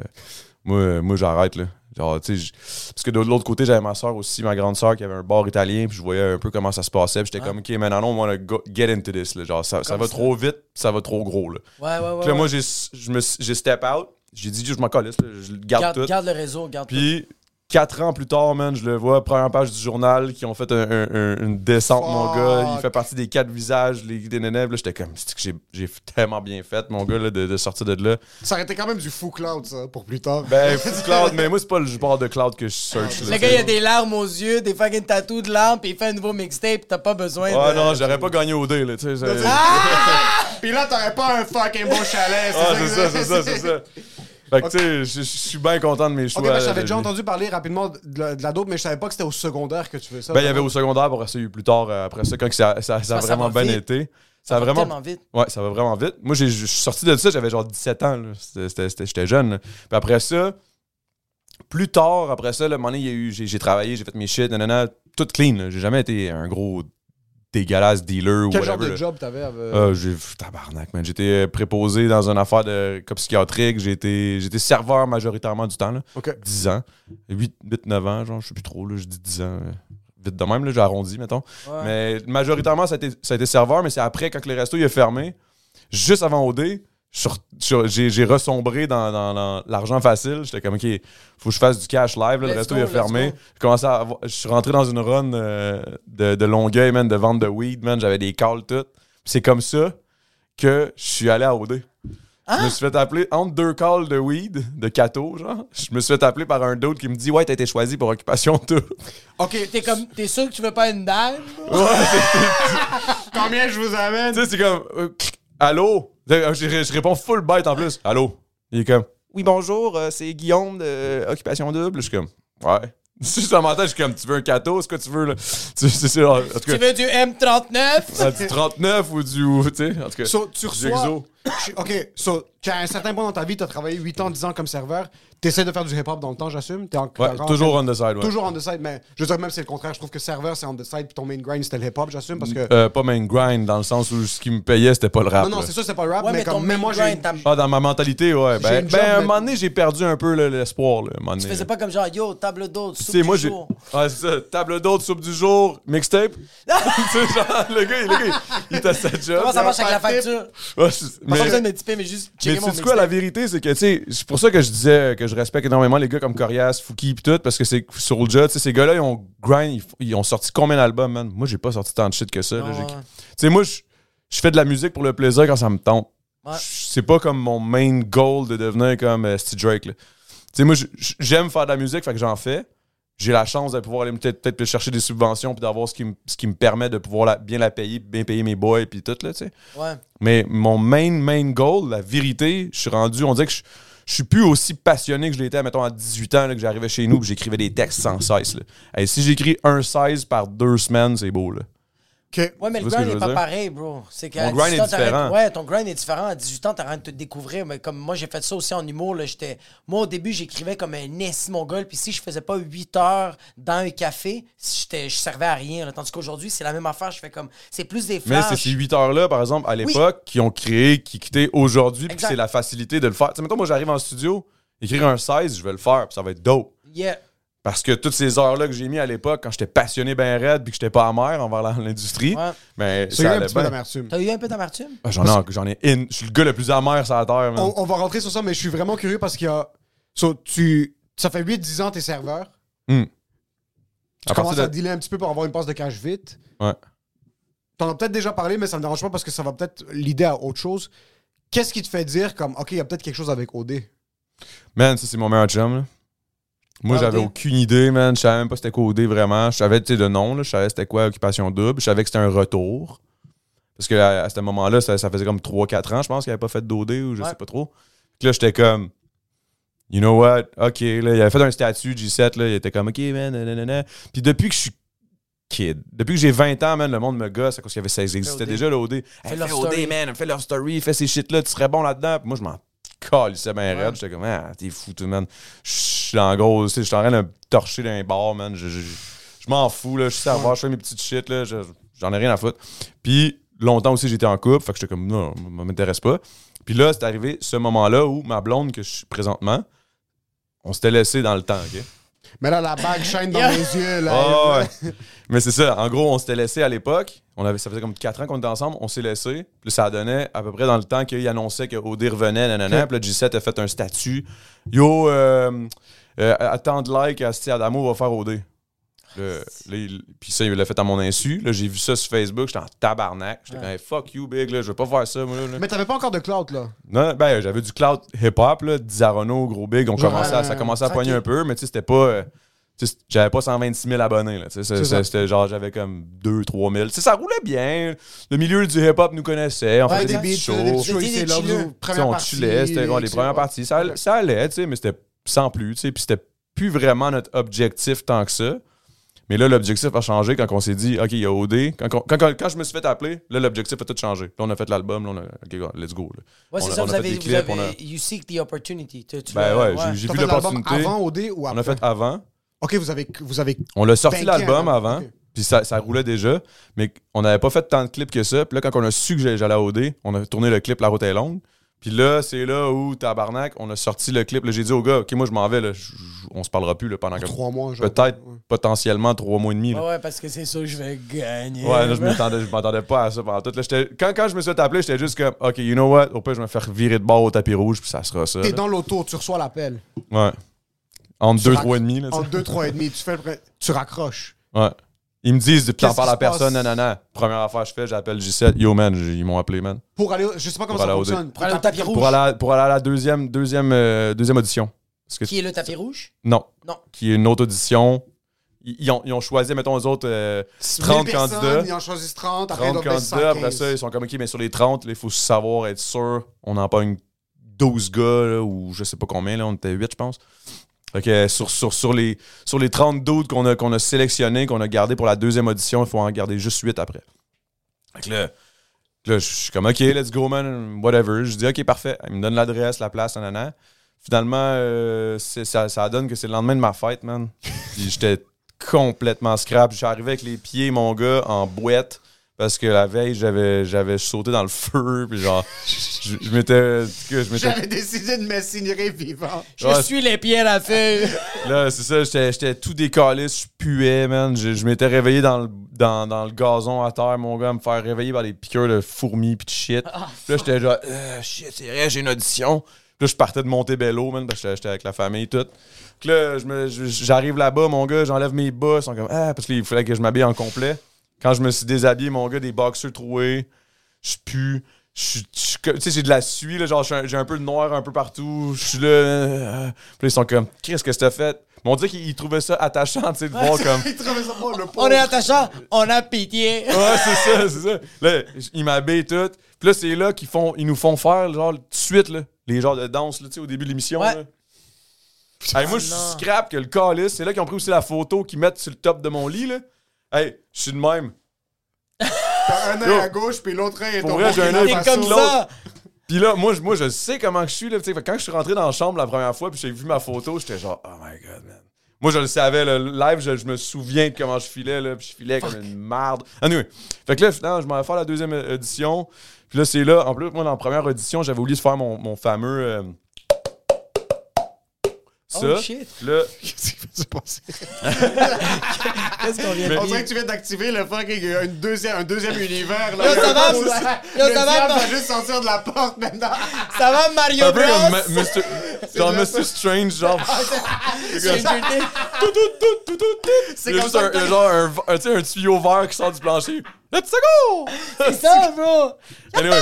Moi, moi j'arrête, là. Genre, tu sais, parce que de l'autre côté, j'avais ma soeur aussi, ma grande soeur, qui avait un bar italien, puis je voyais un peu comment ça se passait, puis j'étais comme, OK, maintenant, on va get into this, là. Genre, ça, ça va ça. trop vite, ça va trop gros, là. Ouais, ouais, ouais. Puis là, ouais. moi, j'ai step out. J'ai dit, je m'en calisse, je garde, garde, tout. garde le réseau, garde Puis Quatre ans plus tard, man, je le vois, première page du journal, qui ont fait un- un- un- une descente, mon gars. Il fait partie des quatre visages, les des j'étais comme, j'ai- tellement bien fait, mon gars, là, de, de sortir de là? Ça aurait été quand même du fou cloud, ça, pour plus tard. Ben, *laughs* fou cloud, mais moi, c'est pas le genre de cloud que je search. là, Le gars, il a des larmes aux yeux, des fucking tatous de larmes, puis il fait un nouveau mixtape, t'as pas besoin Ouais, de... non, j'aurais pas gagné au dé, là, tu sais. *laughs* Puis là, t'aurais pas un fucking beau chalet. Ah, c'est ça, c'est ça, c'est ça. Fait que, tu sais, je suis bien content de mes choix. Ok, ben, j'avais déjà entendu parler rapidement de la, de la dope, mais je savais pas que c'était au secondaire que tu fais ça. Ben, il y avait au secondaire, pour eu plus tard, euh, après ça, quand ça, ça, ça a vraiment bien été. Ça va vraiment. tellement vite. Ouais, ça va vraiment vite. Moi, j'ai- je suis sorti de ça, j'avais genre 17 ans. là. C'était- c'était- c'était- J'étais jeune. là. Puis après ça, plus tard, après ça, le moment donné, il y a eu, j'ai j'ai travaillé, j'ai fait mes shit, nanana, tout clean. là. J'ai jamais été un gros dégueulasse dealer ou Quel whatever. genre de là. job t'avais avec... Euh, j'ai tabarnak, man. J'étais euh, préposé dans une affaire de psychiatrique. J'étais j'étais serveur majoritairement du temps. Là. Ok. 10 ans. 8, 8 9 ans, genre, je sais plus trop, là, je dis 10 ans. euh, Vite de même, là, j'ai arrondi, mettons. Ouais. Mais majoritairement, ça a, été, ça a été serveur, mais c'est après, quand le resto il a fermé, juste avant OD, j'ai j'ai ressombré dans, dans- dans l'argent facile. J'étais comme, OK, faut que je fasse du cash live. là, le resto go, il a let's fermé. go. J'ai commencé à avoir- je suis rentré dans une run euh, de, de Longueuil, man, de vente de weed, man. J'avais des calls, tout. Puis C'est comme ça que je suis allé à OD. Je Hein? me suis fait appeler entre deux calls de weed, de cato, genre. Je me suis fait appeler par un d'autre qui me dit Ouais, t'as été choisi pour occupation double. Ok, T'es comme, t'es sûr que tu veux pas une dame? *laughs* combien je vous amène? Tu sais, c'est comme euh, Allô? Je, je- je réponds full bête en plus. Allô? Il est comme Oui, bonjour, euh, c'est Guillaume de euh, Occupation Double. Je suis comme Ouais. *laughs* Si je m'entends, je suis comme Tu veux un cato, c'est quoi tu veux là *laughs* Tu c'est ça, en tout Tu cas. veux du M39? ah, Du 39 ou du. Tu sais, en tout cas. So, tu reçois... Ok, so, tu as un certain point dans ta vie, tu as travaillé 8 ans, 10 ans comme serveur. Tu essaies de faire du hip-hop dans le temps, j'assume? T'es en- Ouais, encore en toujours train- on the side, ouais. Toujours on the side, mais je veux dire, même si c'est le contraire, je trouve que serveur, c'est on the side, puis ton main grind, c'était le hip-hop, j'assume, parce que. Euh, pas main grind, dans le sens où ce qui me payait, c'était pas le rap. non, non, c'est sûr, c'est pas le rap, Ouais, mais, mais comme. ton Mais main moi, j'ai. Ah, dans ma mentalité, ouais. Ben, ben, job, à un moment donné, j'ai perdu un peu le- l'espoir, là, un moment Tu faisais pas comme genre, yo, table Tu soupe du moi, jour. Ouais, c'est ça. Table d'hôte, soupe du jour, mixtape. *laughs* *laughs* tu sais, genre, le gars, le gars, il à sa job. Comment ça marche avec la facture? Pas besoin mais me tiper, mais juste mais checker mon sais quoi, la vérité, c'est que, tu sais, c'est pour ça que je disais que je respecte énormément les gars comme Corias, Fouki pis tout, parce que c'est sur le tu sais, ces gars-là, ils ont grind, ils, ont sorti combien d'albums, man? Moi, j'ai pas sorti tant de shit que ça. Tu sais, moi, je fais de la musique pour le plaisir quand ça me. Ouais. Je- C'est pas comme mon main goal de devenir comme euh, Steve Drake. là. Tu sais, moi, j'aime faire de la musique, fait que j'en fais. J'ai la chance de pouvoir aller peut-être chercher des subventions puis d'avoir ce qui, me- ce qui me permet de pouvoir la- bien la payer, bien payer mes boys puis tout, là, tu sais. Ouais. Mais mon main, main goal, la vérité, je suis rendu, on dirait que je, je suis plus aussi passionné que je l'étais, mettons, à 18 ans, là, que j'arrivais chez nous et j'écrivais des textes sans cesse. Là. Hey, si j'écris un 16 par deux semaines, c'est beau, là. Ouais, mais Tu le grind je est veux pas dire? pareil, bro. C'est qu'à Mon grind 18 est différent. Ouais, ton grind est différent. À 18 ans, t'arrêtes de te découvrir. Mais comme moi, j'ai fait ça aussi en humour. Là, j'étais... Moi, au début, j'écrivais comme un esti mon gars. Puis si je faisais pas 8 heures dans un café, j'étais... je servais à rien. là. Tandis qu'aujourd'hui, c'est la même affaire. Je fais comme. C'est plus des Mais flashs. c'est ces 8 heures-là, par exemple, à l'époque, qui ont créé, qui quittaient aujourd'hui, puis c'est la facilité de le faire. Tu sais, mettons, moi, j'arrive en studio, écrire un 16, je vais le faire, puis ça va être dope. Yeah. Parce que toutes ces heures-là que j'ai mis à l'époque, quand j'étais passionné ben raide, puis que j'étais pas amer envers l'industrie, Ouais. mais C'est ça eu un allait petit peu bien. d'amertume. T'as eu un peu d'amertume? Ah, J'en ai, en- j'en ai in- Je suis le gars le plus amer sur la terre, man. On, on va rentrer sur ça, mais je suis vraiment curieux parce qu'il y a. So, tu, ça fait 8-10 ans, t'es serveur. Hmm. Tu À commences à de- dealer un petit peu pour avoir une passe de cash vite. Ouais. T'en as peut-être déjà parlé, mais ça me dérange pas parce que ça va peut-être l'idée à autre chose. Qu'est-ce qui te fait dire comme, OK, il y a peut-être quelque chose avec OD? Man, ça, c'est mon meilleur chum, là. Moi, Ah, j'avais aucune idée, man. Je savais même pas c'était quoi OD vraiment. Je savais, tu sais, de nom, là. Je savais c'était quoi Occupation Double. Je savais que c'était un retour. Parce que à, à ce moment-là, ça, ça faisait comme 3-4 ans, je pense, qu'il avait pas fait d'OD ou je Ouais. sais pas trop. Puis là, j'étais comme, you know what? OK, là, il avait fait un statut G7, là. Il était comme, OK, man, nanana. Puis depuis que je suis kid, depuis que j'ai 20 ans, man, le monde me gosse à cause qu'il y avait ça existait déjà, l'OD. Hey, Fais fais leur OD, story. man, fais leur story, fais ces shit-là, tu serais bon là-dedans. Puis moi, je m'en calissais bien raide. J'étais comme, ah, t'es fou, tout, man. Je suis en gros, tu sais, je suis en train de me torcher dans un bar, man. Je, je- je m'en fous, là. Je suis serveur, je fais mes petites shit, là. je- J'en ai rien à foutre. Puis longtemps aussi, j'étais en couple, fait que j'étais comme, non, ça m'intéresse pas. Puis là, c'est arrivé ce moment-là où ma blonde que je suis présentement, on s'était laissé dans le temps, OK? Mais là, la bague *laughs* shine dans mes yeux. Là. Ouais. Mais c'est ça. En gros, on s'était laissé à l'époque. On avait, ça faisait comme 4 ans qu'on était ensemble. On s'est laissé. Puis ça donnait à peu près dans le temps qu'il annonçait que OD revenait, nanana. Puis là, G7 a fait un statut. Yo, euh, Euh, à tant de likes, Asti Adamo va faire OD. Là, il- Puis ça, il l'a fait à mon insu. Là, j'ai vu ça sur Facebook, j'étais en tabarnak. J'étais comme, fuck you, big, là, je veux pas faire ça, moi. Là, là. Mais t'avais pas encore de clout, là? Non, ben, j'avais du cloud hip-hop, là, Dizarono, gros big, on commençait à- ça commençait à poigner un peu, mais tu sais, c'était pas. euh, tu sais, j'avais pas 126 000 abonnés, là. tu sais, c'est- C'est ça. c'est- C'était genre, j'avais comme 2 3 000. Tu sais, ça roulait bien. Le milieu du hip-hop nous connaissait. On Ouais, faisait des des beats, shows. des shows Des là, on partie, chillait, c'était les premières parties. Ça, allait- ça allait, tu sais, mais c'était sans plus. Puis c'était plus vraiment notre objectif tant que ça. Mais là, l'objectif a changé quand on s'est dit, OK, il y a OD. Quand, on- quand, quand- quand je me suis fait appeler, là, l'objectif a tout changé. Là, on a fait l'album, là, on a, OK, let's go. là. Ouais, On c'est a- ça, on vous a fait avez, des vous clips, avez, on a- you seek the opportunity. Tu- tu Ben ouais, j'ai- vu l'opportunité. avant OD ou On après? a fait avant. Ok, vous avez. Vous avez... On l'a sorti l'album un- avant, puis ça, ça roulait déjà, mais on n'avait pas fait tant de clips que ça. Puis là, quand on a su que j'allais à OD, on a tourné le clip La route est longue. Puis là, c'est là où, tabarnak, on a sorti le clip. Là, j'ai dit au gars, OK, moi, je m'en vais, là, je- je- on se parlera plus là, pendant Trois mois, genre. peut-être Ouais. potentiellement trois mois et demi. là. Ouais, parce que c'est ça que je vais gagner. Ouais, là, je m'attendais, je m'attendais pas à ça pendant tout. Là, quand, quand je me suis appeler, j'étais juste comme, OK, you know what, au pire, je vais me faire virer de bord au tapis rouge, puis ça sera ça. T'es dans l'auto, tu reçois l'appel. Ouais. Entre Tu deux, rac- trois et demi, là, tu En deux, trois et demi, tu fais le Tu raccroches. Ouais. Ils me disent, tu t'en parles à personne, passe? nanana. Première affaire que je fais, j'appelle J7. Yo, man, ils m'ont appelé, man. Pour aller. Je sais pas comment Pour ça fonctionne. Pour aller au tapis rouge. Pour aller, à, pour aller à la deuxième, deuxième, euh, deuxième audition. Parce que, Qui est le tapis rouge? non. Non. Qui est une autre audition. Ils, ils ont, ils ont choisi, mettons, eux autres, euh, 30 1000 personnes, candidats. Ils en choisissent 30. Après, 30 ils doivent baisser candidats. Après 15. ça, ils sont comme, OK, mais sur les 30, là, il faut savoir, être sûr. On en pogne 12 gars, là, ou je sais pas combien, là, on était 8, je pense. Que sur, sur, sur, les, sur les 30 doutes qu'on a, qu'on a sélectionnés, qu'on a gardés pour la deuxième audition, il faut en garder juste 8 après. Fait que là, là, je suis comme, OK, let's go, man, whatever. Je dis, OK, parfait. Il me donne l'adresse, la place, nanana. Finalement, euh, ça, ça donne que c'est le lendemain de ma fête, man. *laughs* J'étais complètement scrap. Je suis arrivé avec les pieds, mon gars, en boîte. Parce que la veille, j'avais, j'avais sauté dans le feu. Puis genre, *laughs* je, je m'étais. J'avais décidé de m'insinuer vivant. Je Ouais. suis les pieds à la feuille. *laughs* Là, c'est ça, j'étais, j'étais tout décalé, je puais, man. Je, je m'étais réveillé dans le, dans, dans le gazon à terre, mon gars, à me faire réveiller par des piqûres de fourmis pis de shit. Puis là, j'étais genre, Euh, shit, c'est vrai, j'ai une audition. Puis là, je partais de Montebello, man, parce que j'étais- avec la famille, tout. Puis là, me- j'arrive là-bas, mon gars, j'enlève mes bas, ils sont comme, ah, parce qu'il fallait que je m'habille en complet. Quand je me suis déshabillé, mon gars, des boxers troués, je pue. Je suis- je suis comme- Tu sais, j'ai de la suie, là, genre, un- j'ai un peu de noir un peu partout. Je suis là. euh, puis là, ils sont comme, qu'est-ce que c'est fait? Mais on dirait qu'ils ils trouvaient ça attachant, tu sais, de voir comme. Ils trouvaient ça pas, le pauvre. On est attachant, on a pitié. Ouais, c'est ça, c'est ça. Là, ils m'habillent tout. Puis là, c'est là qu'ils font, ils nous font faire, genre, tout de suite, là, les genres de danse, là, tu sais, au début de l'émission. Ouais. là. Hey, moi, je scrap que le calice. C'est là qu'ils ont pris aussi la photo qu'ils mettent sur le top de mon lit, là. Hey, je suis de même. T'as un œil à gauche, puis l'autre œil est Pour ton vrai, j'ai un œil comme l'autre. ça. Puis là, moi, je- moi, je sais comment je suis, là. tu sais. Fait que quand je suis rentré dans la chambre la première fois, puis j'ai vu ma photo, j'étais genre, oh my god, man. Moi, je le savais, le live, je, je me souviens de comment je filais, là, puis je filais comme une merde. Anyway. Fait que là, finalement, je m'en vais faire la deuxième euh, édition. Puis là, c'est là. En plus, moi, dans la première audition, j'avais oublié de faire mon, mon fameux. euh, ça. Oh, shit. Là, *laughs* Qu'est-ce qui va se passer? *laughs* Qu'est-ce qu'on vient de On dirait que tu viens d'activer le fucking euh, une deuxième, un deuxième univers. Là, Yo, ça va, yo, le ça va, va juste sortir de la porte maintenant. Ça va, Mario un peu Bros? comme Ma- Mr. Genre Mr. Strange, genre. C'est comme juste ça un, genre un, un, un tuyau vert qui sort du plancher. Let's go! C'est *laughs* ça, bro. Anyway,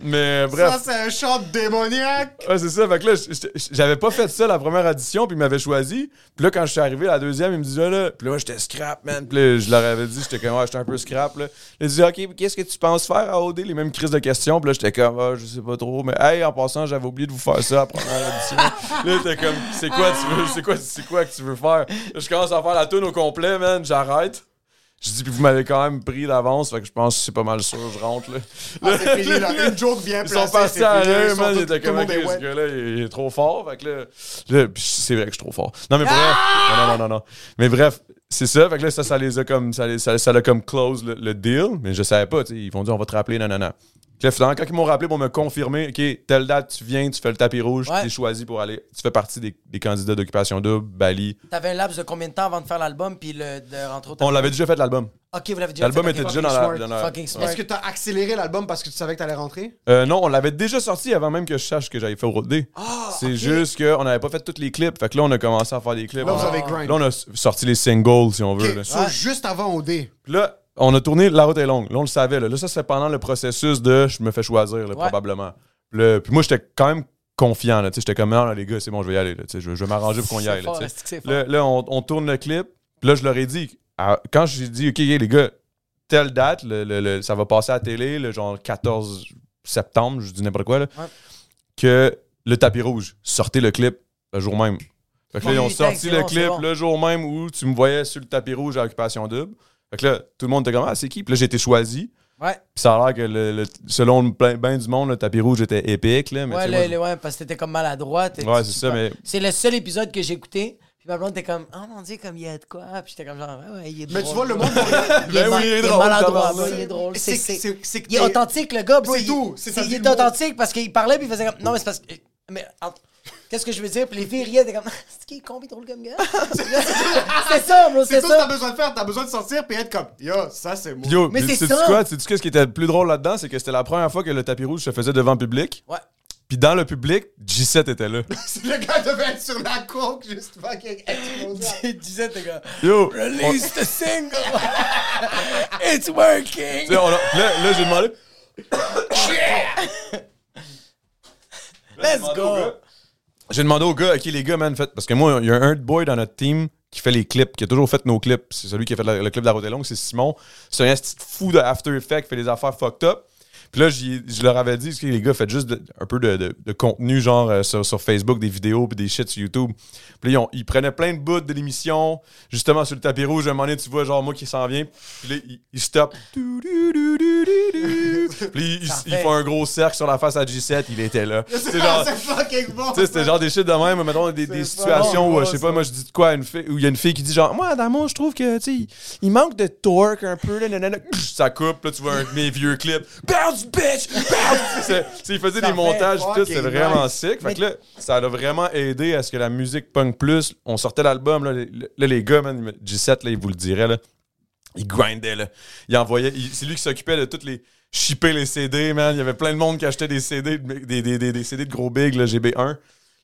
mais bref. Ça, c'est un chant démoniaque. Ouais, c'est ça. Fait que là, j'avais pas fait ça la première audition, puis ils m'avaient choisi. Puis là, quand je suis arrivé la deuxième, ils me disaient là. Puis là, j'étais scrap, man. Puis là, je leur avais dit, j'étais comme, ouais, j'étais un peu scrap, là. Ils disaient, OK, qu'est-ce que tu penses faire à OD? Les mêmes crises de questions. Puis là, j'étais comme, ah, je sais pas trop. Mais hey, en passant, j'avais oublié de vous faire ça la première audition. là, j'étais comme, c'est quoi, tu veux, c'est quoi, c'est quoi que tu veux faire? Là, je commence à faire la tune au complet, man. J'arrête. Je dis, puis vous m'avez quand même pris d'avance, fait que je pense que c'est pas mal sûr, je rentre, là. Ah, c'est fini, là. Une joke bien Ils placée. sont partis à sont man. Ils étaient comme, ce gars-là, il est trop fort. Fait que là, là, c'est vrai que je suis trop fort. Non, mais bref. Non, non, non, non, non. Mais bref, c'est ça. Fait que là, ça, ça les a comme, ça, les- ça, ça l'a comme close le, le deal. Mais je savais pas, tu sais. Ils vont dire, on va te rappeler, nanana. Puis là, finalement, quand ils m'ont rappelé pour me confirmer, OK, telle date, tu viens, tu fais le tapis rouge, Ouais. tu es choisi pour aller. Tu fais partie des, des candidats d'occupation double, Bali. T'avais un laps de combien de temps avant de faire l'album puis le, de rentrer au On l'avait déjà fait, l'album. Ok, vous l'avez déjà L'album fait, était ok, déjà dans la. dans la- Fucking smart. Est-ce que t'as accéléré l'album parce que tu savais que t'allais rentrer? Euh, non, on l'avait déjà sorti avant même que je sache que j'avais fait au Road Day. Ah, C'est juste qu'on n'avait pas fait tous les clips. Fait que là, on a commencé à faire des clips. Là, vous avez grind. Là, on a sorti les singles, si on veut. là. Ok, so, juste avant OD. Puis là, on a tourné La route est longue. Là, on le savait. Là, Là, ça, c'est pendant le processus de je me fais choisir, là, probablement. Puis, là, puis moi, j'étais quand même confiant. J'étais comme, non, là, les gars, c'est bon, je vais y aller. là, je, je vais m'arranger pour qu'on y aille. là, fort, on, on tourne le clip. Puis là, je leur ai dit, à- quand j'ai dit, OK, les gars, telle date, le- le- le- ça va passer à la télé, le genre 14 septembre, je dis n'importe quoi, là, Ouais. que le tapis rouge, sortez le clip le jour même. Fait que là, ils ont sorti le clip bon. le jour même où tu me voyais sur le tapis rouge à Occupation Double. Fait que là, tout le monde était comme, ah, c'est qui? Puis là, j'ai été choisi. Ouais, Puis ça a l'air que, le, le- selon le plein ben du monde, le tapis rouge était épique. Là, mais ouais, tu sais, le- moi, le- ouais, parce que t'étais comme maladroit. t'es- Ouais, c'est tu ça, pas- mais- C'est le seul épisode que j'ai écouté. Puis ma blonde était comme, oh mon dieu, comme il y a de quoi. Puis j'étais comme genre, ouais, ouais, il est drôle. Mais tu vois, le monde. *laughs* Il est, Ben oui, il est drôle, maladroit, tabarnak. il est drôle. C'est- C'est- c'est- c'est- c'est que Il est t'es- authentique, le gars, bro. C'est il- tout, c'est ça, il est mot. authentique parce qu'il parlait, puis il faisait comme, non, mais c'est parce que. Mais en- qu'est-ce que je veux dire? Puis les filles riaient, t'es comme, *laughs* c'est qui est drôle comme gars? *laughs* c'est ça, bro, C'est c'est tout ce que t'as ça. besoin de faire. T'as besoin de sortir puis être comme, yo, ça c'est moi. Yo, Mais c'est ça. quoi? Sais-tu qu'est-ce qui était le plus drôle là-dedans? C'est que c'était la première fois que le tapis rouge se faisait devant le public. Ouais. Puis dans le public, G7 était là. *laughs* Si le gars devait être sur la coke, juste fucking. Tu disais, t'es comme, Yo! on- release the single. It's working. tu sais, on a- là, là, j'ai demandé. *coughs* *coughs* Let's go. J'ai demandé au gars, OK, les gars, man, faites. Parce que moi, il y a un boy dans notre team qui fait les clips, qui a toujours fait nos clips. C'est celui qui a fait le, clip de la route longue, c'est Simon. C'est un petit fou de After Effects, qui fait des affaires fucked up. Puis là, je leur avais dit, les gars, faites juste de- un peu de, de- de contenu, genre euh, sur, sur Facebook, des vidéos, puis des shit sur YouTube. Puis là, ils, ont- ils prenaient plein de bouts de l'émission, justement sur le tapis rouge. À un moment donné, tu vois, genre, moi qui s'en vient. Puis là, ils, ils stoppent. *laughs* Puis ils, ils- font un gros cercle sur la face à G7, il était là. *laughs* C'est genre. *laughs* Bon. C'était genre des shit de même, mettons des, des situations où, euh, je sais pas, moi, je dis de quoi une fille, où il y a une fille qui dit genre, moi, Adamo, je trouve que, tu sais, il- manque de torque un peu, là, ça coupe, là, tu vois un mes vieux clips. Bounce, bitch! Bounce! *laughs* C'est- c'est- il faisait Ça des montages, tout, c'est vraiment nice. sick. Fait que là, ça a vraiment aidé à ce que la musique punk plus, on sortait l'album, là, les- là, les gars, man, ils me- G7, là, ils vous le diraient, là. Il grindait, là. Il envoyait. c'est lui qui s'occupait de toutes les. Shipper les CD, man. Il y avait plein de monde qui achetait des CD, de- des, des, des, des CD de gros big, là, GB1.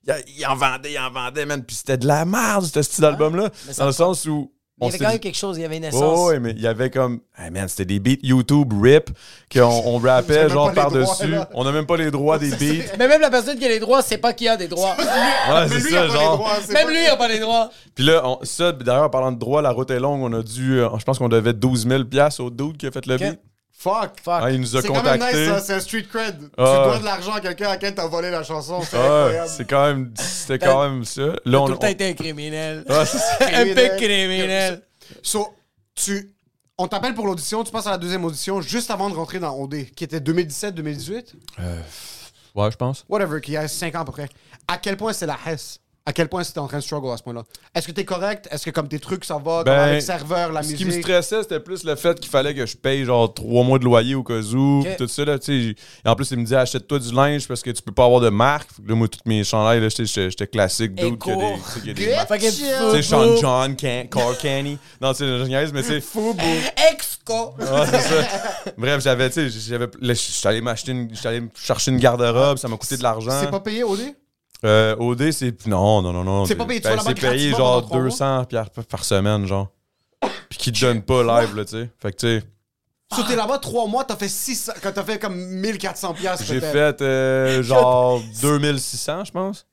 Il, il en vendait, il en vendait, man. Puis c'était de la merde, ce style d'album-là. Dans le sens où. Il y avait quand même quelque chose, il y avait une essence. Oh, ouais, mais il y avait comme. Hey man, c'était des beats YouTube rip qu'on on rappait *laughs* genre droits, par-dessus. On n'a même pas les droits des *laughs* beats. Mais même la personne qui a les droits, c'est pas qui a des droits. *laughs* Ouais, c'est ça, genre. droits, même pas- lui, il a pas les droits. Puis là, on- ça, d'ailleurs, en parlant de droit, la route est longue. On a dû. euh, je pense qu'on devait 12 000 piastres au dude qui a fait le beat. Fuck. Fuck. Ah, il nous a C'est quand même nice, ça. C'est un street cred. Tu Ah. dois de l'argent à quelqu'un à qui t'as volé la chanson. C'est Ouais, incroyable. c'est quand même. C'était quand même ça. Là, on. tout le temps on- été un criminel. Ça. *laughs* un peu Criminel. So, tu... On t'appelle pour l'audition, tu passes à la deuxième audition juste avant de rentrer dans OD, qui était 2017-2018. Ouais, je pense. Whatever, qui a 5 ans à peu près. À quel point c'est la Hesse? À quel point c'était en train de struggle à ce point-là? Est-ce que t'es correct? Est-ce que comme tes trucs, ça va? comme Ben, avec serveur, la Ce musique? qui me stressait, c'était plus le fait qu'il fallait que je paye genre trois mois de loyer au cas où, tout ça. Là. Et en plus, il me disait achète-toi du linge parce que tu peux pas avoir de marque. Que Là, moi, toutes mes chandails, là, j'étais- classique, dude. y a des- marques. Tu sais, Sean. John, Can, Carl Canny. Non, tu sais, je mais c'est fou. *laughs* Exco. Ouais, c'est ça. Bref, j'avais, tu sais, j'avais. là, J'étais allé m'acheter une. J'étais allé me chercher une garde-robe, ça m'a coûté de l'argent. C'est pas payé OD? Euh, OD, c'est. Non, non, non, non. C'est pas payé, tu Ben, C'est payé genre pendant trois mois? 200 pierres par- par semaine, genre. Puis qui te donne pas live, là, tu sais. Fait que, tu sais, So, t'es là-bas trois mois, t'as fait 600, quand t'as fait comme 1400 piastres j'ai fait euh, genre 2600, je pense.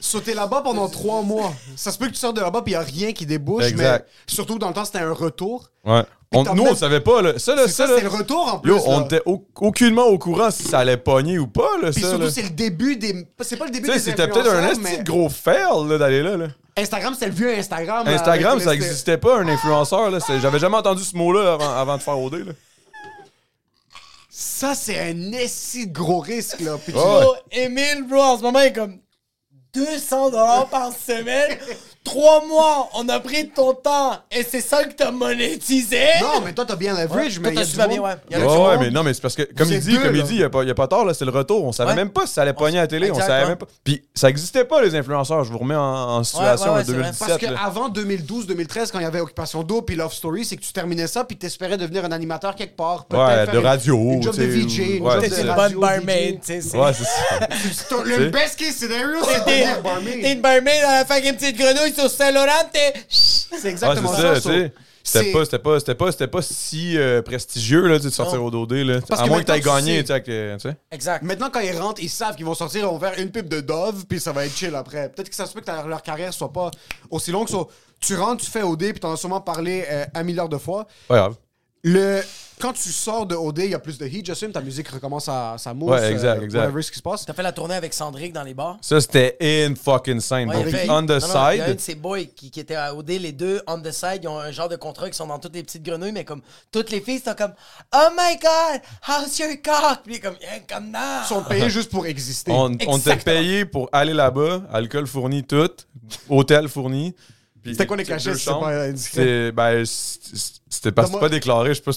So, t'es là-bas pendant trois mois. Ça se peut que tu sors de là-bas puis y a rien qui débouche, Exact. mais surtout dans le temps, c'était un retour. Ouais. On- nous, on savait pas, là. Ça, là, C'est ça, ça, là. c'est le retour en plus. Yo, on était au- aucunement au courant si ça allait pogner ou pas, là, Puis ça. surtout, c'est le début des. C'est pas le début des c'était peut-être un mais de gros fail, d'aller là, là. Instagram, c'est le vieux Instagram. Instagram, ça les- existait pas, un influenceur, là. J'avais jamais entendu ce mot-là avant, avant de faire OD, là. Ça, c'est un esti de gros risque, là. Puis tu-. Bro, Emile, bro, en ce moment, il est comme 200 dollars par semaine. Trois mois, on a pris de ton temps et c'est ça que t'as monétisé? Non, mais toi, t'as bien leverage, Toi, mais. il y t'as a du monde- ouais. Il y a Ouais, mais non, mais c'est parce que, comme il dit, comme il dit, il n'y a, pas- il y a pas tort, là, c'est le retour. On savait Ouais. même pas si ça allait pogner à la télé, on savait ouais. même pas. Puis ça existait pas, les influenceurs, je vous remets en, en situation ouais, ouais, en c'est vrai. 2017. Parce qu'avant 2012-2013, quand il y avait Occupation d'eau puis Love Story, c'est que tu terminais ça puis t'espérais devenir un animateur quelque part. Ouais, faire de radio, Une job de VJ, une ouais, job de radio, barmaid, tu sais. c'est- Ouais, c'est ça. *laughs* Le best case scenario, c'est devenir barmaid. t'es une barmaid à faire une petite grenouille sur Saint-Laurent, t'es... C'est Ouais, exactement c'est ça. so-. C'était pas, c'était pas, c'était pas, c'était pas si euh, prestigieux là, de sortir Non. au Dodé là. Parce à que moins que t'aies gagné, tu sais, avec, euh, tu sais. Exact. Maintenant, quand ils rentrent, ils savent qu'ils vont sortir, ils vont faire une pub de Dove, puis ça va être chill après. Peut-être que ça se peut que ta- leur carrière soit pas aussi longue. So, tu rentres, tu fais OD, puis t'en as sûrement parlé euh, un milliard de fois. Pas grave. Le... Quand tu sors de OD, il y a plus de heat, j'assume. Ta musique recommence à sa mousse. Ouais, exact, euh, exact. Whatever ce qui se passe. T'as fait la tournée avec Sandrick dans les bars? Ça, c'était in fucking scene. Ouais, Donc, il a fait- on the Non, non, Il y a un side. de ces boys qui, qui était à OD, les deux on the side, ils ont un genre de contrat qui sont dans toutes les petites grenouilles, mais comme toutes les filles sont comme Oh my god, how's your cock? Puis comme, yeah, comme non. Ils sont payés juste pour exister. On, on t'est Exactement. payé pour aller là-bas, alcool fourni tout, hôtel fourni. C'était quoi les cachets, si c'est pas indiscret? Ben, c'était pas, déclaré, je sais pas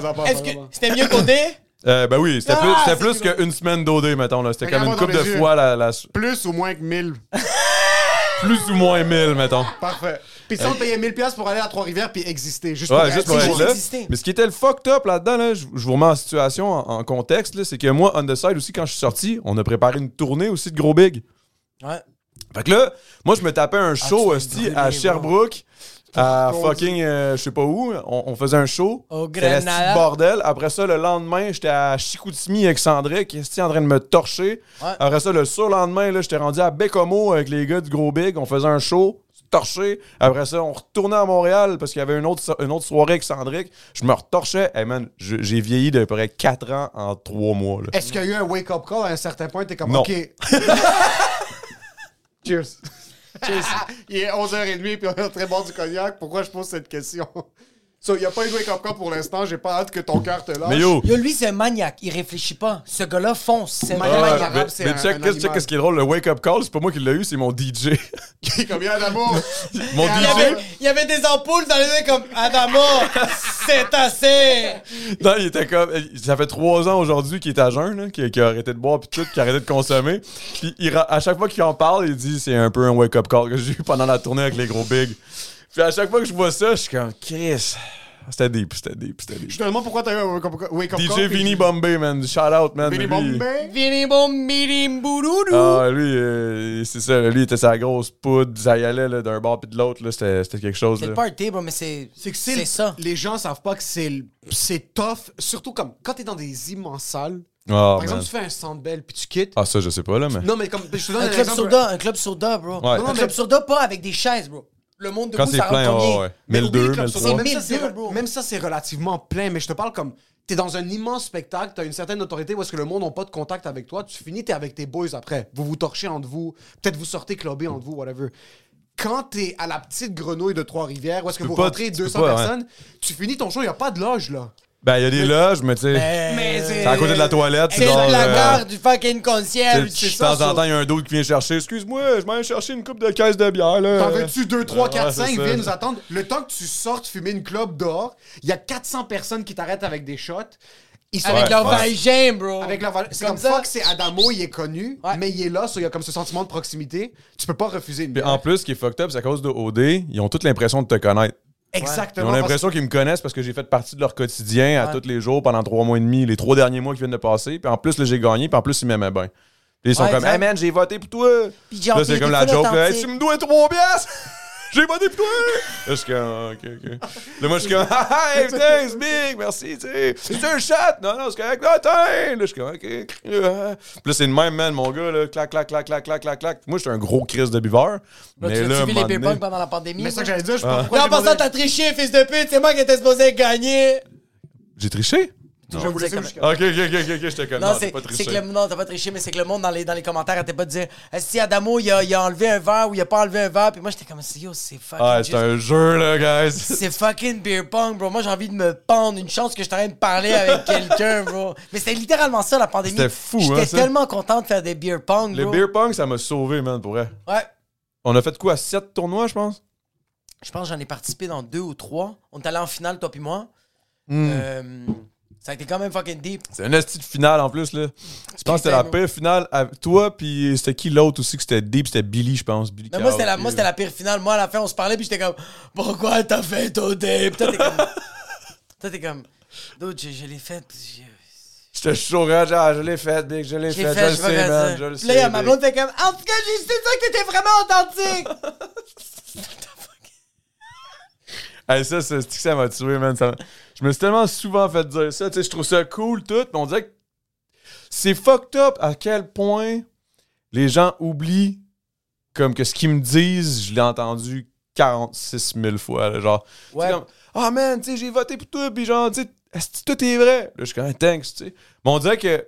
parle pas. Est-ce que c'était mieux qu'OD? *laughs* euh, Ben oui, c'était Ah, plus, qu'une semaine d'OD, mettons. là. C'était comme une dans de fois la, la- Plus ou moins que 1000. *laughs* plus ou moins 1000, mettons. Parfait. Puis si on payait 1000$ piastres pour aller à Trois-Rivières puis exister, juste pour Ouais, juste pour c'est être juste là. exister. Mais ce qui était le fucked up là-dedans, là, je, vous remets en situation, en, en contexte, là, c'est que moi, on the side aussi, quand je suis sorti, on a préparé une tournée aussi de gros big. Ouais. Fait que là, moi, je me tapais un show Ah, t'es brûlé, à bro. Sherbrooke, à fucking, euh, je sais pas où. On, on faisait un show. Au Grenada. bordel. Après ça, le lendemain, j'étais à Chicoutimi avec Sandré, qui était en train de me torcher. Ouais. Après ça, le surlendemain, là, j'étais rendu à Bécomo avec les gars du Gros Big. On faisait un show. Torché. Après ça, on retournait à Montréal parce qu'il y avait une autre, so- une autre soirée avec Sandrick. Je me retorchais. Hey man, j'ai vieilli d'à peu près 4 ans en 3 mois. Est-ce qu'il y a eu un wake-up call à un certain point? T'es comme, Non. OK. *laughs* Cheers. *laughs* Il est 11h30 puis on est en train de boire du cognac. Pourquoi je pose cette question? So, il n'y a pas eu de wake-up call pour l'instant. J'ai pas hâte que ton cœur te lâche. Mais yo, Yo, lui, c'est un maniaque. Il réfléchit pas. Ce gars-là fonce. C'est Maniaque. vraiment Ah, arabe, mais, c'est mais un- check, un check, check animal. qu'est-ce qui est drôle, le wake-up call, c'est pas moi qui l'ai eu, c'est mon DJ. Combien d'amour? mon Il y, DJ. avait, il y avait des ampoules dans les yeux comme Adamo, c'est assez. Non, il était comme. Ça fait trois ans aujourd'hui qu'il est à jeun, là, qu'il qu'il a arrêté de boire puis tout, qu'il a arrêté de consommer. Puis il ra- à chaque fois qu'il en parle, il dit c'est un peu un wake-up call que j'ai eu pendant la tournée avec les gros bigs. Puis à chaque fois que je vois ça, je suis comme Chris. C'était deep, c'était deep, c'était deep. Je te demande pourquoi t'as eu un wake-up wake-up call. DJ Vinny Bombay, man. Shout out, man. Vinny Bombay? Vini bom mirim boudoudou. Ah, lui, euh, c'est ça. Lui, il était sa grosse poudre. Ça y allait là, d'un bord puis de l'autre. là, C'était c'était quelque chose. C'est là. le party, bro, mais c'est C'est que c'est c'est ça. Les gens savent pas que c'est tough, surtout comme quand t'es dans des immenses salles. Ah, Par man. exemple, tu fais un Sandbell puis tu quittes. Ah, ça, je sais pas, là, mais. Non, mais comme je te donne Un un, club exemple. soda, un club soda, bro. Ouais. Un club soda pas avec des chaises, bro. Le monde Quand debout, c'est ça rentre plein, combien? ouais, ouais. Mais oublie 1002, le club 1003. soda, même, C'est ça, c'est 1002, bro. même ça, c'est relativement plein, mais je te parle comme. T'es dans un immense spectacle, t'as une certaine autorité où est-ce que le monde n'a pas de contact avec toi, tu finis, t'es avec tes boys après. Vous vous torchez entre vous, peut-être vous sortez clubber entre vous, whatever. Quand t'es à la petite grenouille de Trois-Rivières, où est-ce que peux vous pas- rentrez tu peux 200 pas, ouais. personnes, tu finis ton show, il a pas de loge, là. Ben, il y a des loges, mais tu sais. Mais C'est à côté de la toilette. C'est genre, la euh, gare du fucking tu concierge, De temps en temps, il y a un d'autre qui vient chercher. Excuse-moi, je m'en vais chercher une coupe de caisse de bière, là. T'en veux-tu 2, 3, Ouais, 4, c'est 5, ça. viens nous attendre. Le temps que tu sortes fumer une clope dehors, il y a 400 personnes qui t'arrêtent avec des shots. Ils sont Avec Ouais, leur ouais. vagin, bro. Avec leur C'est Comme comme, ça. fuck, c'est Adamo, il est connu, Ouais. mais il est là, so il y a comme ce sentiment de proximité. Tu peux pas refuser une Puis bière. en plus, ce qui est fucked up, c'est à cause de OD, ils ont toute l'impression de te connaître. Ils Exactement. ont parce- l'impression qu'ils me connaissent parce que j'ai fait partie de leur quotidien à tous les jours pendant trois mois et demi, les trois derniers mois qui viennent de passer. Puis en plus, là, j'ai gagné, puis en plus, ils m'aimaient bien. Puis ils sont comme, hey man, j'ai voté pour toi. Puis Là, c'est comme la joke, hey, tu me dois trois piastres. J'ai voté pour toi! Là, je suis comme, ah, ok, ok. Là, moi, je suis comme, ah, hey, *laughs* thanks, big, merci, tu sais. C'est un chat? Non, non, c'est correct. Ah, tiens! Là, je suis comme, ok. Ah. Puis là, c'est le même, man, mon gars, là, clac, clac, clac, clac, clac, clac, clac. Moi, j'étais un gros crise de buveur. Là, mais tu là, as suivi les pendant la pandémie? Mais ça que j'allais dire, je sais pas Ah. pourquoi. Là, en demandé- t'as triché, fils de pute. C'est moi qui étais supposé gagner. J'ai triché? Je jusqu'à- Ok, ok, ok, ok, je te connais. Non, c'est pas c'est triché. que le non, t'as pas triché, mais c'est que le monde dans les, dans les commentaires arrêtait pas de dire si Adamo il a, il a enlevé un verre ou il a pas enlevé un verre? Puis moi j'étais comme yo, c'est fucking. Ah, c'est un jeu, là, guys. *laughs* C'est fucking beer pong, bro. Moi, j'ai envie de me pendre. Une chance que je train de parler avec *laughs* quelqu'un, bro. Mais c'était littéralement ça, la pandémie. C'était fou, J'étais hein, tellement content de faire des beer pong, Le bro. beer pong, ça m'a sauvé, man, pour vrai. Ouais. On a fait quoi? Sept tournois, je pense? Je pense que j'en ai participé dans deux ou trois. On est allé en finale, toi puis moi. Hmm. Euh, ça a été quand même fucking deep. C'est un esti de finale en plus, là. Je pense que c'était la pire finale. à- Toi, puis c'était qui l'autre aussi que c'était deep? C'était Billy, je pense. Billy Mais moi, c'était la, moi, pire finale. Moi, à la fin, on se parlait, puis j'étais comme, pourquoi t'as fait ton? Puis toi, t'es comme, *laughs* toi, t'es comme, dude, je, je l'ai fait. J'étais chaud, hein, genre, je l'ai fait, Big, je l'ai fait, fait, je le sais, man, je le sais. Là, il y a ma blonde fait comme, en tout cas, j'ai c'est ça que t'étais vraiment authentique. *laughs* Hey, ça, c'est ça m'a tué, man. Ça je me suis tellement souvent fait dire ça. Tu sais, je trouve ça cool, tout. Mais on dirait que c'est fucked up à quel point les gens oublient comme que ce qu'ils me disent, je l'ai entendu 46 000 fois. là, genre, Ouais. c'est comme, ah man, tu sais, j'ai voté pour toi, puis genre, tu sais, est-ce que tout est vrai? Là, je suis comme, thanks, tu sais. Mais on dirait que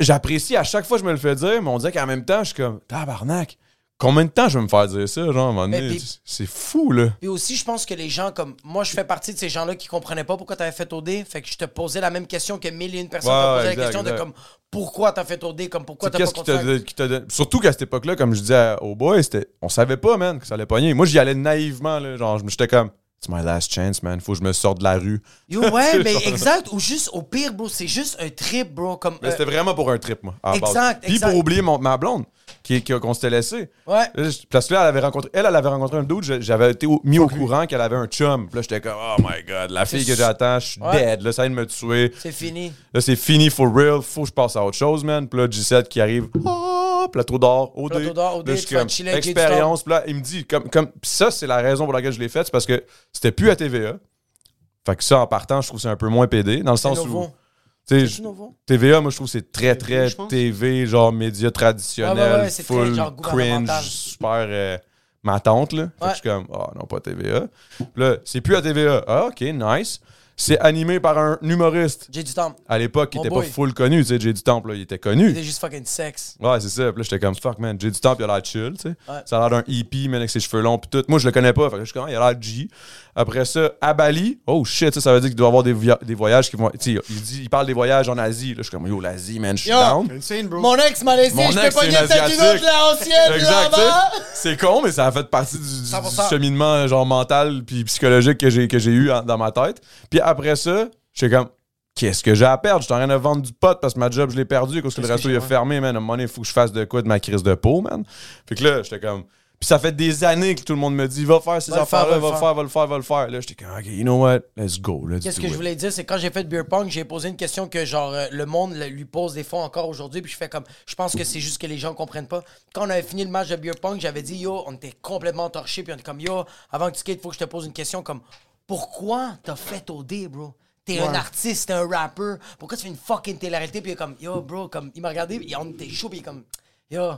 j'apprécie à chaque fois que je me le fais dire, mais on dirait qu'en même temps, je suis comme, tabarnak, combien de temps je vais me faire dire ça, genre, à un moment donné? C'est fou, là. Puis aussi, je pense que les gens comme moi, je fais partie de ces gens-là qui comprenaient pas pourquoi t'avais fait OD. Fait que je te posais la même question que mille et une personnes Ouais, t'ont posé exact, la question de comme pourquoi t'as fait OD, comme pourquoi t'as pas qui continué. qui Surtout qu'à cette époque-là, comme je disais aux boys, c'était- on savait pas, man, que ça allait pogner. Moi, j'y allais naïvement, là. Genre, j'étais comme, it's my last chance, man. Faut que je me sorte de la rue. Yo, ouais, *laughs* mais exact. Ou juste, au pire, bro, c'est juste un trip, bro. Comme, Mais euh, c'était vraiment pour un trip, moi. à la base. Exact, Puis exact. pour oublier mon- ma blonde, qui, qui- qu'on s'était laissé. ouais. Parce que là, elle avait rencontré, elle, elle avait rencontré un dude, je- j'avais été au- mis au courant qu'elle avait un chum. Puis là, j'étais comme, oh my god, la fille que j'attends, je suis Ouais. dead, là, ça vient de me tuer. C'est fini. Là, c'est fini for real, faut que je passe à autre chose, man. Puis là, G7 qui arrive, oh, plateau d'or, OD. Plateau d'or, OD, Là, je comme, chiller expérience. Puis là, il me dit, comme, comme, ça, c'est la raison pour laquelle je l'ai fait, c'est parce que c'était plus à TVA. Fait que ça, en partant, je trouve que c'est un peu moins PD, dans le C'est sens nouveau. où, TVA, moi, je trouve que c'est très, très. TV, genre médias traditionnels, Ouais, ouais, ouais, c'est très, full genre, cringe, super euh, ma tante, là. Fait que Ouais. je suis comme, oh non, pas TVA. Puis là, c'est plus à TVA. Ah, ok, nice. C'est animé par un humoriste. J'ai du temps. À l'époque, il Mon était boy. pas full connu, tu sais, Jay du Temple, là, il était connu. C'était juste fucking sexe. Ouais, c'est ça. Puis là, j'étais comme, fuck, man, Jay du Temple, il a l'air chill, tu sais. Ouais. Ça a l'air d'un hippie, man, avec ses cheveux longs, puis tout. Moi, je le connais pas, fait que je suis comme, Ah, il a l'air G. Après ça, à Bali, oh shit, ça, ça veut dire qu'il doit y avoir des, via- des voyages qui vont. Tu sais, il, dit, il parle des voyages en Asie. Là, je suis comme, yo, l'Asie, man, je suis Yo. down. Insane, bro. Mon ex m'a laissé, Mon je ex, peux pas dire une peut-être une Asiatique. autre sais. là-bas. C'est con, mais ça a fait partie du, du- du 100%. cheminement genre mental puis psychologique que j'ai que j'ai eu en- dans ma tête. Puis après ça, j'étais comme qu'est-ce que j'ai à perdre? J'étais en train de vendre du pot parce que ma job, je l'ai perdu parce que le resto il a fermé, man. À un moment donné, il faut que je fasse de quoi de ma crise de peau, man. Fait que là, j'étais comme puis ça fait des années que tout le monde me dit va faire ces affaires-là, va le faire. va le faire, va le faire. Là, j'étais comme OK, you know what? Let's go. Let's Qu'est-ce que it. je voulais dire, c'est quand j'ai fait Beer Pong, j'ai posé une question que genre euh, le monde lui pose des fois encore aujourd'hui, puis je fais comme, je pense que c'est juste que les gens comprennent pas. Quand on avait fini le match de Beer Pong, j'avais dit yo, on était complètement torchés, puis on était comme yo, avant que tu quittes, faut que je te pose une question comme, pourquoi t'as fait OD, bro? T'es un artiste, t'es un rappeur, pourquoi tu fais une fucking télé-réalité, puis il est comme yo, bro, comme il m'a regardé, et on était chaud, puis il est comme yo,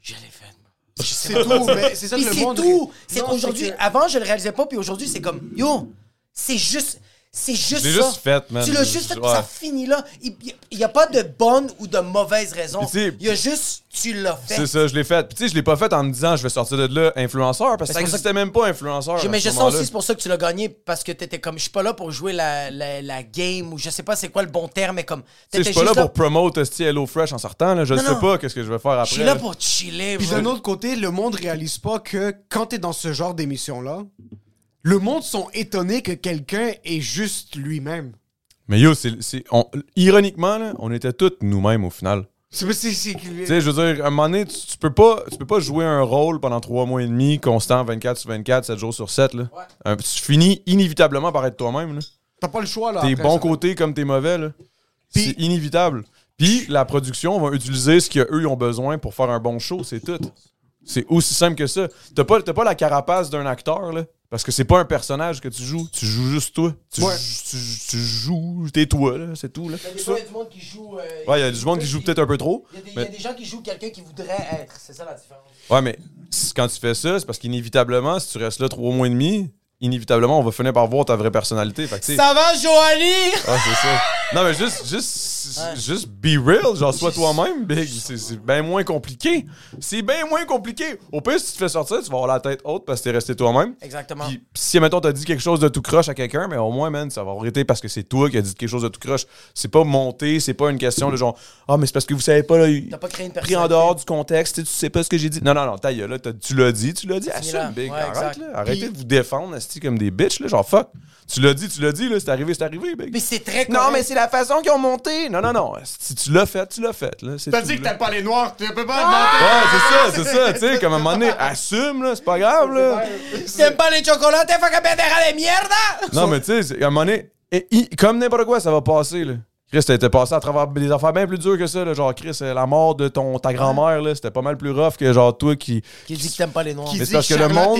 je l'ai fait. bro. C'est tout, mais c'est ça Puis le c'est monde. tout. C'est qu'aujourd'hui, que- avant, je le réalisais pas, puis aujourd'hui, c'est comme, yo, c'est juste. C'est juste l'ai ça. juste fait, man. Tu l'as juste fait, Ouais. ça finit là. Il n'y a pas de bonne ou de mauvaise raison. Il y a juste, tu l'as fait. C'est ça, je l'ai fait. Puis tu sais, je l'ai pas fait en me disant je vais sortir de là influenceur parce que ça n'existait même pas influenceur. Mais je sens aussi, c'est pour ça que tu l'as gagné, parce que t'étais comme, je suis pas là pour jouer la, la, la game, ou je sais pas c'est quoi le bon terme, mais comme, Tu sais, je suis pas là juste pour promote Hello Fresh en sortant. Là. Je ne sais non. pas qu'est-ce que je vais faire après. Je suis là là. pour chiller, Puis d'un autre côté, le monde réalise pas que quand t'es dans ce genre d'émission-là, le monde sont étonnés que quelqu'un est juste lui-même. Mais yo, c'est, c'est- on- ironiquement, là, on était tous nous-mêmes au final. C'est c'est- c'est- Tu sais, je veux dire, à un moment donné, tu, tu peux pas, tu peux pas jouer un rôle pendant trois mois et demi, constant, 24 sur 24, 7 jours sur 7. Là. Euh, tu finis inévitablement par être toi-même. là. T'as pas le choix, là. Tes après, bons côtés comme tes mauvais. Là. C'est inévitable. Puis la production va utiliser ce qu'eux ont besoin pour faire un bon show, c'est tout. C'est aussi simple que ça. T'as pas, t'as pas la carapace d'un acteur, là. Parce que c'est pas un personnage que tu joues. Tu joues juste toi. Tu, Ouais. joues- tu, tu joues, t'es toi, là. C'est tout, là. Des fois, il y a du monde qui joue. euh, Ouais, il y a du monde qui joue peut-être un peu trop. Il y a des- il y a mais- des gens qui jouent quelqu'un qui voudrait être. C'est ça la différence. Ouais, mais quand tu fais ça, c'est parce qu'inévitablement, si tu restes là trois mois et demi, inévitablement, on va finir par voir ta vraie personnalité. Fait que, Ça va, Joanie? Ah, c'est ça. Non, mais juste, juste, Ouais. juste be real, genre, sois toi-même, Big. C'est bien moins compliqué. C'est bien moins compliqué. Au pire, si tu te fais sortir, tu vas avoir la tête haute parce que t'es resté toi-même. Exactement. Puis si, mettons, t'as dit quelque chose de tout croche à quelqu'un, mais au moins, man, ça va arrêter parce que c'est toi qui as dit quelque chose de tout croche. C'est pas monté, c'est pas une question de genre, ah, mais c'est parce que vous savez pas, là, T'as pas créé une pris en dehors du contexte, tu sais, pas ce que j'ai dit. Non, non, non, ta gueule, là, tu l'as dit, tu l'as dit, assume, Big. Ouais, Arrête, là. Arrêtez de vous défendre, esti, comme des bitches, là, genre, fuck. Tu l'as dit, tu l'as dit, là, c'est arrivé, c'est arrivé, Big. Mais c'est très Non, correct. mais c'est la façon qu'ils ont monté. Non, non, non. Si tu l'as fait, tu l'as fait. Là, c'est T'as dit que t'aimes pas les noirs, tu peux pas Ouais, c'est ça, c'est ça. Tu sais, comme à un moment donné, assume, là, c'est pas grave, là. *laughs* T'aimes pas les chocolates, fuck a pendeja de mierda! Non, mais tu sais, c'est- à un moment donné, et- comme n'importe quoi, ça va passer, là. Chris, été passé à travers des affaires bien plus dures que ça, là. Genre, Chris, euh, la mort de ton, ta grand-mère, là, c'était pas mal plus rough que, genre, toi qui. Qui dit que t'aimes pas les noirs. Qui Mais dit parce que le monde-.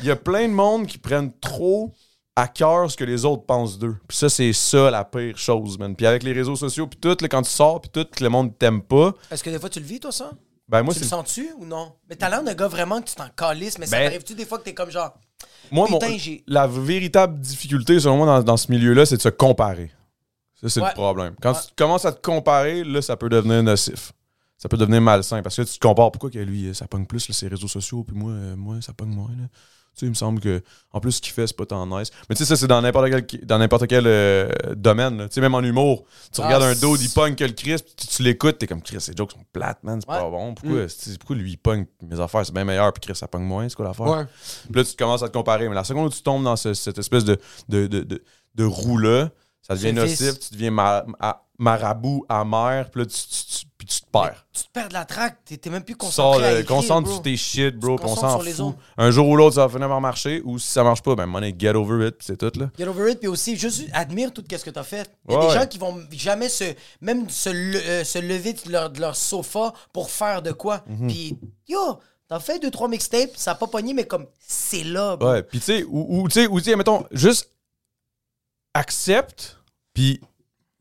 Il y a plein de monde qui prennent trop à cœur ce que les autres pensent d'eux. Puis ça, c'est ça la pire chose, man. Puis avec les réseaux sociaux, puis tout, là, quand tu sors, puis tout, que le monde t'aime pas, Est-ce que des fois tu le vis, toi, ça? ben moi, tu le sens-tu ou non? Mais t'as l'air d'un gars vraiment que tu t'en calisses, mais ça Ben- t'arrive-tu des fois que t'es comme genre. Moi, mon- Putain, la véritable difficulté, selon moi, dans, dans ce milieu-là, c'est de se comparer. Ça, c'est Ouais. le problème. Quand Ouais. tu commences à te comparer, là, ça peut devenir nocif. Ça peut devenir malsain parce que tu te compares. Pourquoi que lui, euh, ça pogne plus, là, ses réseaux sociaux, puis moi, euh, moi, ça pogne moins. Là? Tu sais, il me semble que, en plus, ce qu'il fait, c'est pas tant nice. Mais tu sais, ça, c'est dans n'importe quel, dans n'importe quel euh, domaine. là. Tu sais, même en humour, tu Ah, regardes un dos, il pogne que le Chris, puis tu, tu l'écoutes, t'es comme Chris, ces jokes sont plates, man, c'est Ouais. pas bon. Pourquoi, c'est- pourquoi lui, il pogne mes affaires, c'est bien meilleur, puis Chris, ça pogne moins, c'est quoi l'affaire? Ouais. Puis là, tu commences à te comparer. Mais la seconde où tu tombes dans ce- cette espèce de, de, de, de, de roue-là, ça devient nocif, tu deviens ma- marabout, amer, puis là, tu, tu- tu- puis tu te perds. Tu te perds de la traque, t'es même plus concentré. sors, à écrire, concentre bro. sur tes shit, bro, on s'en fout. Un jour ou l'autre, ça va finir par marcher, ou si ça marche pas, ben, money, get over it, puis c'est tout, là. Get over it, puis aussi, juste admire tout ce que t'as fait. Il y a Ouais, des ouais. gens qui vont jamais se, même se, le- euh, se lever de leur, de leur sofa pour faire de quoi. Mhm. Puis, yo, t'as fait deux, trois mixtapes, ça a pas pogné, mais comme, c'est là, bro. Ouais, puis tu sais, ou, ou, tu sais, ou, tu sais, mettons, juste accepte, puis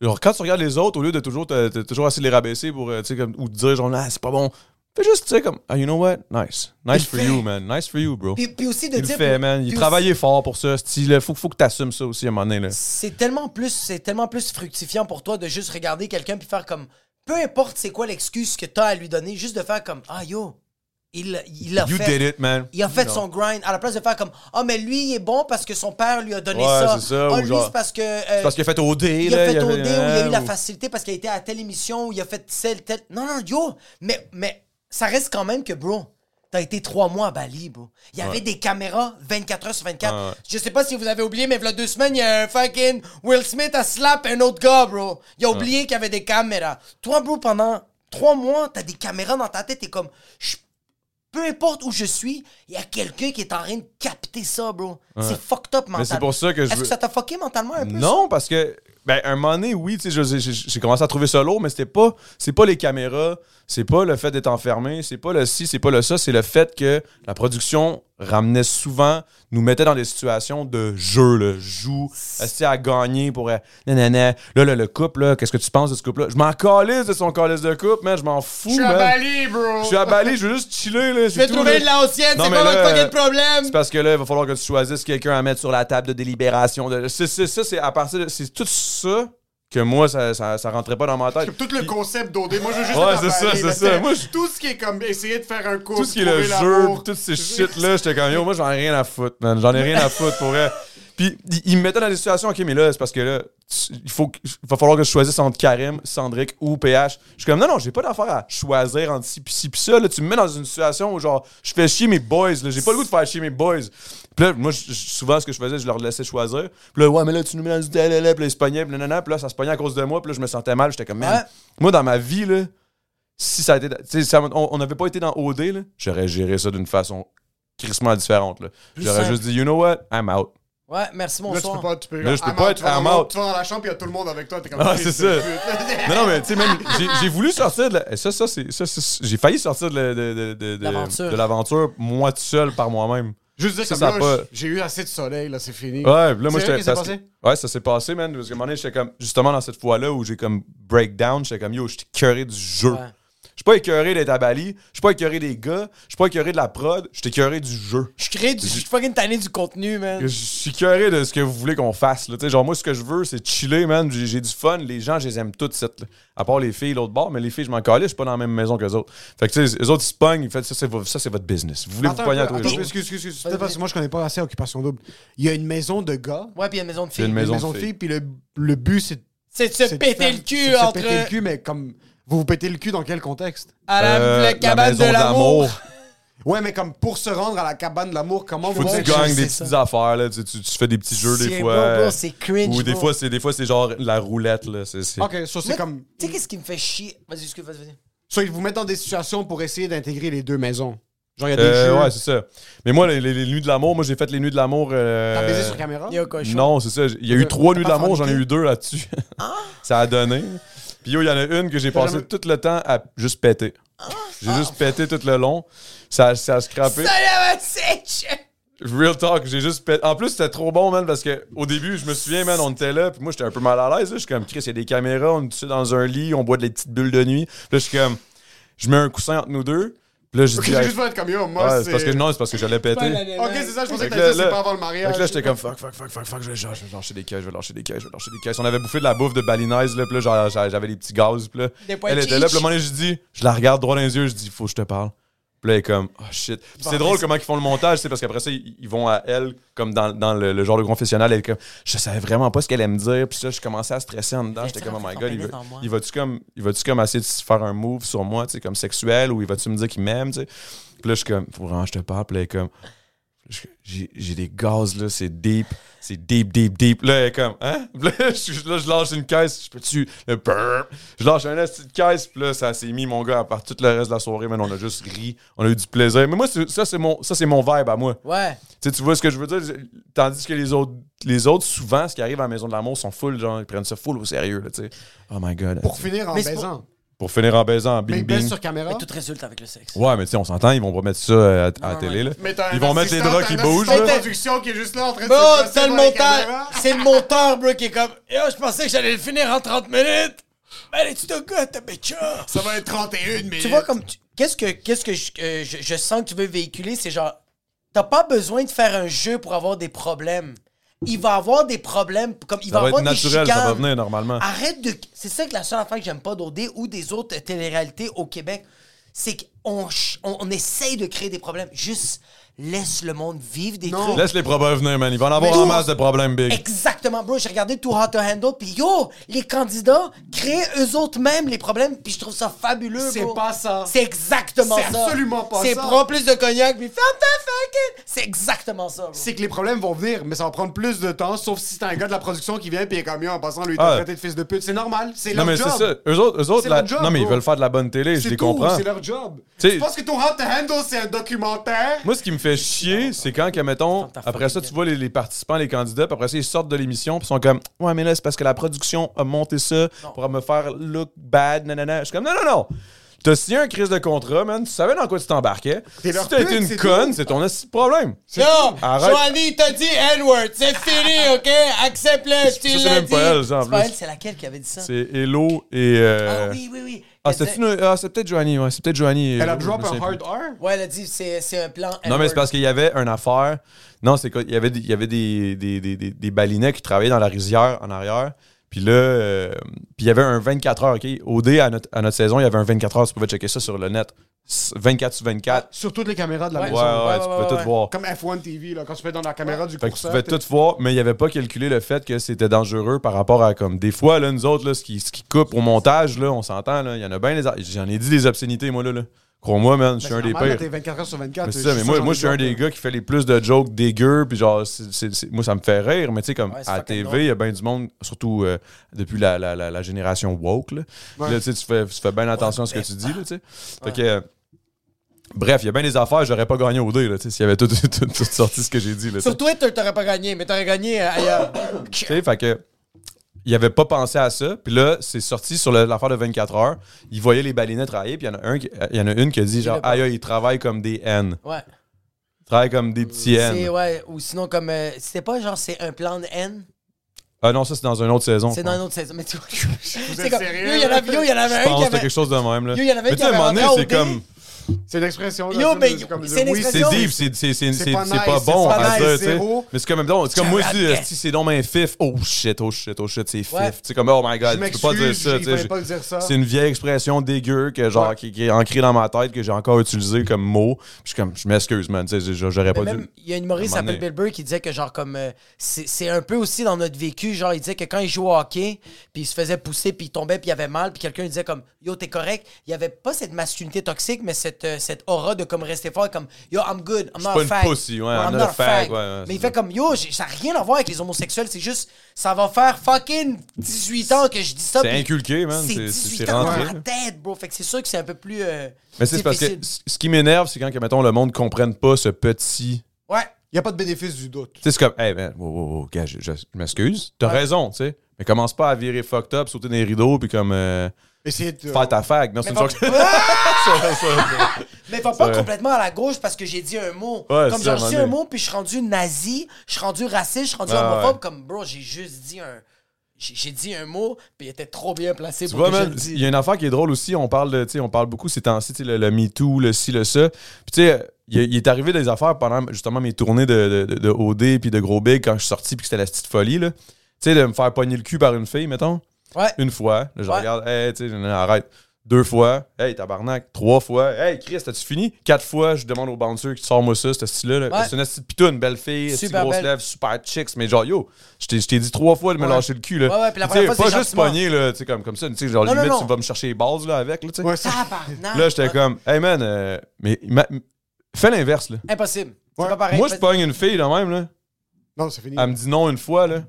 genre, quand tu regardes les autres, au lieu de toujours, te- te- toujours essayer de les rabaisser pour, euh, tu sais, comme, ou te dire, genre, ah, c'est pas bon, fais juste, tu sais, comme, ah, you know what, nice. Nice Il for fait. you, man. Nice for you, bro. Puis, puis aussi de il le dire. fait, man. Il travaillait fort pour ça, style. Faut, faut que t'assumes ça aussi à un moment donné, là. c'est tellement plus c'est tellement plus fructifiant pour toi de juste regarder quelqu'un puis faire comme peu importe c'est quoi l'excuse que t'as à lui donner juste de faire comme ah yo il il l'a You fait did it, man. il a fait Non. son grind à la place de faire comme ah mais lui il est bon parce que son père lui a donné Ouais, ça c'est ça, ah ou lui genre- c'est parce que euh, C'est parce qu'il a fait OD, il là. a fait OD ou il a eu la ou- facilité parce qu'il a été à telle émission où il a fait telle telle non non yo mais mais ça reste quand même que bro T'as été trois mois à Bali, bro. Il y avait Ouais. des caméras 24 heures sur 24. Ouais, ouais. Je sais pas si vous avez oublié, mais il y a deux semaines, il y a un fucking Will Smith a slap un autre gars, bro. Il a oublié qu'il y avait des caméras. Toi, bro, pendant trois mois, t'as des caméras dans ta tête, t'es comme... je- Peu importe où je suis, il y a quelqu'un qui est en train de capter ça, bro. C'est fucked up mentalement. c'est pour ça que je Est-ce veux- que ça t'a fucké mentalement un peu, Non, parce que, ben, un moment donné, oui, tu sais, je- j'ai commencé à trouver ça lourd, mais c'était pas, c'est pas les caméras, c'est pas le fait d'être enfermé, c'est pas le ci, c'est pas le ça, c'est le fait que la production ramenait souvent, nous mettait dans des situations de jeu, là, joue, esti à gagner pour, euh, nanana. là, là, le couple, là, qu'est-ce que tu penses de ce couple-là? Je m'en calisse de son calice de couple, man, je m'en fous, Je suis à. Bali, bro. Je suis à Bali, je veux juste chiller, là. Je vais trouver de la haussienne, Non, c'est pas votre fucking euh, problème. C'est parce que là, il va falloir que tu choisisses quelqu'un à mettre sur la table de délibération. De... C'est, c'est- ça, c'est à partir de. C'est tout ça que moi, ça, ça, ça rentrait pas dans ma tête. Tout le concept d'OD, moi je veux juste Ouais, c'est ça, c'est ça. Moi, je- Tout ce qui est comme essayer de faire un cours, Tout ce qui est le jeu, toutes ces shit-là, j'étais comme yo, moi j'en ai rien à foutre, man. J'en ai rien à foutre pour vrai. *laughs* Puis il, me mettait dans des situations, ok, mais là, c'est parce que là, il faut il va falloir que je choisisse entre Karim, Sandrick ou PH. Je suis comme non, non, j'ai pas d'affaire à choisir entre ci pis ci pis ça. Là, tu me mets dans une situation où genre, je fais chier mes boys, là. J'ai pas le goût de faire chier mes boys. Puis là, moi, je- souvent, ce que je faisais, je leur laissais choisir. Puis là, ouais, mais là, tu nous mets dans du TLL, puis là, ils se pognaient, puis nanana, puis là, ça se pognait à cause de moi, puis là, je me sentais mal. J'étais comme, man, moi, dans ma vie, là, si ça a été. ça- on n'avait pas été dans OD, là, j'aurais géré ça d'une façon crissement différente. là. J'aurais juste dit, you know what, I'm out. Ouais, merci, Là, tu bonsoir. peux pas, tu peux, Là, je peux pas out, être tu vas I'm dans- out. Tu vas dans la chambre, il y a tout le monde avec toi, t'es comme Ah, c'est ça. *laughs* Non, non, mais tu sais, même, j'ai- j'ai voulu sortir de la- Ça, ça, c'est. J'ai failli sortir de, de, de- de- de- L'aventure. moi tout seul, par moi-même. Juste dire Ça, comme ça là, pas- j'ai eu assez de soleil, là, c'est fini. Ouais, puis là, moi, j'étais. que passé? Ouais, ça s'est passé, man. Parce qu'à un moment donné, j'étais comme. Justement, dans cette fois-là où j'ai comme breakdown, j'étais comme, yo, j'étais curé du jeu. Ouais. Suis pas écœuré d'être à Bali. Je suis pas écœuré des gars. Je suis pas écœuré de la prod. Je suis écœuré du jeu. Je crée du. Je suis fucking tanné du contenu, man. Je suis écœuré de ce que vous voulez qu'on fasse. Là. Tu sais, Genre, moi, ce que je veux, c'est chiller, man. J'ai du fun. Les gens, je les aime toutes, cette, là. à part les filles, l'autre bord. Mais les filles, je m'en calais. Je suis pas dans la même maison que les autres. Fait que, tu sais, les autres, ils se pognent. Ils font ça, c'est c'est votre business. Vous voulez Attends vous pogner à tous les jours. excuse, excuse, excuse. Peut-être parce que moi, je connais pas assez Occupation Double. Il y a une maison de gars, Ouais, puis il y a une maison de C'est une filles. maison une maison de filles. filles, puis le, le but, c'est C'est de se c'est péter le c'est cul de se entre. péter le cul, mais comme. Vous vous pétez le cul dans quel contexte? À la, Euh, la cabane maison de l'amour. Ouais, mais comme pour se rendre à la cabane de l'amour, comment Faut vous que tu gagnes des petites ça. affaires, là. Tu, tu- tu fais des petits jeux des C'est- fois. c'est cringe, Ou des bro. fois, c'est des fois, c'est genre la roulette, là. C'est, c'est- Ok, ça c'est Moi, comme. Tu sais, qu'est-ce qui me fait chier? Vas-y, excuse, vas-y, vas-y. Soit ils vous mettent dans des situations pour essayer d'intégrer les deux maisons. Genre, il y a des Euh, jeux. ouais, c'est ça. Mais moi, les, les- les nuits de l'amour, moi, j'ai fait les nuits de l'amour. euh, T'as baisé sur caméra? Yo, cochon. Non, c'est ça. Il y a eu T'as trois nuits de l'amour, j'en ai forniqué? eu deux là-dessus. Ah. *laughs* ça a donné. Puis yo, il y en a une que j'ai passé jamais- tout le temps à juste péter. J'ai juste pété tout le long. Ça, ça a scrappé. Real talk, j'ai juste pété. En plus, c'était trop bon, man, parce que au début, je me souviens, man, on était là, puis moi, j'étais un peu mal à l'aise. Je suis comme, Chris, il y a des caméras, on est dans un lit, on boit des petites bulles de nuit? Puis là, je suis comme, je mets un coussin entre nous deux. Puis là, j'ai juste être comme yo, moi, ouais, c'est. c'est parce que non, c'est parce que j'allais péter. Ok, c'est ça, je pensais Fait que là, dire c'est pas avant le Fait mariage. que là, j'étais comme fuck, fuck, fuck, fuck, fuck, je vais, je vais- je vais lâcher des caisses, je vais lâcher des caisses, je vais lâcher des caisses. On avait bouffé de la bouffe de balinaise, là, puis là, j'avais des petits gaz, puis là, elle était là, puis un moment je dis, je la regarde droit dans les yeux, je dis, faut que je te parle. Puis là, elle est comme, oh shit. Puis c'est drôle comment ils font le montage, c'est parce qu'après ça, ils, ils vont à elle, comme dans, dans le, le genre de confessionnal, elle est comme, je savais vraiment pas ce qu'elle allait me dire, puis ça, je commençais à stresser en dedans, j'étais comme, oh my god, il va-tu comme, il va-tu comme essayer de faire un move sur moi, tu sais, comme sexuel, ou il va-tu me dire qu'il m'aime, tu sais? Puis là, je suis comme, faut vraiment je te parle, puis là, elle est comme, j'ai j'ai des gaz, là, c'est deep. C'est deep, deep, deep. Là, elle est comme, hein? *laughs* Là, je, là, je lâche une caisse. Je peux-tu. Je lâche une petite caisse. Puis là, ça s'est mis, mon gars, à part tout le reste de la soirée. Man, on a juste ri. On a eu du plaisir. Mais moi, ça, c'est mon, ça, c'est mon vibe à moi. Ouais. Tu sais, tu vois ce que je veux dire? Tandis que les autres, les autres, souvent, ce qui arrive à la Maison de l'amour, sont full, genre, ils prennent ça full au sérieux, là, tu sais. Oh my god. Pour finir en Mais baisant. Pour finir en baisant, en Mais bing bing. sur caméra? Mais tout résulte avec le sexe. Ouais, mais tu sais, on s'entend, ils vont pas mettre ça euh, à, à la télé, là. Mais t'as un Ils vont mettre les assistant, draps t'as qui un bougent, assistant là. de production qui est juste là en train de Bro, se passer t'as le devant les monteur. caméras. C'est le monteur, bro, qui est comme. Yo, je pensais que j'allais le finir en 30 minutes. Allez, tu te gars, ta bitch. Ça va être 31 minutes. Tu vois, comme. tu- Qu'est-ce que, qu'est-ce que je, euh, je, je sens que tu veux véhiculer? C'est genre. T'as pas besoin de faire un jeu pour avoir des problèmes. Il va avoir des problèmes. Comme, il Ça va va avoir être des naturel, ça va chicanes. venir normalement. Arrête de. C'est ça que la seule affaire que j'aime pas d'OD ou des autres téléréalités au Québec, c'est qu'on on essaye de créer des problèmes. Juste laisse le monde vivre des Non. trucs. Laisse les problèmes venir, man. Il va en avoir en masse de problèmes big. Exactement, bro. J'ai regardé Too Hot to Handle, puis yo, les candidats créent eux autres mêmes les problèmes, puis je trouve ça fabuleux, C'est bro. pas ça. C'est exactement C'est ça. absolument pas C'est ça. prends plus de cognac, puis ferme ta fucking. C'est exactement ça, bro. C'est que les problèmes vont venir, mais ça va prendre plus de temps, sauf si c'est un gars de la production qui vient puis il est comme yo, en passant lui Ah. traiter de fils de pute. C'est normal, c'est Non, leur mais job. c'est ça. Eux autres, eux autres C'est la- leur job, non, mais ils veulent faire de la bonne télé, je C'est les comprends. C'est leur job. T'sais- Tu penses que ton Hot to Handle, c'est un documentaire? Moi, ce qui me fait chier, c'est quand, que, mettons, après ça, tu vois les, les participants, les candidats, puis après ça, ils sortent de l'émission, puis ils sont comme, ouais, mais là, c'est parce que la production a monté ça pour me faire look bad, nanana. Je suis comme, non, non, non. T'as signé un crise de contrat, man. Tu savais dans quoi tu t'embarquais. Si t'as été une c'est conne, c'est ton problème. Arrête. Joanie t'a dit N-word, c'est fini, ok? Accepte-le, tu c'est même pas elle, C'est pas plus. elle, c'est laquelle qui avait dit ça? C'est Hello et. euh, Ah oui, oui, oui. Ah, c'était ah, c'est peut-être Joanie, ouais. C'est peut-être Joanie. Elle a euh, drop un hard. R? Ouais, elle a dit c'est c'est un plan. Non, mais c'est parce qu'il y avait une affaire. Non, c'est quoi? Il y avait, des, il y avait des, des, des, des, des balinets qui travaillaient dans la rizière en arrière. Puis là, euh, puis il y avait un 24 heures, OK? Au dé, à notre, à notre saison, il y avait un 24 heures. Tu pouvais checker ça sur le net. S- 24 sur 24. Sur toutes les caméras de la Ouais. Ouais, ouais, maison. ouais, tu pouvais ouais, tout ouais. voir. Comme F1 TV, là, quand tu fais dans la caméra du Fait que tu pouvais tout voir, mais il avait pas calculé le fait que c'était dangereux par rapport à comme des fois là nous autres là ce qui ce qui coupe au montage là, on s'entend là, il y en a bien les j'en ai dit des obscénités moi là. là. Crois-moi man, je suis Ben, un des pires. T'es 24 heures sur 24. Mais c'est t'es ça, mais moi, moi je suis un des gars qui fait les plus de jokes dégueux, puis genre, moi, ça me fait rire, mais tu sais, comme Ouais, à la TV, il y a bien du monde, surtout euh, depuis la, la, la, la génération woke, là. Ouais. Là, tu sais, tu fais, tu fais bien attention à ce que tu dis, là, tu sais. Fait que, euh, bref, il y a bien des affaires, j'aurais pas gagné au dé, là, tu sais, s'il y avait tout, tout, *laughs* tout, tout sorti ce que j'ai dit, là. Sur Twitter, t'aurais pas gagné, mais t'aurais gagné euh, ailleurs. Tu sais, fait que. Il avait pas pensé à ça. Puis là, c'est sorti sur l'affaire de 24 heures. Il voyait les balinets travailler. Puis il y en a un qui- il y en a une qui a dit genre, aïe, aïe, ils travaillent comme des haines. Ouais. Ils travaillent comme des petits haines. ouais, ou sinon, comme. euh, c'était pas genre, c'est un plan de haine? Ah non, ça, c'est dans une autre saison. C'est dans une autre saison. Mais tu vois, c'est êtes comme. sérieux, Yo, il y en avait, yo, il y en avait Je un qui pense que c'était quelque chose de même. Là. Yo, il y en avait Mais tu sais, à un moment donné, c'est comme. C'est une expression. là, Yo, mais c'est oui, C'est expression. deep, c'est c'est- c'est- C'est c'est- pas c'est nice, pas c'est bon pas à nice, dire, tu sais. zéro. Mais c'est comme même c'est comme moi, si, c'est dans ma fif, oh shit, oh shit, oh shit, c'est fif. Tu sais, comme, oh my god, Je tu peux pas dire ça, tu sais. C'est une vieille expression dégueu que, genre, Ouais. qui, qui est ancrée dans ma tête, que j'ai encore utilisé comme mot. Puis je suis comme, je m'excuse, man, tu sais, j'aurais pas dû. il y a une humoriste qui un s'appelle Bill Burr qui disait que, genre, comme. euh, c'est c'est un peu aussi dans notre vécu. Genre, il disait que quand il jouait au hockey, puis il se faisait pousser, puis il tombait, puis il avait mal, puis quelqu'un lui disait, comme, yo, t'es correct. Il y avait pas cette masculinité toxique, mais cette, euh, cette aura de, comme, rester fort, comme, yo, I'm good, I'm not pas a une fag. pussy, ouais, I'm not a fag, ouais, ouais, mais il ça. fait comme, yo, j'ai- ça n'a rien à voir avec les homosexuels, c'est juste, ça va faire fucking 18 ans que je dis ça. C'est inculqué, man, C'est c'est- 18 c'est ans rentré, dans la tête, bro. Fait que c'est sûr que c'est un peu plus. euh, Mais c'est parce que ce qui m'énerve, c'est quand, que, mettons, le monde ne comprenne pas ce petit. Ouais. Il n'y a pas de bénéfice du doute. Tu sais, c'est comme, hey, man, wow, wow, wow, gars, je, je- je m'excuse. T'as Ouais. raison, tu sais. Mais commence pas à virer fucked up, sauter dans les rideaux, puis comme. euh, De. faire ta fag. Non, c'est une joke. *laughs* ça. Mais va pas complètement à la gauche parce que j'ai dit un mot. Ouais, comme j'ai à un mot, puis je suis rendu nazi, je suis rendu raciste, je suis rendu Ouais, homophobe. ouais. Comme, bro, j'ai juste dit un. J'ai dit un mot, puis il était trop bien placé Tu pour vois, que man, il y a une affaire qui est drôle aussi. On parle de, on parle beaucoup ces temps-ci, le, le MeToo, le ci, le ça. Puis, tu sais, il, est arrivé des affaires pendant justement mes tournées de, de, de OD puis de Gros Big quand je suis sorti puis que c'était la petite folie, là. Tu sais, de me faire pogner le cul par une fille, mettons. Ouais. Une fois. Là, je Ouais. regarde, hey, tu sais, arrête. Deux fois. Hey, tabarnak. Trois fois. Hey, Chris, as-tu fini? Quatre fois, je demande au bouncer qui sort moi ça, ce style-là. là. Ouais. C'est une petite pitoune, belle fille, Super grosse belle. lèvres, super chicks. Mais genre, yo, je t'ai je t'ai dit trois fois de me Ouais. lâcher le cul, là. Ouais, ouais, puis la Tu sais, première fois, pas juste pogner, là, tu sais, comme, comme ça. Tu sais, genre, Non, limite, non. tu vas me chercher les bases, là, avec, là, tu sais. Ouais, ça- Tabarnak. Là, j'étais comme, hey man, euh, mais ma- fais l'inverse, là. Impossible. Ouais. C'est pas pareil. Moi, je pogne une fille, là, même, là. Non, c'est fini. Elle me dit non une fois, là.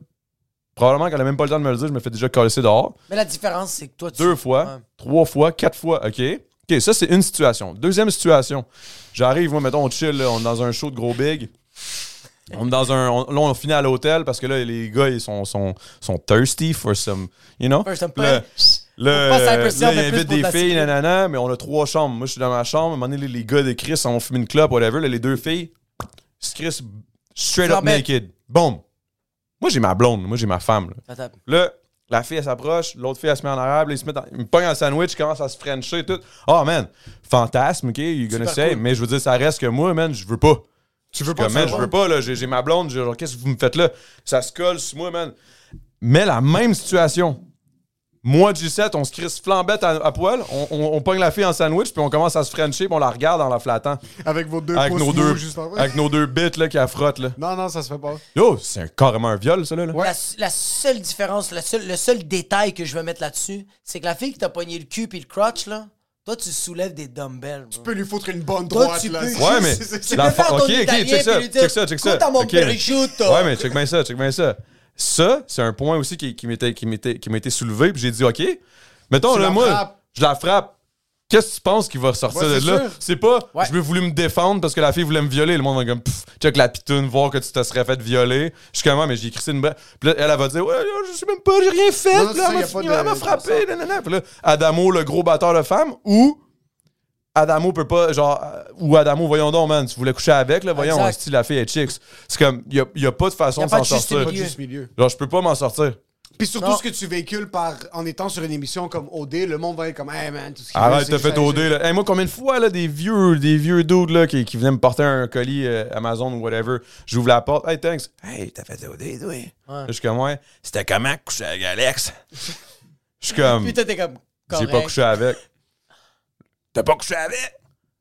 Probablement qu'elle a même pas le temps de me le dire, je me fais déjà coller dehors. Mais la différence, c'est que toi, tu. Deux fois, Ouais. trois fois, quatre fois, OK? OK, ça, c'est une situation. Deuxième situation. J'arrive, moi, mettons, on chill, là, on est dans un show de gros big. On est dans un. on- là, on finit à l'hôtel parce que là, les gars, ils sont, sont, sont thirsty for some. You know? For some Là, punch. Là, pas il invite des filles, nanana, mais on a trois chambres. Moi, je suis dans ma chambre. À un moment donné, les, gars de Chris ont fumé une clope, whatever. Là, les deux filles, Chris, straight up naked. Boom. Moi, j'ai ma blonde. Moi, j'ai ma femme. Là, la fille, elle s'approche. L'autre fille, elle se met en arabe. Là, ils se mettent en- ils me pognent un sandwich. Ils commencent à se frencher et tout. Oh, man. Fantasme, OK? You're gonna say. cool. Mais je veux dire, ça reste que moi, man, je veux pas. Tu veux Comme, man, je veux pas, là. J'ai ma blonde. Genre, qu'est-ce que vous me faites là? Ça se colle sur moi, man. Mais la même situation. Moi, G7, on se crisse flambette à, à poil, on, on, on pogne la fille en sandwich, puis on commence à se frencher, puis on la regarde en la flattant. Avec vos deux Avec pouces nos deux, juste en vrai. avec nos deux bits là, qui la frottent. Là. Non, non, ça se fait pas. Yo, c'est un- carrément un viol, ça, là. La, la seule différence, la seule- le seul détail que je veux mettre là-dessus, c'est que la fille qui t'a pogné le cul puis le crotch, là, toi, tu soulèves des dumbbells. Tu peux lui foutre une bonne Toi, droite, tu là. peux Ouais, mais. Tu la peux fa- faire ton ok, check ça, check ça, check ça. Prosciutto. Ouais, mais check bien ça, check bien ça. Ça, c'est un point aussi qui, qui m'était qui m'était- qui m'a été soulevé, puis j'ai dit, OK, mettons, Tu là, moi, je la frappe. Qu'est-ce que tu penses qui va ressortir Ouais, de là? C'est pas, Ouais. je voulu me défendre parce que la fille voulait me violer. Le monde va comme, pff, check la pitoune, voir que tu te serais fait violer. Je suis comme, Ah, mais j'ai écrit une brève. Puis là, elle, elle va dire, ouais, je sais même pas, j'ai rien fait. Non, là, elle m'a frappé. nanana. Puis là, Adamo, le gros batteur de femme, ou Adamo peut pas, genre, euh, ou Adamo, voyons donc, man, tu voulais coucher avec, là, voyons, si la fille est chicks. C'est comme, il y a, y a pas de façon Y a de s'en sortir. milieu. Juste milieu. Genre, je peux pas m'en sortir. Puis surtout Non. ce que tu véhicules par, en étant sur une émission comme OD, le monde va être comme, hey man, tout ce qu'il veut, Arrête, t'as fait OD, là. Hey, moi, combien de fois, là, des vieux, des vieux dudes, là, qui, qui venaient me porter un colis euh, Amazon ou whatever. J'ouvre la porte. Hey, thanks. Hey, t'as fait OD, toi? Là, je suis comme, ouais. C'était comment coucher avec Alex? Je suis *laughs* comme, Puis t'es comme. j'ai pas couché avec. T'as pas couché avec?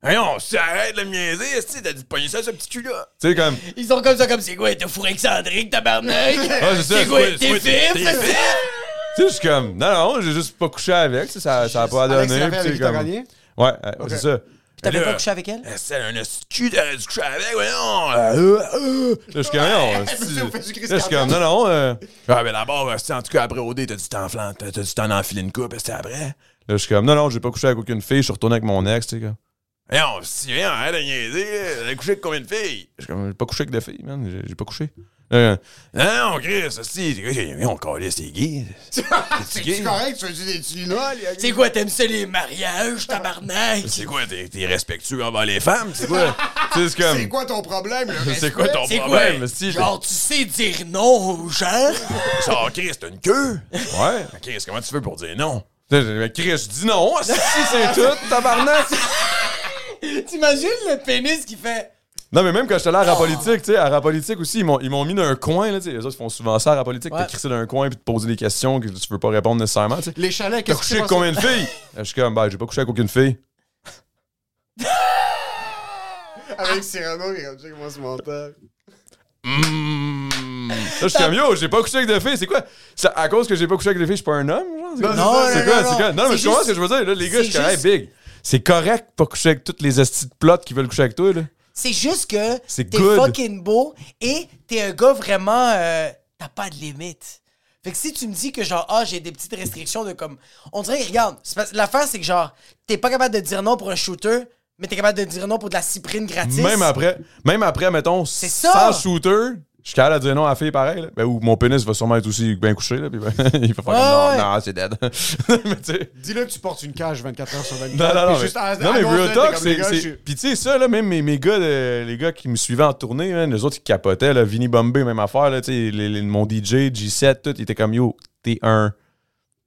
Hey, on si arrête de me niaiser, esti, t'as dit de pogner ça, ce petit cul-là. Tu sais, comme, Ils sont comme ça, comme c'est quoi, t'as fourré avec Cendric, tabarnak? *laughs* ah, c'est ça. C'est quoi, c'est t'es fif? Tu sais, je suis comme, non, non, j'ai juste pas couché avec, tu sais, ça, ça a pas donné. t'as comme- gagné? Ouais, euh, c'est ça. T'avais pas couché avec elle? C'est un cul, t'aurais dû coucher avec, voyons. Euh, euh, euh. Là, je suis comme, non. *laughs* je suis comme, non, non. euh, Ah, ben d'abord, en tout cas, après OD, t'as temps d'enfiler une coupe, c'était après. Là, je suis comme, non, non, j'ai pas couché avec aucune fille, je suis retourné avec mon ex, tu sais, comme. Voyons, si, viens, arrête de niaiser. T'as couché avec combien de filles? Je suis comme, j'ai pas couché avec des filles, man, j'ai- j'ai pas couché. Euh, non, Chris, si, on calait, c'est gay. *laughs* C'est correct, tu fais des tunoles. C'est quoi, t'aimes ça les mariages, tabarnak? C'est quoi, t'es t'es respectueux envers les femmes? C'est quoi? Tu sais, c'est comme. C'est quoi ton problème? le C'est quoi ton C'est quoi? problème? Si, Genre, tu sais dire non aux gens? Ça, Chris, t'as une queue? *laughs* Ouais. Chris, comment tu fais pour dire non? Chris, je dis non. *laughs* Si, c'est tout, tabarnak. *laughs* T'imagines le pénis qui fait. Non, mais même quand j'étais allé à Oh. rap politique, tu sais, à rap politique aussi, ils m'ont, ils m'ont mis dans un coin, là, tu sais. Les autres, ils font souvent ça à rap politique, crisser dans un coin puis te poser des questions que tu veux pas répondre nécessairement, tu sais. Les chalets, T'as qu'est-ce couché que avec combien de filles? Je suis comme, bah, j'ai pas couché avec aucune fille. *laughs* Avec Cyrano, il a dit moi ce mental. Là, je suis comme, yo, j'ai pas couché avec de filles, c'est quoi? C'est à cause que j'ai pas couché avec des filles, je suis pas un homme, genre? C'est Non, quoi? non, c'est non, quoi? non, c'est quoi? Non, mais c'est je comprends ce que je veux dire, là, les gars, je c'est suis comme, hey, juste- big. C'est correct de pas coucher avec toutes les estis de plots qui veulent coucher avec toi, là. C'est juste que C'est t'es good. fucking beau et t'es un gars vraiment. euh, T'as pas de limite. Fait que si tu me dis que genre, ah, j'ai des petites restrictions de comme. On dirait, regarde, c'est parce- l'affaire, c'est que genre, t'es pas capable de dire non pour un shooter, mais t'es capable de dire non pour de la cyprine gratis. Même après, même après, mettons, C'est ça. sans shooter, je suis capable de dire non à la fille pareil. Là. Ben, ou mon pénis va sûrement être aussi bien couché. Là, puis ben, *laughs* il va faire Ouais, comme, ouais. non, non, c'est dead. *laughs* Dis-le que tu portes une cage 24 heures sur 24. Non, non, non. Mais- juste à- non, à mais Real Talk, c'est. Puis tu sais, ça, là, même mes, mes gars, de- les gars qui me suivaient en tournée, man, les autres qui capotaient, là, Vinny Bombay, même affaire, là, tu sais, les- les- mon DJ, G7, tout, ils étaient comme, yo, t'es un.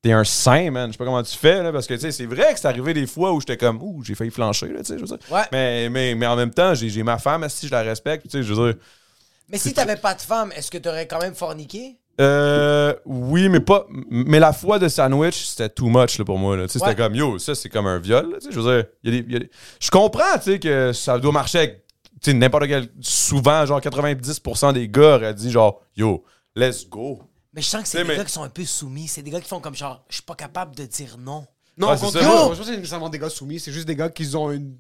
T'es un saint, man. Je sais pas comment tu fais, là, parce que, tu sais, c'est vrai que c'est arrivé des fois où j'étais comme, ouh, j'ai failli flancher, là, tu sais, je veux dire. Ouais. Mais, mais, mais en même temps, j'ai j'ai ma femme, si je la respecte, tu sais, je veux dire. Mais si t'avais pas de femme, est-ce que t'aurais quand même forniqué? Euh, oui, mais pas. Mais la foi de sandwich, c'était too much là, pour moi. là. Tu sais, Ouais. C'était comme, yo, ça, c'est comme un viol. là, tu sais, je veux dire, il y a des- il y a des- je comprends tu sais, que ça doit marcher avec tu sais, n'importe quel. Souvent, genre 90% des gars auraient dit, genre, yo, let's go. Mais je sens que c'est des mais- gars qui sont un peu soumis. C'est des gars qui font comme genre, je suis pas capable de dire non. Non, au c'est contraire, ça. moi, Yo! je pense que c'est nécessairement des gars soumis, c'est juste des gars qui ont une.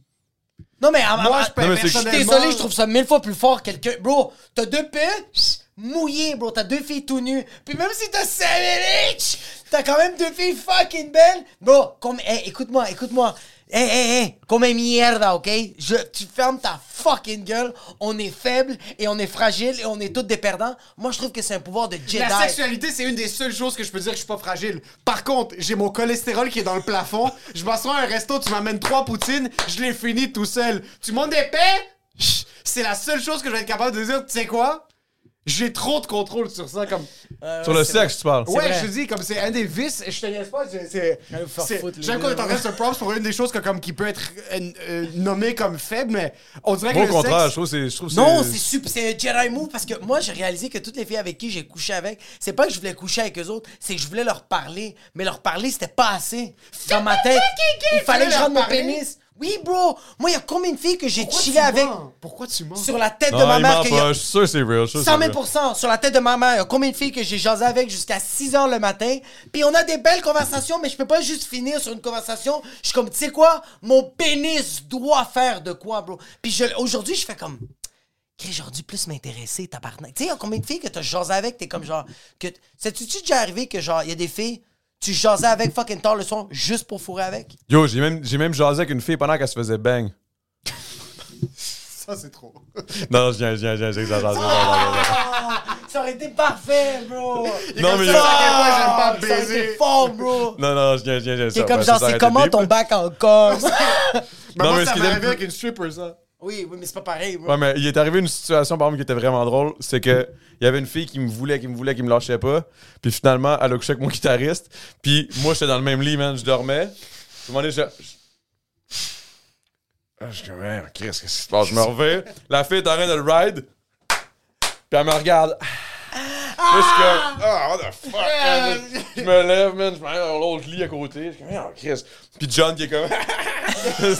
Non, mais à- Moi, je peux Non, mais Je suis désolé, je trouve ça mille fois plus fort quelqu'un. Bro, t'as deux putes mouillées, bro. T'as deux filles tout nues. Puis même si t'as Savage, t'as quand même deux filles fucking belles. Bro, comme, hey, écoute-moi, écoute-moi. Hey, hey, hey, comme mierda, ok? Tu fermes ta fucking gueule. On est faible et on est fragile et on est tous des perdants. Moi, je trouve que c'est un pouvoir de Jedi. La sexualité, c'est une des seules choses que je peux dire que je suis pas fragile. Par contre, j'ai mon cholestérol qui est dans le plafond. Je m'assois à un resto, tu m'amènes trois poutines, je les finis tout seul. Tu montes des C'est la seule chose que je vais être capable de dire, tu sais quoi? J'ai trop de contrôle sur ça, comme... Sur le sexe, tu parles. Ouais, vrai. je te dis, comme c'est un des vices, je te niaise pas, c'est- J'aime qu'on est en train de se props pour une des choses que, comme, qui peut être euh, euh, nommée comme faible, mais on dirait que au contraire, je sexe... trouve c'est. je trouve que Non, c'est un Jedi move parce que moi j'ai réalisé que toutes les filles avec qui j'ai couché avec, c'est pas que je voulais coucher avec eux autres, c'est que je voulais leur parler, mais leur parler c'était pas assez. Dans ma tête, il fallait que je rentre mon pénis. Oui, bro, moi il y a combien de filles que j'ai Pourquoi chillé tu avec mens? Pourquoi tu mens? sur la tête de ma il mère ment que y a- pas. Je suis sûr que c'est real. je suis sûr que 100 c'est 000 real. sur la tête de ma mère. Il y a combien de filles que j'ai jasé avec jusqu'à 6 h le matin? Puis on a des belles conversations, mais je peux pas juste finir sur une conversation. Je suis comme, tu sais quoi? Mon pénis doit faire de quoi, bro? Puis je- aujourd'hui, je fais comme. Chris, J'aurais dû plus m'intéresser, tabarnak. Tu sais, il y a combien de filles que t'as jasé avec, t'es comme genre. que C'est-tu déjà arrivé que genre, il y a des filles, tu jasais avec fucking tard le soir juste pour fourrer avec? Yo, j'ai même, j'ai même jasé avec une fille pendant qu'elle se faisait bang. *laughs* Ça, c'est trop. *laughs* Non, je viens, je viens, je viens, j'exagère. j'exagère. Ça aurait été parfait, bro! Non, mais. ça, à quel point j'aime pas Ah, ça aurait été baiser. fort, bro! Non, non, je viens, je viens, je viens. C'est comme genre, c'est comment ton bac en? *laughs* Mais Non, moi, mais ce ça qui m'est est arrivé avec une stripper, ça. Oui, oui, mais c'est pas pareil, bro. Ouais, mais il est arrivé une situation, par exemple, qui était vraiment drôle. C'est que il y avait une fille qui me voulait, qui me voulait, qui me lâchait pas. Puis finalement, elle a couché avec mon guitariste. Puis moi, j'étais dans le même lit, man. Je dormais. Un moment donné, je. Ah, je suis comme, qu'est-ce qui se passe? Je me reviens. La fille est en train de le ride. Puis elle me regarde. Là, je suis comme, ah, what the fuck, man? Je me lève, man. Je me mets dans l'autre lit à côté. Je suis comme, oh, Chris. Puis John qui est comme, *laughs*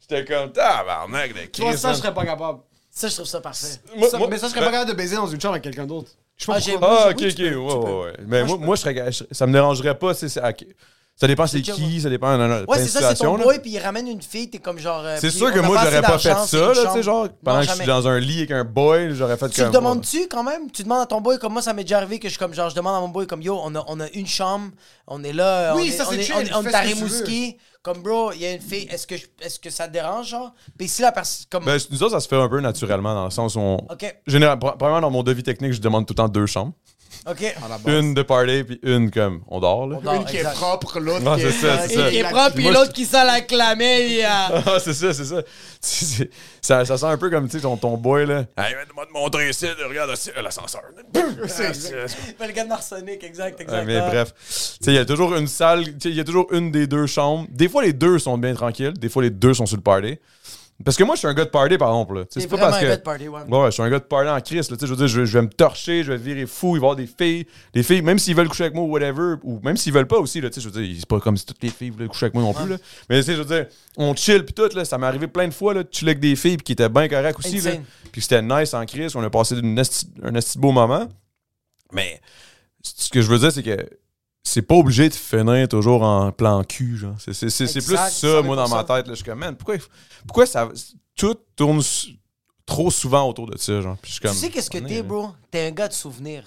j'étais comme, tabarnak de Chris. ça, man. je serais pas capable. Ça, je trouve ça parfait. Moi- Ça- moi- mais ça, je serais ben- pas capable de baiser dans une chambre avec quelqu'un d'autre. Je sais pas Ah, pourquoi. Ah, ok, oui, ok. tu peux, ouais, tu ouais, ouais. Mais moi, moi, je serais, je- ça me dérangerait pas. c'est-. Ça dépend c'est qui, ça dépend Ouais, c'est ça, c'est ton boy, puis il ramène une fille, t'es comme genre. euh, C'est sûr on que moi, j'aurais pas fait ça, là, tu sais, genre, pendant Non, que je suis dans un lit avec un boy, j'aurais fait Tu le comme. demandes-tu quand même? Tu demandes à ton boy, comme moi, ça m'est déjà arrivé que je, comme, genre, je demande à mon boy, comme yo, on a, on a une chambre, on est là, Oui, on est, ça, c'est on est, chill, on est- on est à tu veux. Rimouski. Comme bro, il y a une fille, est-ce que, je- est-ce que ça te dérange, genre? Puis si la personne. Comme. Ben, nous autres, ça se fait un peu naturellement, dans le sens où on. ok, Général, pre- premièrement, dans mon devis technique, je demande tout le temps deux chambres. Ok. Une de party, puis une comme on dort, là. On dort, Une qui est propre, l'autre Non, qui c'est est... ça, c'est Une ça. qui est propre, puis l'autre qui sent la clamée. euh. *laughs* Ah, c'est ça, c'est ça. C'est- c'est- ça. Ça sent un peu comme, tu sais, ton, ton boy, là. Hey, moi te montrer ici, regarde aussi, euh, l'ascenseur. *laughs* Fait le gars de Arsenic, exact, exact. Mais Ah. bref, tu sais, il y a toujours une salle, il y a toujours une des deux chambres. Des fois, les deux sont bien tranquilles, des fois, les deux sont sur le party. Parce que moi, je suis un gars de party, par exemple. Tu C'est pas parce un que. gars de party, ouais. Ouais, ouais, je suis un gars de party en crise. Tu Je veux dire, je, je vais me torcher, je vais virer fou, il va y avoir des filles. Les filles, même s'ils veulent coucher avec moi ou whatever, ou même s'ils veulent pas aussi, là, tu je veux dire, c'est pas comme si toutes les filles voulaient coucher avec moi non plus. Là. Mais tu sais, je veux dire, on chill pis tout, là, ça m'est arrivé plein de fois, là, de chiller avec des filles qui étaient bien correctes aussi. Là, puis c'était nice en crise, on a passé un esti beau moment. Mais ce que je veux dire, c'est que c'est pas obligé de finir toujours en plan cul, genre. C'est, c'est, c'est, c'est plus ça, moi, dans 100%. ma tête. Là. Je suis comme, man, pourquoi, pourquoi ça, tout tourne trop souvent autour de ça, genre. Puis je suis comme, Tu sais qu'est-ce que t'es, bro? T'es un gars de souvenirs.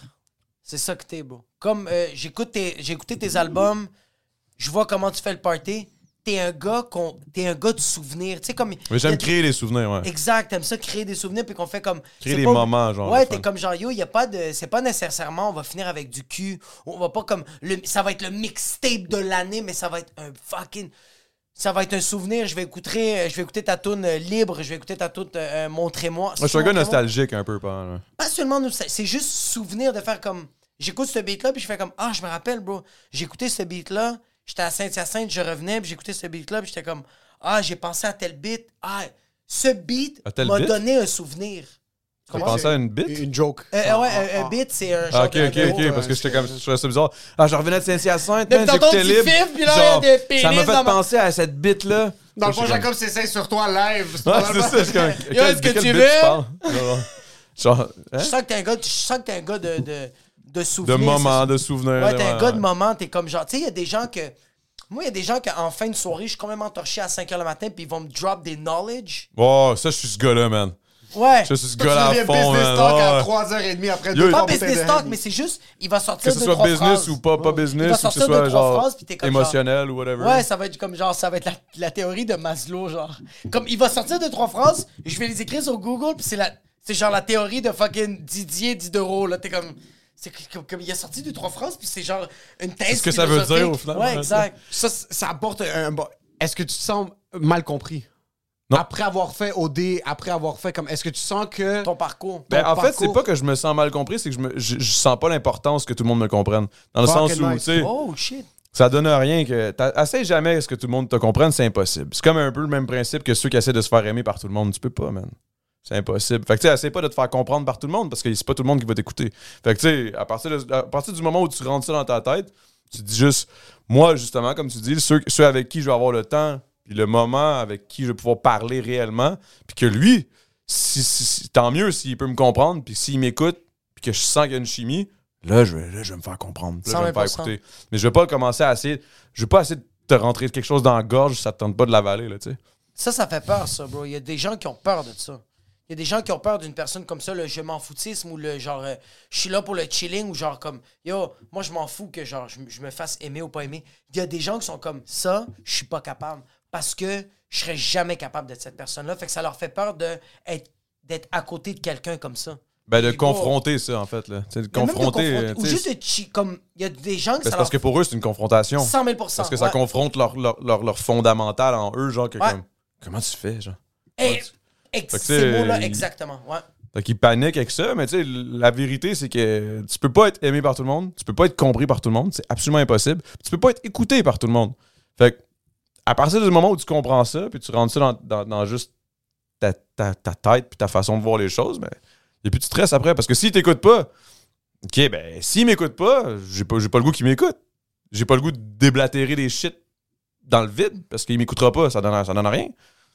C'est ça que t'es, bro. Comme euh, j'écoute tes- j'ai écouté tes albums, je vois comment tu fais le party. T'es un gars qu'on, t'es un gars de souvenirs. Tu sais comme. Mais j'aime créer des souvenirs, ouais. Exact, t'aimes ça créer des souvenirs puis qu'on fait comme. Créer des pas- moments, genre. Ouais, t'es comme genre yo, y a pas de, c'est pas nécessairement on va finir avec du cul, on va pas comme le, ça va être le mixtape de l'année, mais ça va être un fucking, ça va être un souvenir. Je vais écouter, je vais écouter ta tune euh, libre, je vais écouter ta tune euh, montrez-moi. Moi, je suis un gars Montrez-moi nostalgique un peu, pas. là. pas seulement nous, c'est juste souvenir de faire comme. J'écoute ce beat-là, puis je fais comme Ah, je me rappelle, bro. J'ai écouté ce beat-là, j'étais à Saint-Hyacinthe, je revenais, puis j'écoutais ce beat-là, puis j'étais comme Ah, j'ai pensé à tel beat. Ah, ce beat m'a donné un souvenir. Tu pensais à une bite? Une joke. Euh, Ah, ouais, ah, un, un ah. beat, c'est un genre Ah, ok, de- ok, de- ok, parce que j'étais comme, je trouvais ça bizarre. Ah, je revenais de Saint-Hyacinthe, man, j'écoutais tu libre. puis là, il y a Genre, des Ça m'a fait ma- penser à cette bite-là. Dans le Je fond, suis comme- Jacob, c'est ça sur toi live. Ouais, c'est ça, je suis comme. Yo, est-ce que tu bit veux? genre, hein? Je sens que t'es un gars, je sens que t'es un gars de, de, de De souvenirs. moments, c'est- de souvenirs. Ouais, t'es un ouais, gars de ouais. moment, t'es comme genre. Tu sais, il y a des gens que. Moi, il y a des gens qu'en fin de soirée, je suis complètement torché à 5h le matin, puis ils vont me drop des knowledge. Oh, ça, je suis ce gars-là, man. Ouais. Je suis ce gars-là tu à deviens fond, business man. talk à Ouais. 3h30 après deux Pas business de talk, mais c'est juste, il va sortir Que ce deux, soit trois business phrases. ou pas, pas Il va business, ou que ce soit trois genre phrases, puis t'es comme genre- émotionnel ou whatever. Ouais, ça va être comme genre, ça va être la, la théorie de Maslow, genre. Comme il va sortir deux, trois phrases, je vais les écrire sur Google, puis c'est la, c'est genre la théorie de fucking Didier Diderot, là. T'es comme, c'est comme, comme il a sorti deux, trois phrases, puis c'est genre une thèse. ce que ça veut dire, au final? Ouais, exact. Ça, ça apporte un. Est-ce que tu te sens mal compris? Non. Après avoir fait OD, après avoir fait comme. Est-ce que tu sens que. Ton parcours. Ben, ton en fait, c'est pas que je me sens mal compris, c'est que je, me, je, je sens pas l'importance que tout le monde me comprenne. Dans le sens où, tu sais, Oh shit. ça donne rien que. t'as- Essaye jamais à ce que tout le monde te comprenne, c'est impossible. C'est comme un peu le même principe que ceux qui essaient de se faire aimer par tout le monde. Tu peux pas, man. C'est impossible. Fait que, tu sais, essaye pas de te faire comprendre par tout le monde parce que c'est pas tout le monde qui va t'écouter. Fait que, tu sais, à partir, de- à partir du moment où tu rentres ça dans ta tête, tu dis juste, moi, justement, comme tu dis, ceux, ceux avec qui je vais avoir le temps, puis le moment avec qui je vais pouvoir parler réellement, puis que lui, si, si- si- tant mieux s'il peut me comprendre, puis s'il m'écoute, puis que je sens qu'il y a une chimie, là, je vais, là, je vais me faire comprendre. Là, je vais me faire 100%. écouter. Mais je vais pas commencer à essayer. Je vais pas essayer de te rentrer quelque chose dans la gorge ça te tente pas de l'avaler, là, tu sais. Ça, ça fait peur, ça, bro. Il y a des gens qui ont peur de ça. Il y a des gens qui ont peur d'une personne comme ça, le je m'en foutisme ou le genre, euh, je suis là pour le chilling ou genre comme, yo, moi je m'en fous que genre, je, me fasse aimer ou pas aimer. Il y a des gens qui sont comme ça, je suis pas capable parce que je serais jamais capable d'être cette personne-là. Fait que ça leur fait peur d'être à côté de quelqu'un comme ça. Ben, de confronter ça, en fait, là. De confronter. euh, Ou juste de comme, il y a des gens que ben, parce que pour eux, c'est une confrontation. 100 000 Parce que ça confronte leur, leur, leur, leur fondamental en eux, genre, que Ouais. comme, comment tu fais, genre? Hey, ex- ces mots-là, il- exactement. Ouais. Fait qu'ils paniquent avec ça, mais tu sais, la vérité, c'est que tu peux pas être aimé par tout le monde, tu peux pas être compris par tout le monde, c'est absolument impossible. Tu peux pas être écouté par tout le monde. Fait que, à partir du moment où tu comprends ça, puis tu rentres ça dans, dans, dans juste ta, ta, ta tête puis ta façon de voir les choses, ben, il a plus de stress après. Parce que s'il t'écoute pas, OK, ben, s'il m'écoute pas, j'ai pas, j'ai pas le goût qu'il m'écoute. J'ai pas le goût de déblatérer des shit dans le vide, parce qu'il m'écoutera pas, ça donne, ça donne rien.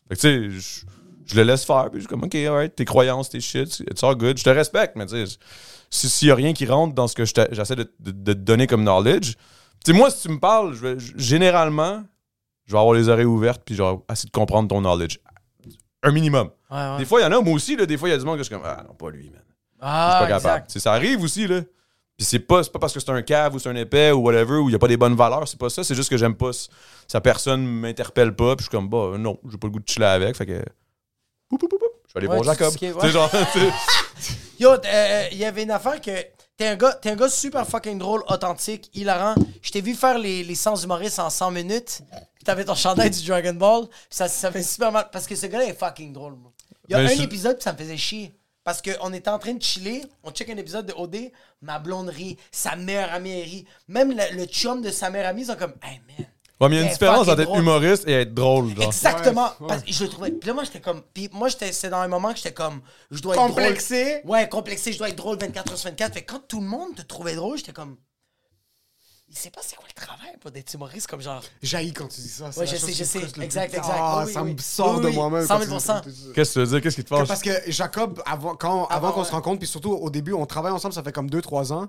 Fait que, tu sais, je- je le laisse faire, puis je suis comme, OK, alright, tes croyances, tes shit, it's all good. Je te respecte, mais tu sais, si- s'il y a rien qui rentre dans ce que je j'essaie de, de- de te donner comme knowledge, Tu sais, moi, si tu me parles, je vais- je- généralement, je vais avoir les oreilles ouvertes puis genre essayer de comprendre ton knowledge. Un minimum. Ouais, ouais. Des fois, il y en a, moi aussi, là, des fois, il y a du monde que je suis comme, ah non, pas lui, man. Je Ah, suis pas capable. Tu sais, ça arrive aussi, là. Puis c'est pas, pas parce que c'est un cave ou c'est un épais ou whatever, ou il y a pas des bonnes valeurs, c'est pas ça. C'est juste que j'aime pas sa personne m'interpelle pas, puis je suis comme, bah non, j'ai pas le goût de chiller avec, fait que. Je vais aller Ouais, voir Jacob. ouais. genre. *laughs* *laughs* Yo, euh, il y avait une affaire que. T'es un, gars, un gars super fucking drôle, authentique, hilarant. Je t'ai vu faire les, les sens humoristes en 100 minutes. T'avais ton chandail du Dragon Ball. Ça, ça fait super mal. Parce que ce gars-là est fucking drôle. Il y a Mais un je- épisode, ça me faisait chier. Parce qu'on était en train de chiller, on check un épisode de OD, ma blonde rit, sa meilleure amie rit. Même le, le chum de sa meilleure amie, ils sont comme, hey man. Ouais, mais il y a une différence entre être drôle. humoriste et être drôle, genre. Exactement. Parce que je le trouvais. Puis là, moi, j'étais comme. Puis moi, j'étais, c'est dans un moment que j'étais comme. Je dois être Complexé. drôle. Ouais, complexé. Je dois être drôle 24 h sur 24. Fait que quand tout le monde te trouvait drôle, j'étais comme. Il sait pas c'est quoi le travail pour d'être humoriste comme genre. Jaillit quand tu dis ça. c'est Ouais, je sais, je sais. Exact, plus. exact. Ah, Oui, ça oui, me sort Oui, de moi-même. 100 quand 000 tu dis ça. Qu'est-ce que tu veux dire? Qu'est-ce qui te fâche? Parce que Jacob, avant, quand, avant Avant, qu'on se ouais. rencontre, puis surtout au début, on travaille ensemble, ça fait comme 2-3 ans.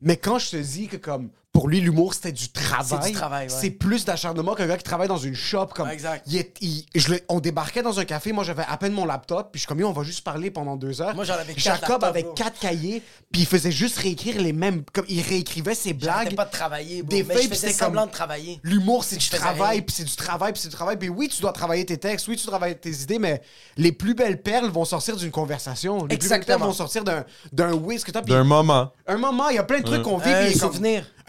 Mais quand je te dis que comme pour lui l'humour c'était du travail, C'est du travail, ouais. c'est plus d'acharnement qu'un gars qui travaille dans une shop comme Ouais, exact. il est- il- je le- on débarquait dans un café, moi j'avais à peine mon laptop, puis je suis comme on va juste parler pendant deux heures. Moi, j'en avais quatre Jacob laptops, avait bro. quatre cahiers, puis il faisait juste réécrire les mêmes, comme il réécrivait ses blagues. pas de travailler, bro. des mais feuilles, je puis faisais c'était semblant comme- de travailler. L'humour, c'est du faisais travail, puis c'est du travail, puis c'est du travail. Puis oui, tu dois travailler tes textes, oui, tu dois travailler tes idées, mais les plus belles perles vont sortir d'une conversation. Les plus belles Exactement. perles vont sortir d'un d'un whiz que D'un moment. un moment, il y a plein de trucs qu'on vit. Un puis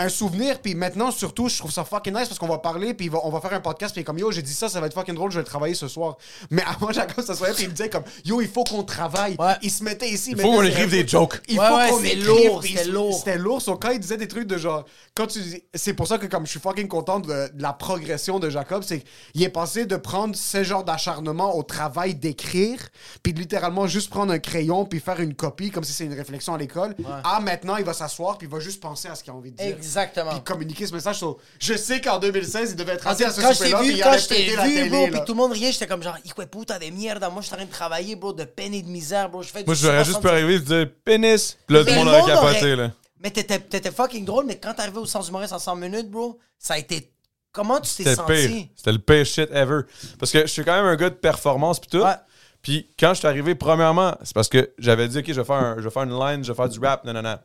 un souvenir, puis maintenant, surtout, je trouve ça fucking nice parce qu'on va parler, puis on va faire un podcast, puis comme yo, j'ai dit ça, ça va être fucking drôle, je vais le travailler ce soir. Mais avant, *laughs* Jacob s'assoyait, puis il me disait comme yo, il faut qu'on travaille. Ouais. Il se mettait ici. Il faut qu'on écrive des jokes. Il Ouais, faut ouais, qu'on écrive, lourd, c'était lourd. C'était lourd. So, quand il disait des trucs de genre, quand tu dis- c'est pour ça que comme je suis fucking content de, de la progression de Jacob, c'est qu'il est passé de prendre ce genre d'acharnement au travail d'écrire, puis de littéralement juste prendre un crayon puis faire une copie comme si c'est une réflexion à l'école. Ah, maintenant il va s'asseoir puis il va juste penser à ce qu'il a envie de dire. Exactement. Puis communiquer ce message. So, je sais qu'en 2016 il devait être assis à ce quand je souper-là t'ai puis vu, il quand je t'ai vu, bro, là. puis tout le monde riait, j'étais comme genre, puta de mierda, moi je suis en train de travailler, bro, de peine et de misère, bro. Je fais Moi, j'aurais juste 60 pu arriver et dire pénis. Puis là, tout le monde aurait capoté, aurait- là. Mais t'étais, t'étais fucking drôle, mais quand t'arrivais au sens humoriste en 100 minutes, bro, ça a été. Comment tu t'es C'était le senti? pire. C'était le pire shit ever. Parce que je suis quand même un gars de performance pis tout. Ouais. Puis quand je suis arrivé, premièrement, c'est parce que j'avais dit, OK, je vais, faire un- je vais faire une line, je vais faire du rap, non, non, non.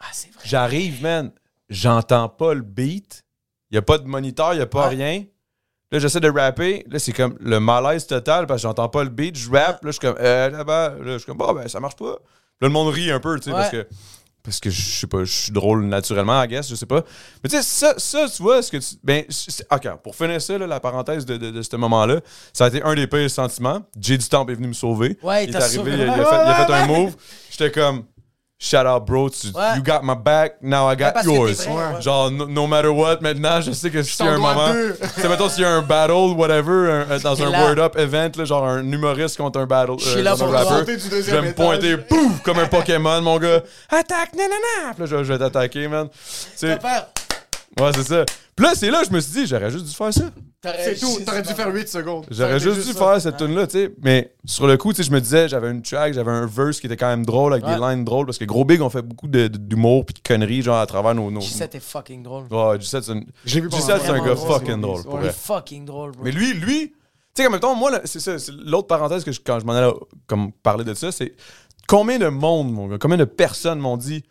Ah, c'est vrai. J'arrive, man, j'entends pas le beat. Il a pas de moniteur, il y a pas Ouais. rien. Là, j'essaie de rapper. Là, c'est comme le malaise total parce que j'entends pas le beat. Je rappe. Là, je suis comme, euh, là-bas. Là, je suis comme, bon, ben, ça marche pas. Là, le monde rit un peu, tu sais, parce que. Parce que je sais pas, je suis drôle naturellement, I guess, je sais pas. Mais tu sais, ça, ça, tu vois, ce que tu. Ben, ok, pour finir ça, là, la parenthèse de, de, de ce moment-là, ça a été un des pires sentiments. Jay du Temple est venu me sauver. Ouais, il est arrivé, il a, il a Ouais, fait, il a ouais, fait un move. J'étais comme, shout out, bro, tu, Ouais. you got my back, now I got que yours. vrai, ouais. Genre, no, no matter what, maintenant, je sais que s'il y a un moment. sais, *laughs* mettons, s'il y a un battle, whatever, un- dans un là. Word Up event, là, genre un humoriste contre un battle. Je suis là contre pour je vais me pointer, pouf, comme un Pokémon, mon gars. Attaque, nanana! Puis là, je, je vais t'attaquer, man. Tu ouais, c'est ça. Puis là, c'est là, je me suis dit, j'aurais juste dû faire ça. C'est tout. T'aurais dû faire 8 secondes. J'aurais juste dû ça. faire cette tune là tu sais. Mais sur le coup, tu sais, je me disais, j'avais une track, j'avais un verse qui était quand même drôle, avec des lines drôles, parce que Gros Big, on fait beaucoup de- de- d'humour puis de conneries, genre, à travers nos... nos... Gisette est fucking drôle. Ouais, Gisette, c'est un, Je l'ai vu pendant Gisette, c'est un gars drôle. fucking drôle, pour Ouais. Il est fucking drôle, bro. Mais lui, lui, tu sais, comme mettons, moi, là, c'est ça, l'autre parenthèse que je- quand je m'en allais comme parler de ça, c'est combien de monde, mon gars, combien de personnes m'ont dit,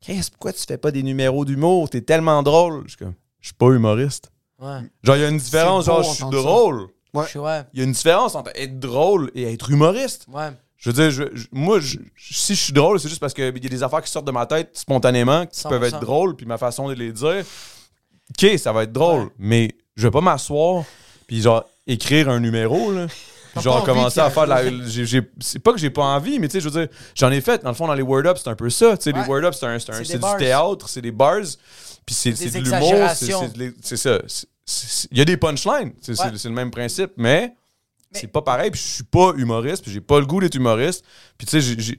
Chris, pourquoi tu fais pas des numéros d'humour? T'es tellement drôle. Je suis comme, je suis pas humoriste. Ouais. Genre, il y a une différence, beau genre, je suis drôle. Ouais. Ouais. Il y a une différence entre être drôle et être humoriste. Ouais. Je veux dire, je- je- moi, je- si je suis drôle, c'est juste parce qu'il y a des affaires qui sortent de ma tête spontanément, qui 100%. peuvent être drôles, puis ma façon de les dire, OK, ça va être drôle, Ouais. mais je vais pas m'asseoir, puis genre, écrire un numéro, là. Genre, commencer à faire de la. C'est pas que j'ai pas envie, mais tu sais, je veux dire, j'en ai fait. Dans le fond, dans les Word Up, c'est un peu ça. Tu sais, les. Word Up, c'est un- c'est un- C'est des c'est du théâtre, c'est des bars, puis c'est de l'humour. c'est- ça. Il y a des punchlines, c'est Ouais. le même principe, mais Mais- c'est pas pareil, puis je suis pas humoriste, puis j'ai pas le goût d'être humoriste. Puis tu sais,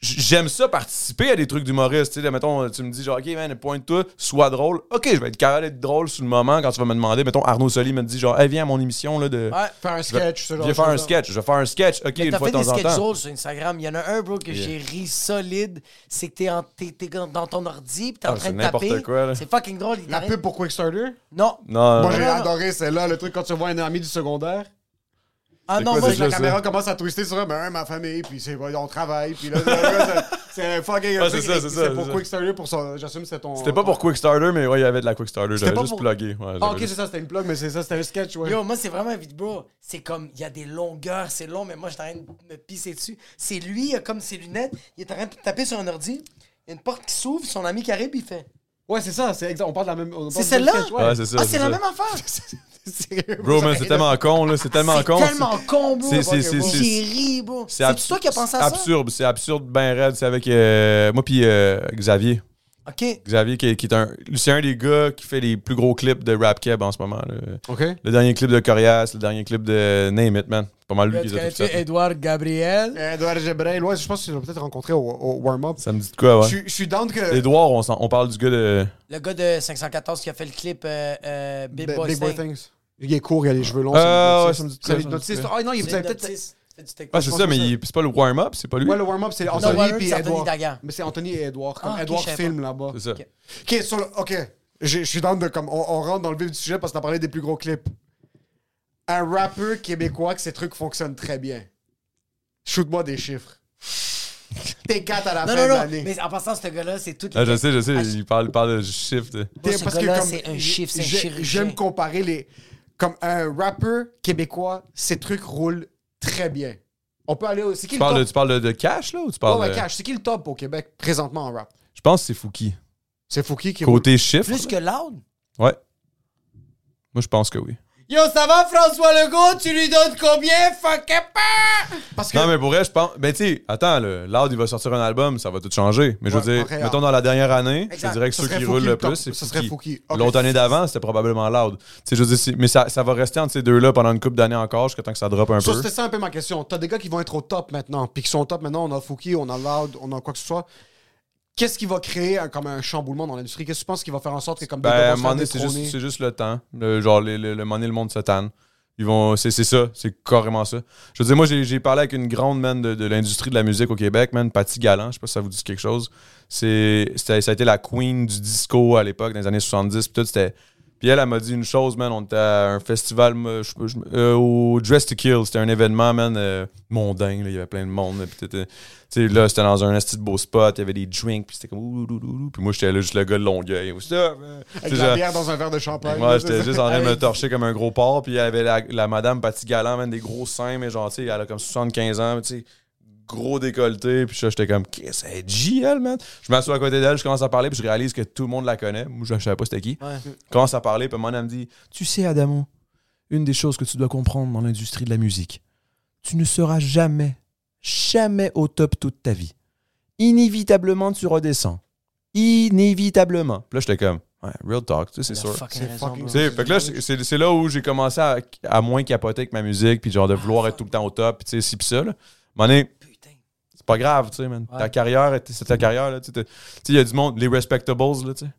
j'aime ça participer à des trucs d'humoriste. Tu sais, mettons, tu me dis genre, OK, man, pointe-toi, sois drôle. OK, je vais être capable d'être drôle sur le moment quand tu vas me demander. Mettons, Arnaud Soli me dit genre, hey, viens à mon émission là, de. Ouais. Faire un Je vais- sketch, Je vais faire un sketch. Je vais faire un sketch. OK, Mais une fois fait de des temps en sketch temps. drôles sur Instagram. Il y en a un, bro, que Yeah. j'ai ri solide. C'est que t'es, en- t'es- t'es dans ton ordi, pis t'es en Ah, train c'est de n'importe taper. quoi, là. C'est fucking drôle. il La t'arrête- pub pour Quickstarter? Non. Non, Moi, non. j'ai non, non. adoré celle-là, le truc quand tu vois un ami du secondaire. Ah non, quoi moi, la caméra commence à twister sur ben, ma famille, puis c'est on travaille, puis là, *laughs* c'est- fucking. Ouais, c'est ça, c'est ça, pour c'est. Quickstarter pour son. J'assume c'est ton. C'était pas pour Quickstarter, mais ouais, il y avait de la Quickstarter. C'était J'avais juste pour- plugué. Ouais, Ah, ok, juste- c'est ça, c'était une plug, mais c'est ça, c'était un sketch, ouais. Yo, moi, c'est vraiment vite, bro. C'est comme, il y a des longueurs, c'est long, mais moi, je suis en train de me pisser dessus. C'est lui, il a comme ses lunettes, il est en train de taper sur un ordi, il y a une porte qui s'ouvre, son ami qui arrive, il fait. Ouais, c'est ça, c'est exact. On parle de la même. C'est celle-là? Ouais, c'est ça. ah, c'est la même affaire! *laughs* Bro, man, c'est tellement con, là. C'est tellement C'est con. tellement con, bro! C'est- c'est- c'est- c'est-. C'est C'est toi qui as pensé à ça? absurde, c'est absurde, ben raide. C'est avec euh, moi puis euh, Xavier. OK. Xavier qui, est- qui est un. C'est un des gars qui fait les plus gros clips de rap keb en ce moment. là. Ok. Le dernier clip de Corias, le dernier clip de Name It, man. C'est pas mal lui qui les a fait. Edouard Gabriel? Edouard ouais, je pense que tu l'as peut-être rencontré au, au warm-up. Ça me dit de quoi, Je ouais. suis- je suis down que. Edouard, on, s'en- on parle du gars de. Le gars de 514 qui a fait le clip euh, euh, Big, Big Boy, Thing. Things. Il est court, il a les cheveux longs. Ah, c'est ouais, ça me dit de quoi. Ah non, il vous peut-être. C'est. Ah, c'est ça, mais c'est- il- c'est pas le warm-up, c'est pas lui. Ouais, le warm-up, c'est Anthony Anthony Edouard. Mais c'est Anthony et Edouard. Comme Ah, Edouard filme là-bas. C'est ça. Ok. Ok, sur le- ok. J'ai- Je suis down de comme. On, on rentre dans le vif du sujet parce que t'as parlé des plus gros clips. Un rappeur québécois que ses trucs fonctionnent très bien. Shoot-moi des chiffres. T'es 4 à la Non, fin non, de l'année. Mais en passant, ce gars-là, c'est tout. Ah, je sais, je sais, Ah, il parle, de shift. Moi, ce Parce que gars-là, comme- c'est un chiffre, c'est un chirurgien. J'aime comparer les. Comme un rappeur québécois, ses trucs roulent très bien. On peut aller au. C'est qui Tu le parles, de, top? tu parles de, de cash, là, ou tu parles ouais, de... Cash. C'est qui le top au Québec présentement en rap? Je pense que c'est Fouki. C'est Fouki qui roule. Côté chiffre. Plus que Loud? Ouais. Moi, je pense que oui. Yo, ça va, François Legault? Tu lui donnes combien? Fuck pas! Parce que. Non, mais pour vrai, je pense. Ben, tu sais, attends, Loud, il va sortir un album, ça va tout changer. Mais je veux Ouais, dire, mettons dans la dernière année, Exact. je dirais que Ça ceux qui roulent le plus, c'est Ça serait Fouki. L'autre année d'avant, c'était probablement Loud. Tu sais, je veux dire, mais ça, ça va rester entre ces deux-là pendant une couple d'années encore, jusqu'à temps que ça drop un Ça, peu. c'était ça un peu ma question. T'as des gars qui vont être au top maintenant, puis qui sont au top maintenant. On a Fouki, on a Loud, on a quoi que ce soit. Qu'est-ce qui va créer un- comme un chamboulement dans l'industrie? Qu'est-ce que tu penses qui va faire en sorte que comme des Ben, donné, c'est juste, le temps. Le, genre, le, le, le donné, le monde se tanne. Ils vont, c'est, c'est ça, c'est carrément ça. Je veux dire, moi, j'ai, parlé avec une grande man de, de l'industrie de la musique au Québec, man, Patty Galland, je sais pas si ça vous dit quelque chose. C'est, ça a été la queen du disco à l'époque, dans les années 70, puis tout, c'était... Puis elle, elle m'a dit une chose, man, on était à un festival moi, je- je- euh, au Dress to Kill, c'était un événement, man, euh, mondain, là, il y avait plein de monde, là, puis là, c'était dans un de beau spot, il y avait des drinks, puis c'était comme ouh, puis moi, j'étais là, juste le gars de Longueuil. Avec la bière dans un verre de champagne. Ouais, là, j'étais juste en train de me torcher comme un gros porc. Puis il y avait la, la madame Patty Galland, man, des gros seins, mais genre, tu sais, elle a comme 75 ans, tu sais, gros décolleté. Puis ça, j'étais comme, qu'est-ce que c'est JL, man? Je m'assois à côté d'elle, je commence à parler, puis je réalise que tout le monde la connaît. Moi, je savais pas c'était qui. Ouais. Je commence à parler, puis mon elle me dit, tu sais, Adamo, une des choses que tu dois comprendre dans l'industrie de la musique, tu ne seras jamais, jamais au top toute ta vie. Inévitablement, tu redescends. Inévitablement. Puis là, j'étais comme, ouais, real talk, tu sais, c'est sûr. fucking C'est raison, fucking- bro. Tu sais, fait que là, c'est c'est- c'est là où j'ai commencé à, à moins capoter avec ma musique, puis genre de vouloir être tout le temps au top, puis tu sais, ci pis ça. Là. À un moment donné, pas grave, tu sais, man. Ouais. Ta carrière, c'est ta carrière, là. Tu sais, il y a du monde, les respectables, là, tu sais.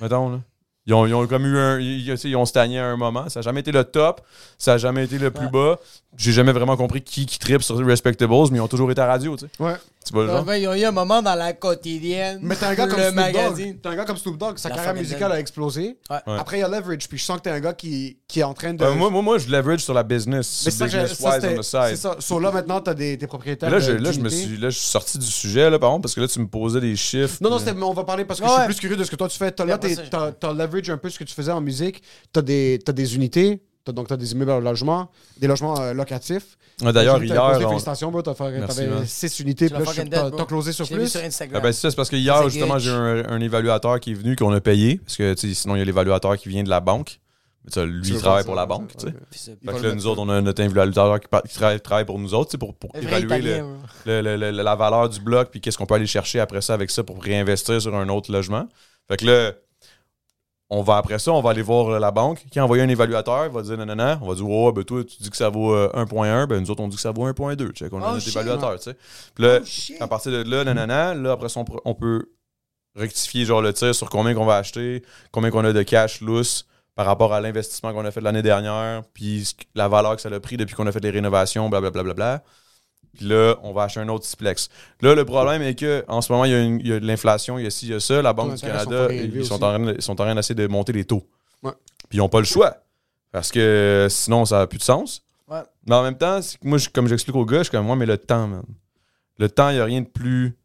Mettons, là. Ils ont, ils ont comme eu un. Ils, ont stagné à un moment. Ça n'a jamais été le top. Ça n'a jamais été le plus Ouais. bas. J'ai jamais vraiment compris qui, qui tripe sur les respectables, mais ils ont toujours été à radio, tu sais. Ouais. Tu vois le genre? Ouais, Ils ont eu un moment dans la quotidienne. Mais t'es un gars comme le Snoop magazine. Dogg. T'es un gars comme Snoop Dogg. Sa La carrière musicale a explosé. Ouais. Ouais. Après, il y a Leverage. Puis je sens que t'es un gars qui, qui est en train de. Euh, moi, moi, moi, je leverage sur la business. Mais c'est ça que j'ai- ça, business-wise c'était- on the C'est side. ça. So là, maintenant, t'as des, des propriétaires. Là, je, là, je me suis, là, je suis sorti du sujet, là, par contre, parce que là, tu me posais des chiffres. Non, non, c'était- on va parler parce que Ouais. je suis plus curieux de ce que toi tu fais. T'as, là, après t'es- ça, t'as, t'as leverage un peu ce que tu faisais en musique. T'as des, t'as des unités. T'as, donc, t'as des immeubles à logement, des logements euh, locatifs. Ouais, D'ailleurs, hier. on- Félicitations, bro. T'as fait, Merci, t'avais man. 6 unités. Tu t'as closé sur plus. sur Ah Instagram. ben, c'est ça, c'est parce que hier, C'est justement, j'ai un, un évaluateur qui est venu, qu'on a payé. Parce que, tu sinon, il y a l'évaluateur qui vient de la banque. Mais ça, lui, Tu il travaille pour la banque, tu sais. Fait que là, nous autres, on a notre évaluateur qui, travaille, travaille pour nous autres, tu pour, évaluer la valeur du bloc, puis qu'est-ce qu'on peut aller chercher après ça avec ça pour réinvestir sur un autre logement. Fait que là, on va après ça, on va aller voir euh, la banque. Qui a envoyé un évaluateur, il va dire non, non, non. On va dire, ouais, ben toi, tu dis que ça vaut euh, 1.1, ben nous autres, on dit que ça vaut 1.2. Check, on a Oh, notre shit. évaluateur, tu sais. Puis là, Oh, à partir de là, non, là, après ça, on, peut rectifier genre le tir sur combien qu'on va acheter, combien qu'on a de cash lousse par rapport à l'investissement qu'on a fait l'année dernière, puis la valeur que ça a pris depuis qu'on a fait les rénovations, blablabla. Bla, bla, bla. Puis là, on va acheter un autre Splex. Là, le problème est que en ce moment, il y a, une- il y a de l'inflation, il y a ci, il y a ça. La Banque du Canada, ils sont, en train, ils sont en train d'essayer de monter les taux. Ouais. Puis ils n'ont pas le choix. Parce que sinon, ça n'a plus de sens. Ouais. Mais en même temps, c'est que moi, je- comme j'explique aux gars, je suis comme moi, mais le temps, man. Le temps, il n'y a rien de plus.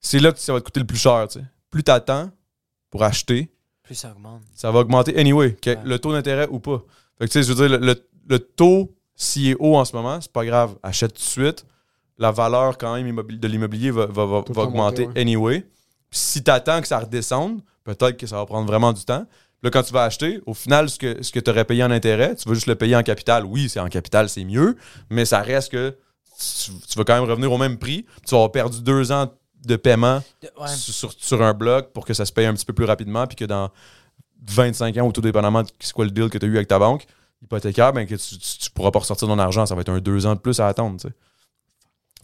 C'est là que ça va te coûter le plus cher, tu sais. Plus t'attends pour acheter, Plus ça augmente. ça va augmenter anyway, que Ouais. le taux d'intérêt ou pas. Fait que tu sais, je veux dire, le, le- le taux, s'il est haut en ce moment, c'est pas grave, achète tout de suite. La valeur quand même de l'immobilier va, augmenter monter, anyway. Puis si t'attends que ça redescende, peut-être que ça va prendre vraiment du temps. Là, quand tu vas acheter, au final, ce que, ce que tu aurais payé en intérêt, tu vas juste le payer en capital. Oui, c'est en capital, c'est mieux, mais ça reste que tu, tu vas quand même revenir au même prix. Tu vas avoir perdu deux ans de paiement De- ouais. sur, sur- sur un bloc pour que ça se paye un petit peu plus rapidement, puis que dans 25 ans, ou tout dépendamment de c'est quoi le deal que tu as eu avec ta banque hypothécaire, ben que tu, pourras pas ressortir ton argent. Ça va être un deux ans de plus à attendre. tu sais.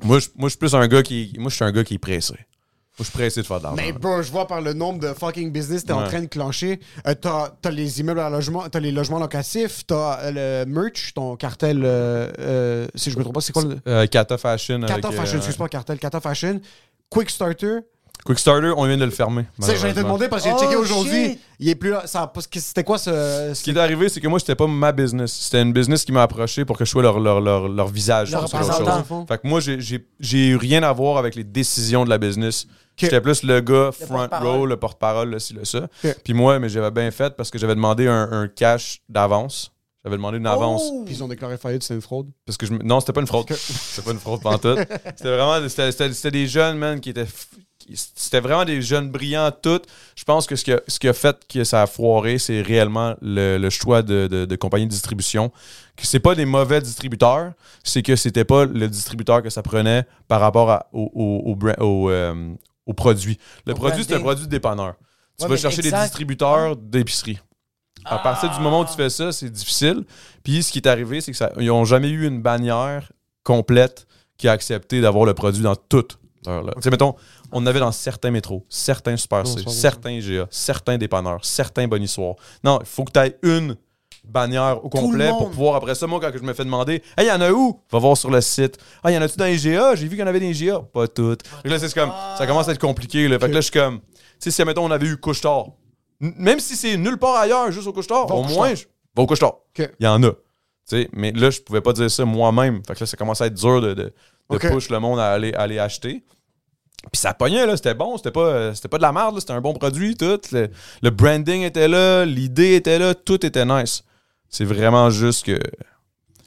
Moi, je, moi, je suis plus un gars qui. Moi, je suis un gars qui est pressé. Moi, je suis pressé de faire de l'argent. Mais bro, je vois par le nombre de fucking business que t'es en train de clencher. Euh, t'as, t'as les immeubles à logement, t'as les logements locatifs, t'as euh, le merch, ton cartel. euh, euh, si je me trompe pas, c'est quoi le. Kata Fashion. Kata avec, Fashion, excuse-moi, cartel. Kata Fashion. Quick Starter. Quick Starter, on vient de le fermer. Tu sais, j'allais te malheureusement. demander parce que j'ai Oh, checké aujourd'hui. shit. Il est plus là. Ça, parce que c'était quoi ce. Ce qui est arrivé, c'est que moi, c'était pas ma business. C'était une business qui m'a approché pour que je sois leur, leur, leur, leur visage. Leur qu'autre chose. représentant. Fait que moi, j'ai- j'ai j'ai eu rien à voir avec les décisions de la business. J'étais plus le gars front porte-parole. row, le porte-parole, le ci, le ça. Ok. Puis moi, mais j'avais bien fait parce que j'avais demandé un, un cash d'avance. J'avais demandé une avance. Oh! Puis ils ont déclaré faillite, c'était une fraude? Parce que je me- Non, c'était pas une fraude. *laughs* c'était pas une fraude pantoute. C'était vraiment. C'était, c'était- c'était des jeunes, man, qui étaient. f- C'était vraiment des jeunes brillants, toutes. Je pense que ce qui a, ce qui a fait que ça a foiré, c'est réellement le, le choix de, de, de compagnie de distribution. Que c'est pas des mauvais distributeurs, c'est que c'était pas le distributeur que ça prenait par rapport à- au, au, au, bra- au, euh, au produit. Le Au produit, c'est un produit de dépanneur. Tu Ouais, vas chercher des distributeurs d'épicerie. À partir du moment où tu fais ça, c'est difficile. Puis ce qui est arrivé, c'est qu'ils n'ont jamais eu une bannière complète qui a accepté d'avoir le produit dans toutes. leurs- leurs- Tu sais, mettons, on avait dans certains métros, certains Super C, certains IGA, certains dépanneurs, certains bonissoirs. Non, il faut que tu aies une bannière au complet pour pouvoir, après ça, moi, quand je me fais demander, Hey, il y en a où? Va voir sur le site. Ah, il y en a-tu dans les IGA J'ai vu qu'il y en avait des IGA. Pas toutes. Là, c'est comme, ça commence à être compliqué. Là. Fait que là, je suis comme, tu sais, si, mettons, on avait eu couche-tard, n- même si c'est nulle part ailleurs, juste au couche-tard, au moins, je- va au couche-tard. Ok. Il y en a. Tu sais, mais là, je pouvais pas dire ça moi-même. Fait que là, ça commence à être dur de, de, push le monde à aller, aller acheter. Puis ça pognait, là, c'était bon, c'était pas, euh, c'était pas de la merde, là, c'était un bon produit, tout. Le, le branding était là, l'idée était là, tout était nice. C'est vraiment juste que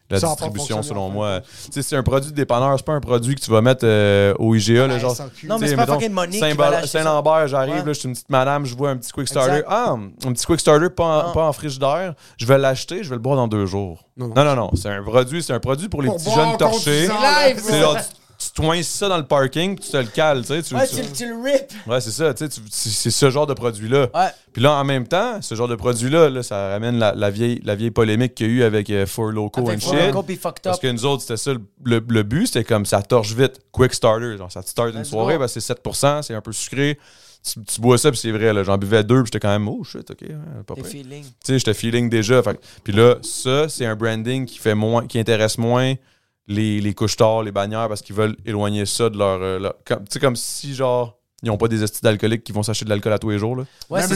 la Ça distribution, selon moi. Tu sais, c'est un produit de dépanneur, c'est pas un produit que tu vas mettre euh, au IGA, là, Ouais, genre. Non, mais c'est pas fucking money. Saint-Lambert, j'arrive, Ouais. là, je suis une petite madame, je vois un petit quick starter. Exact. Ah, un petit quick starter pas en, pas en frigidaire. Je vais l'acheter, je vais le boire dans deux jours. Non, non. Non, non, non. C'est un produit, c'est un produit pour les Pour petits jeunes torchés. Live, C'est tu toinces ça dans le parking, puis tu te le cales, tu sais. Tu, Ouais, tu- tu, le- tu le rip. Ouais, c'est ça, tu sais, tu- c'est ce genre de produit-là. Ouais. Puis là, en même temps, ce genre de produit-là, là, ça ramène la, la vieille, la vieille polémique qu'il y a eu avec euh, Four Loco and shit. Fucked Parce que nous autres, c'était ça le, le- le but, c'était comme ça torche vite, quick starter. Genre, ça te start une Let's soirée, c'est 7%, c'est un peu sucré. Tu, tu bois ça, puis c'est vrai, j'en buvais deux, puis j'étais quand même, oh shit, ok, ouais, pas. Tu sais, j'étais feeling déjà. Puis là, ça, c'est un branding qui fait moins, qui intéresse moins les, les couche-tard, les bannières, parce qu'ils veulent éloigner ça de leur. euh, leur- comme- tu sais, comme si, genre, ils n'ont pas des estis d'alcooliques qui vont s'acheter de l'alcool à tous les jours. Là. Ouais, Même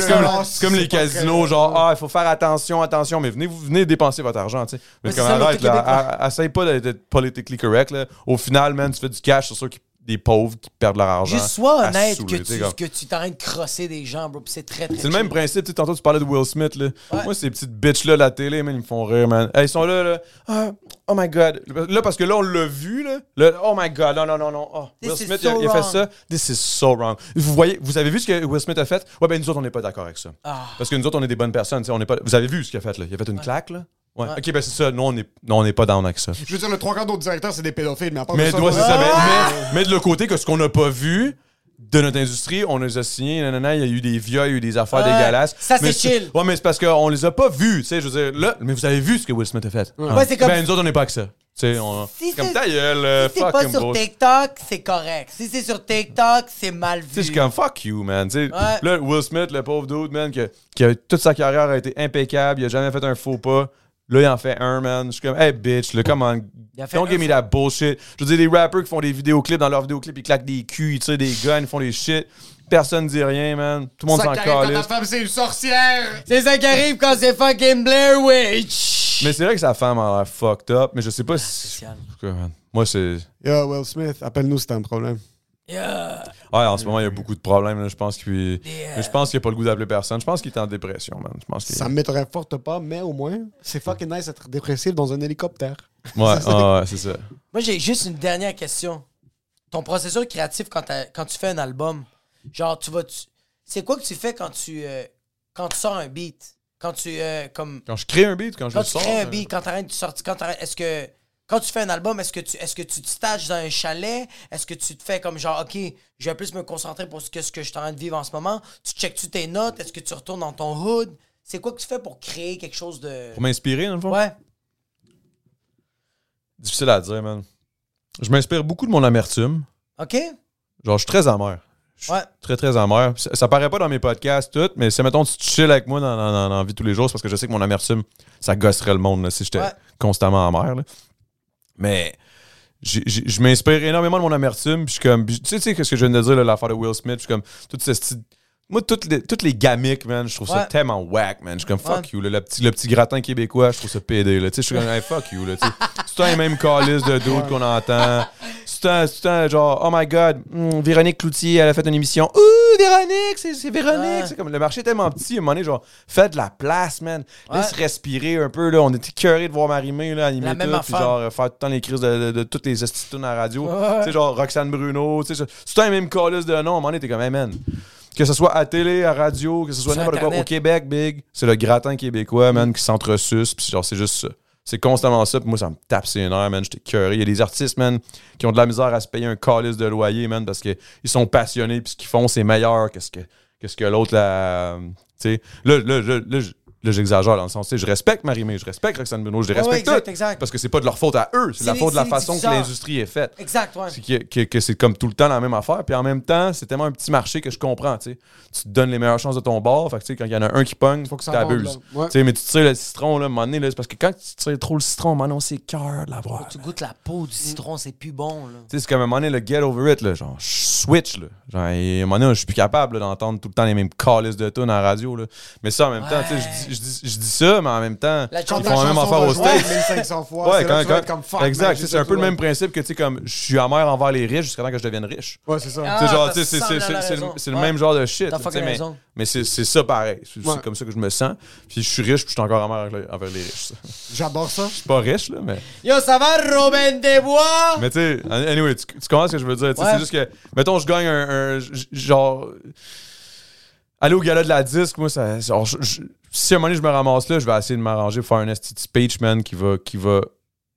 c'est comme les casinos, genre, ah, il faut faire attention, attention, mais venez, vous venez dépenser votre argent, tu sais. Mais Ouais, comme arrête, là, essaye pas d'être- politically correct, là. Au final, man, tu fais du cash sur ceux qui, des pauvres qui perdent leur argent. Juste sois honnête saouler, que tu comme- que tu t'arrêtes de crosser des gens, bro. pis C'est très, très c'est le même principe. Tu sais, tantôt, tu parlais de Will Smith. Là. Ouais. Moi, ces petites bitches-là, la télé, man, ils me font rire, man. Hey, ils sont là, là. Ah, oh my God. Là, parce que là, on l'a vu, là. Là, Oh my God, non, non, non, non. Oh, Will Smith, il a, so il a fait ça. This is so wrong. Vous voyez, vous avez vu ce que Will Smith a fait? Ouais, ben nous autres, on n'est pas d'accord avec ça. Ah. Parce que nous autres, on est des bonnes personnes. tu sais, On est pas... Vous avez vu ce qu'il a fait, là? Il a fait une claque, là? Ouais. Ouais. Ok, ben c'est ça. Nous, on n'est non, on n'est pas down avec ça. Je veux dire, le trois quarts d'autres directeurs, c'est des pédophiles, mais à part Mais, de ça, ouais, euh, Mais, mais- mais de l'autre côté, que ce qu'on n'a pas vu, de notre industrie, on les a signés, nanana, il y a eu des viols, il y a eu des affaires Ouais, dégueulasses. ça, c'est chill. Ouais, mais c'est parce qu'on les a pas vus, tu sais, je veux dire, là, mais vous avez vu ce que Will Smith a fait. Ouais, c'est comme- Ben, nous autres, on n'est pas que ça. Tu sais, on... Si comme c'est- ta gueule, euh, Si c'est pas fucking sur. TikTok, c'est correct. Si c'est sur TikTok, c'est mal Tu sais, je vu. suis comme fuck you, man. Tu sais, Ouais. Là, Will Smith, le pauvre dude, man, que- qui a toute sa carrière a été impeccable, il a jamais fait un faux pas. Là, il en fait un, man. Je suis comme, hey, bitch, là, fait Don't un give me that bullshit. Je veux dire, des rappers qui font des vidéoclips, dans leurs vidéoclips, ils claquent des culs, ils tirent des guns, ils font des shit. Personne dit rien, man. Tout le monde s'en qui arrive quand calisse. ta femme, c'est une sorcière. C'est ça qui arrive quand c'est fucking Blair Witch. Mais c'est vrai que sa femme a l'air fucked up, mais je sais pas si. spécial. En tout cas, man, Moi, c'est. Yo, Will Smith, appelle-nous si t'as un problème. Yeah. Ouais, en ce moment, il y a beaucoup de problèmes. là. Je pense qu'il. Yeah. Je pense qu'il a pas le goût d'appeler personne. Je pense qu'il est en dépression, man. Je pense qu'il. Ça m'étonnerait forte pas, mais au moins, c'est fucking nice d'être dépressif dans un hélicoptère. Ouais, *laughs* ouais, c'est ça. Moi, j'ai juste une dernière question. Ton processus créatif quand, t'as- quand tu fais un album, genre, tu vas. tu- C'est quoi que tu fais quand tu, euh, quand tu sors un beat? Quand tu. euh, comme, Quand je crée un beat, quand je quand le tu sors. crées un euh, beat, quand t'arrêtes de sortir. Quand t'arrêtes- Est-ce que. Quand tu fais un album, est-ce que tu est-ce que tu te stages dans un chalet? Est-ce que tu te fais comme genre, OK, je vais plus me concentrer pour ce que, ce que je suis en train de vivre en ce moment? Tu checkes-tu tes notes? Est-ce que tu retournes dans ton hood? C'est quoi que tu fais pour créer quelque chose de. Pour m'inspirer, dans le fond? Ouais. Difficile à dire, man. Je m'inspire beaucoup de mon amertume. OK? Genre, je suis très amer. Je suis Ouais. très, très amer. Ça, ça paraît pas dans mes podcasts, tout, mais si, mettons, tu chill avec moi dans, dans- dans- dans la vie de tous les jours, c'est parce que je sais que mon amertume, ça gosserait le monde là, si j'étais Ouais. constamment amer. là. Mais je m'inspire énormément de mon amertume. Puis je suis comme. Tu sais, tu sais, qu'est-ce que je viens de dire, l'affaire de Will Smith? Je suis comme. Toute cette moi, toutes les, toutes les gamiques, man, je trouve ça tellement whack, man. Je suis comme fuck Ouais. you. là. le, petit, le petit gratin québécois, je trouve ça pédé. Là. Tu sais, Je suis comme hey, fuck you. Là, *laughs* c'est temps les mêmes calices de doute qu'on entend. C'est le temps genre, oh my god, hmm, Véronique Cloutier, elle a fait une émission. Ouh, Véronique, c'est c'est Véronique. Ouais. C'est comme, le marché est tellement petit, à un moment donné, genre, faites de la place, man. Laisse respirer un peu. Là. On était curieux de voir Marie-Mé là, animer La même tout, puis genre, faire tout le temps les crises de, de- de toutes les instituts à la radio. Tu sais, genre Roxane Bruno. tu sais, C'est temps les mêmes calices de nom. À un moment donné, t'es comme, hey, man. Que ce soit à télé, à radio, que ce soit n'importe quoi. Au Québec, big, c'est le gratin québécois, man, qui s'entresuce. Puis genre, c'est juste ça. C'est constamment ça. Puis moi, ça me tape ses nerfs, man. J'étais curieux. Il y a des artistes, man, qui ont de la misère à se payer un calice de loyer, man, parce qu'ils sont passionnés. Puis ce qu'ils font, c'est meilleur que ce que, que, ce que l'autre, là. Tu sais, là, là, là, là, là, j'exagère dans le sens, tu sais, je respecte Marie-Mé, je respecte Roxane Bruno, je les respecte exact, toutes. exact. Parce que c'est pas de leur faute à eux, c'est de la faute de la façon que l'industrie est faite. Exact, ouais. C'est que, que- que c'est comme tout le temps la même affaire. Puis en même temps, c'est tellement un petit marché que je comprends. Tu sais. Tu te donnes les meilleures chances de ton bord. Fait que tu sais, quand il y en a un qui pogne, faut que ça t'abuses. Ouais. Tu sais, Mais tu tires le citron, là, à un moment donné, là, c'est parce que quand tu tires trop le citron, maintenant, c'est cœur de l'avoir. Tu goûtes la peau du citron, c'est plus bon, là. Tu sais, c'est comme à un moment donné, le get over it, là, genre, switch, là. Genre, et à un moment donné, je suis plus capable d'entendre tout le temps les mêmes calices de tunes à la radio, là. Mais ça, en même temps, tu sais, je dis- je dis, je dis ça, mais en même temps, La ils font la même affaire jouer States. 1500 fois. Ouais, quand, quand- comme fuck, exact, c'est un peu le même principe que, tu sais, comme, je suis amer envers les riches jusqu'à temps que je devienne riche. Ouais, c'est ça. Ah, c'est- c'est- 100% c'est c'est le- Ouais. même genre de shit. Mais c'est ça pareil. C'est Ouais. comme ça que je me sens. Puis je suis riche, puis je suis encore amer envers les- riches. ça. Je J'adore ça. suis pas riche, là, mais. Yo, ça va, Robin Desbois? Mais tu sais, anyway, tu, tu comprends ce que je veux dire. C'est juste que, mettons, je gagne un. genre. Aller au gala de la disque, moi, ça. genre, je- je- si à un moment donné, je me ramasse là, je vais essayer de m'arranger pour faire un esti de speech, man, qui va. Qui va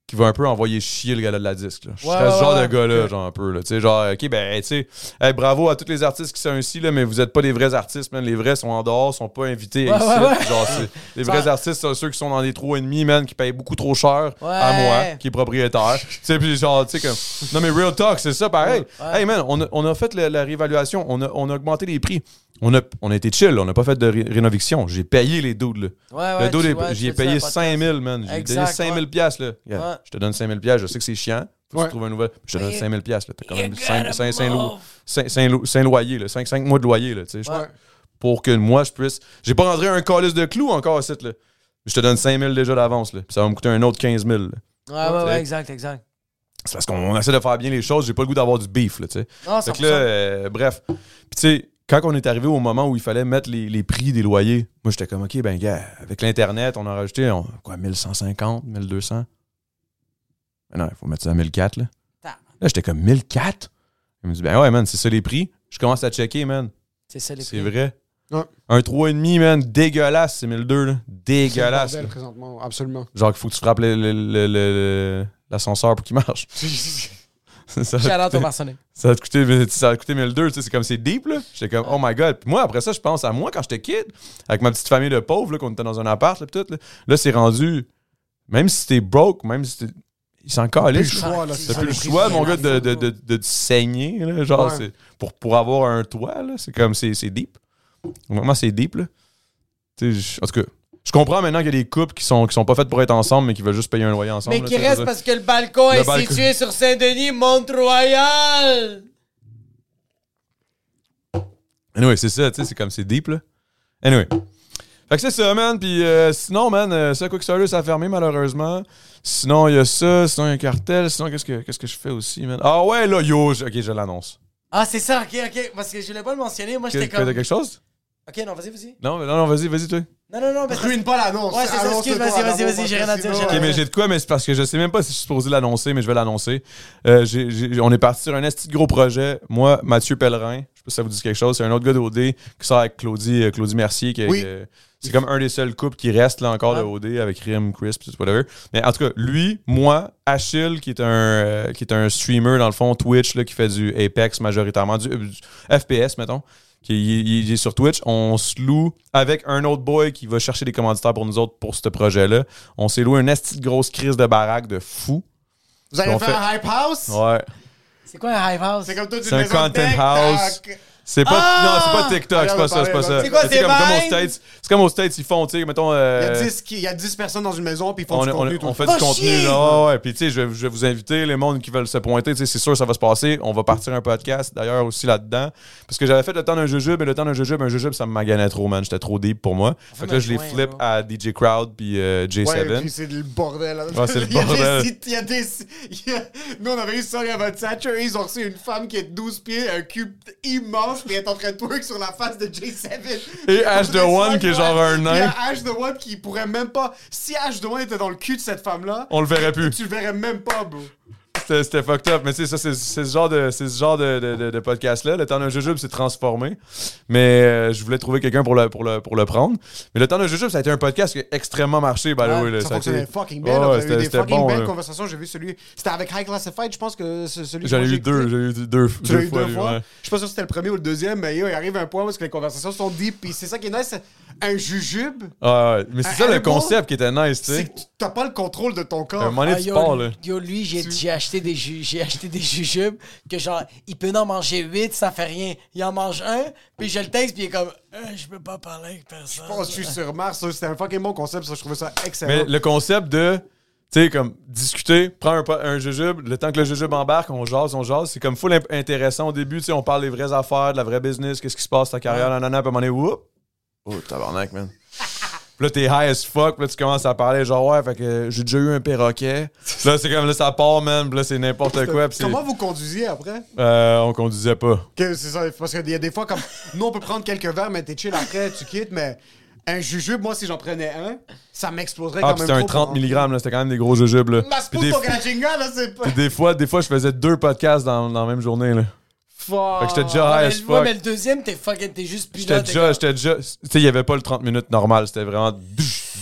qui va un peu envoyer chier le gala de la disque. Là. Je Ouais, serais ce genre ouais. de gars-là, genre un peu. Là. Tu sais, genre, OK, ben, tu sais, hey, bravo à tous les artistes qui sont ici, là, mais vous êtes pas des vrais artistes, man. Les vrais sont en dehors, sont pas invités Ouais, ici. Genre, *laughs* les vrais artistes, c'est ceux qui sont dans des trous et demi, man, qui payent beaucoup trop cher à moi, qui est propriétaire. tu sais, puis genre, tu sais, comme. Non, mais real talk, c'est ça, pareil. Hey, man, on a, on a fait la, la réévaluation, on a, on a augmenté les prix. On a, on a été chill, on n'a pas fait de ré- rénoviction. J'ai payé les dudes, là. Ouais, ouais. le dude, j'y ai payé pas de 5000, man. J'ai donné 5000 ouais. piastres, là. Regarde. Je te donne 5000 piastres, je sais que c'est chiant. Faut que tu trouves un nouvel. Je te donne You- 5000 piastres, là. T'as quand même you 5, gotta 5, move. loyers, là. 5, mois de loyer, là, tu sais. Ouais. Pour que moi, je puisse. J'ai pas rentré un calice de clous encore, à là. Je te donne 5000 déjà d'avance, là. Puis ça va me coûter un autre 15 000, là. Ouais, ouais, ouais, exact, exact. C'est parce qu'on essaie de faire bien les choses. J'ai pas le goût d'avoir du beef, là, tu sais. Non, Fait 100%. que là, euh, bref. Puis tu sais, quand on est arrivé au moment où il fallait mettre les, les prix des loyers, moi j'étais comme, OK, ben gars, avec l'Internet, on a rajouté, on- quoi, 1150, 1200? Mais non, il faut mettre ça à 1004, là. Là, j'étais comme, 1004? Il me dit, ben ouais, man, c'est ça les prix. Je commence à checker, man. C'est ça, les C'est prix. vrai. Ouais. Un 3,5, man, dégueulasse, c'est 1002, là. C'est le Dégueulasse. là. présentement, absolument. Genre qu'il faut que tu frappes l'ascenseur pour qu'il marche. *laughs* ça, Shout out Marcenet. ça va te coûter, ça va te coûter 1002, tu sais, c'est comme c'est deep, là. J'étais comme, oh my god. Puis moi, après ça, je pense à moi quand j'étais kid, avec ma petite famille de pauvres, là, qu'on était dans un appart, là, pis tout. Là, Là, c'est rendu, même si t'es broke, même si t'es. Il s'en Plus le calisse. choix, là. T'as ça, plus le choix, mon gars, de, de, de, de te saigner, là, genre, Ouais. c'est pour, pour avoir un toit, là, c'est comme, c'est deep. Vraiment, c'est deep, là. Tu sais, je- en tout cas, je comprends maintenant qu'il y a des couples qui sont, qui sont pas faites pour être ensemble, mais qui veulent juste payer un loyer ensemble. Mais là, qui je reste parce que le balcon Le est balcon. situé sur Saint-Denis, Mont-Royal. Anyway, c'est ça, tu sais, c'est comme, c'est deep, là. Anyway. Fait que c'est ça, man. Puis euh, sinon, man, euh, ça, Quickstarter, ça a fermé, malheureusement. Sinon, il y a ça. Sinon, il y a un cartel. Sinon, qu'est-ce que, qu'est-ce que je fais aussi, man? Ah ouais, là, yo. je- ok, je l'annonce. Ah, c'est ça, ok, ok. Parce que je voulais pas le mentionner. Moi, j'étais comme. Quelque chose? Ok, non, vas-y, vas-y. Non, non, non, vas-y, vas-y, toi. Non, non, non, parce que- Ruine pas l'annonce. Ouais, c'est ça, excuse, vas-y, vas-y, vas-y, j'ai rien à dire, j'ai Ok, mais j'ai de quoi, mais c'est parce que je sais même pas si je suis supposé l'annoncer, mais je vais l'annoncer. Euh, j'ai- j'ai- on est parti sur un esti de gros projet. Moi, Mathieu Pellerin, je sais pas si ça vous dit quelque chose, c'est un autre gars d'OD qui sort avec Claudie, euh, Claudie Mercier. Qui, Oui. c'est comme un des seuls couples qui reste là encore de Ouais. OD avec Rim, Chris, pis tout, whatever. Mais en tout cas, lui, moi, Achille, qui est un, euh, qui est un streamer dans le fond, Twitch, là, qui fait du Apex majoritairement, du, euh, du FPS, mettons. Qui il- il est sur Twitch, on se loue avec un autre boy qui va chercher des commanditaires pour nous autres pour ce projet-là. On s'est loué une esti de grosse crise de baraque de fou. Vous allez faire un hype house? Ouais. C'est quoi un hive house? C'est comme toi, tu C'est un content house. C'est pas, Ah! non, c'est pas TikTok, c'est Regarde, pas ça, c'est pas ça. C'est quoi, c'est comme, comme aux? States, c'est comme aux States, ils font, tu sais, mettons. euh, Il y, a 10, qui- il y a 10 personnes dans une maison, puis ils font on, du on- contenu. on fait le du contenu, là. Ouais, ouais. Puis, tu sais, je, vais- je vais vous inviter, les mondes qui veulent se pointer, tu sais, c'est sûr, ça va se passer. On va partir un podcast, d'ailleurs, aussi là-dedans. Parce que j'avais fait le temps d'un jujube, et le temps d'un jujube, un jujube, ça me maganait trop, man. J'étais trop deep pour moi. Fait que là, je les flip à DJ Crowd, puis euh, J7. Ouais, puis c'est le bordel. là. Ouais, c'est le *laughs* Il y a des bordel. Il y a des. il y a- Nous, on avait eu ça, il y avait Thatcher, ils ont reçu une femme qui est de 12 pieds, un cube immense, puis elle est en train de twerk sur la face de J7. Et Ash the One, qui est genre un Puis nain. Ash the One qui pourrait même pas. Si Ash the One était dans le cul de cette femme-là, On le verrait plus. tu le verrais même pas, bro. C'était fucked up. Mais tu sais, ça, c'est ce genre de, c'est ce genre de, de, de- de podcast-là. Le temps d'un jujube s'est transformé. Mais euh, je voulais trouver quelqu'un pour le, pour, le, pour le prendre. Mais le temps d'un jujube, ça a été un podcast qui a extrêmement marché, by the way. Ça a fonctionnait été- fucking bien. Eu c'était des c'était fucking bon. belles là. conversations. J'ai vu celui. C'était avec High Classified, je pense que celui J'en ai eu j'ai deux. J'ai eu deux, Tu deux eu fois. deux lui, fois. ouais. Je sais pas sûr si c'était le premier ou le deuxième, mais yo, il arrive un point où les conversations sont deep. Puis c'est ça qui est nice. Un jujube, Ah, ouais. Mais c'est Un ça le concept qui était nice, tu c'est sais. que t'as pas le contrôle de ton Un corps. Ah, tu yo, pars, là. yo, lui, j'ai j'ai acheté des j'ai acheté des jujubes que genre, il peut en manger 8, ça fait rien. Il en mange un, puis je le texte, puis il est comme, Euh, je peux pas parler avec personne. Je pense que je suis sur Mars. ça, C'était un fucking bon concept. Ça, je trouvais ça excellent. Mais le concept de, tu sais, comme discuter, prendre un, un jujube, le temps que le jujube embarque, on jase, on jase. C'est comme full intéressant au début, tu sais, on parle des vraies affaires, de la vraie business, qu'est-ce qui se passe, ta carrière, nanana, puis moment donné, whoop. Oh, tabarnak, man. Là, t'es high as fuck, puis là, tu commences à parler, genre, ouais, fait que j'ai déjà eu un perroquet. *laughs* Là, c'est comme, là, ça part, man, puis là, c'est n'importe quoi. puis Comment vous conduisiez après? Euh, on conduisait pas. C'est ça, parce qu'il y a des fois comme. *laughs* Nous, on peut prendre quelques verres, mais t'es chill après, tu quittes, mais. Un jujube, moi, si j'en prenais un, ça m'exploserait Ah, quand même. c'était un trop 30 pour- mg, là, c'était quand même des gros jujubes, là. Puis des, là, pas. des fois, des fois, je faisais deux podcasts dans, dans la même journée, là. Fuck. Fait que j'étais déjà Ouais, high as mais, ouais, mais le deuxième, t'es fucking, t'es juste plus J'étais déjà, j'étais déjà. Tu sais, il y avait pas le 30 minutes normal, c'était vraiment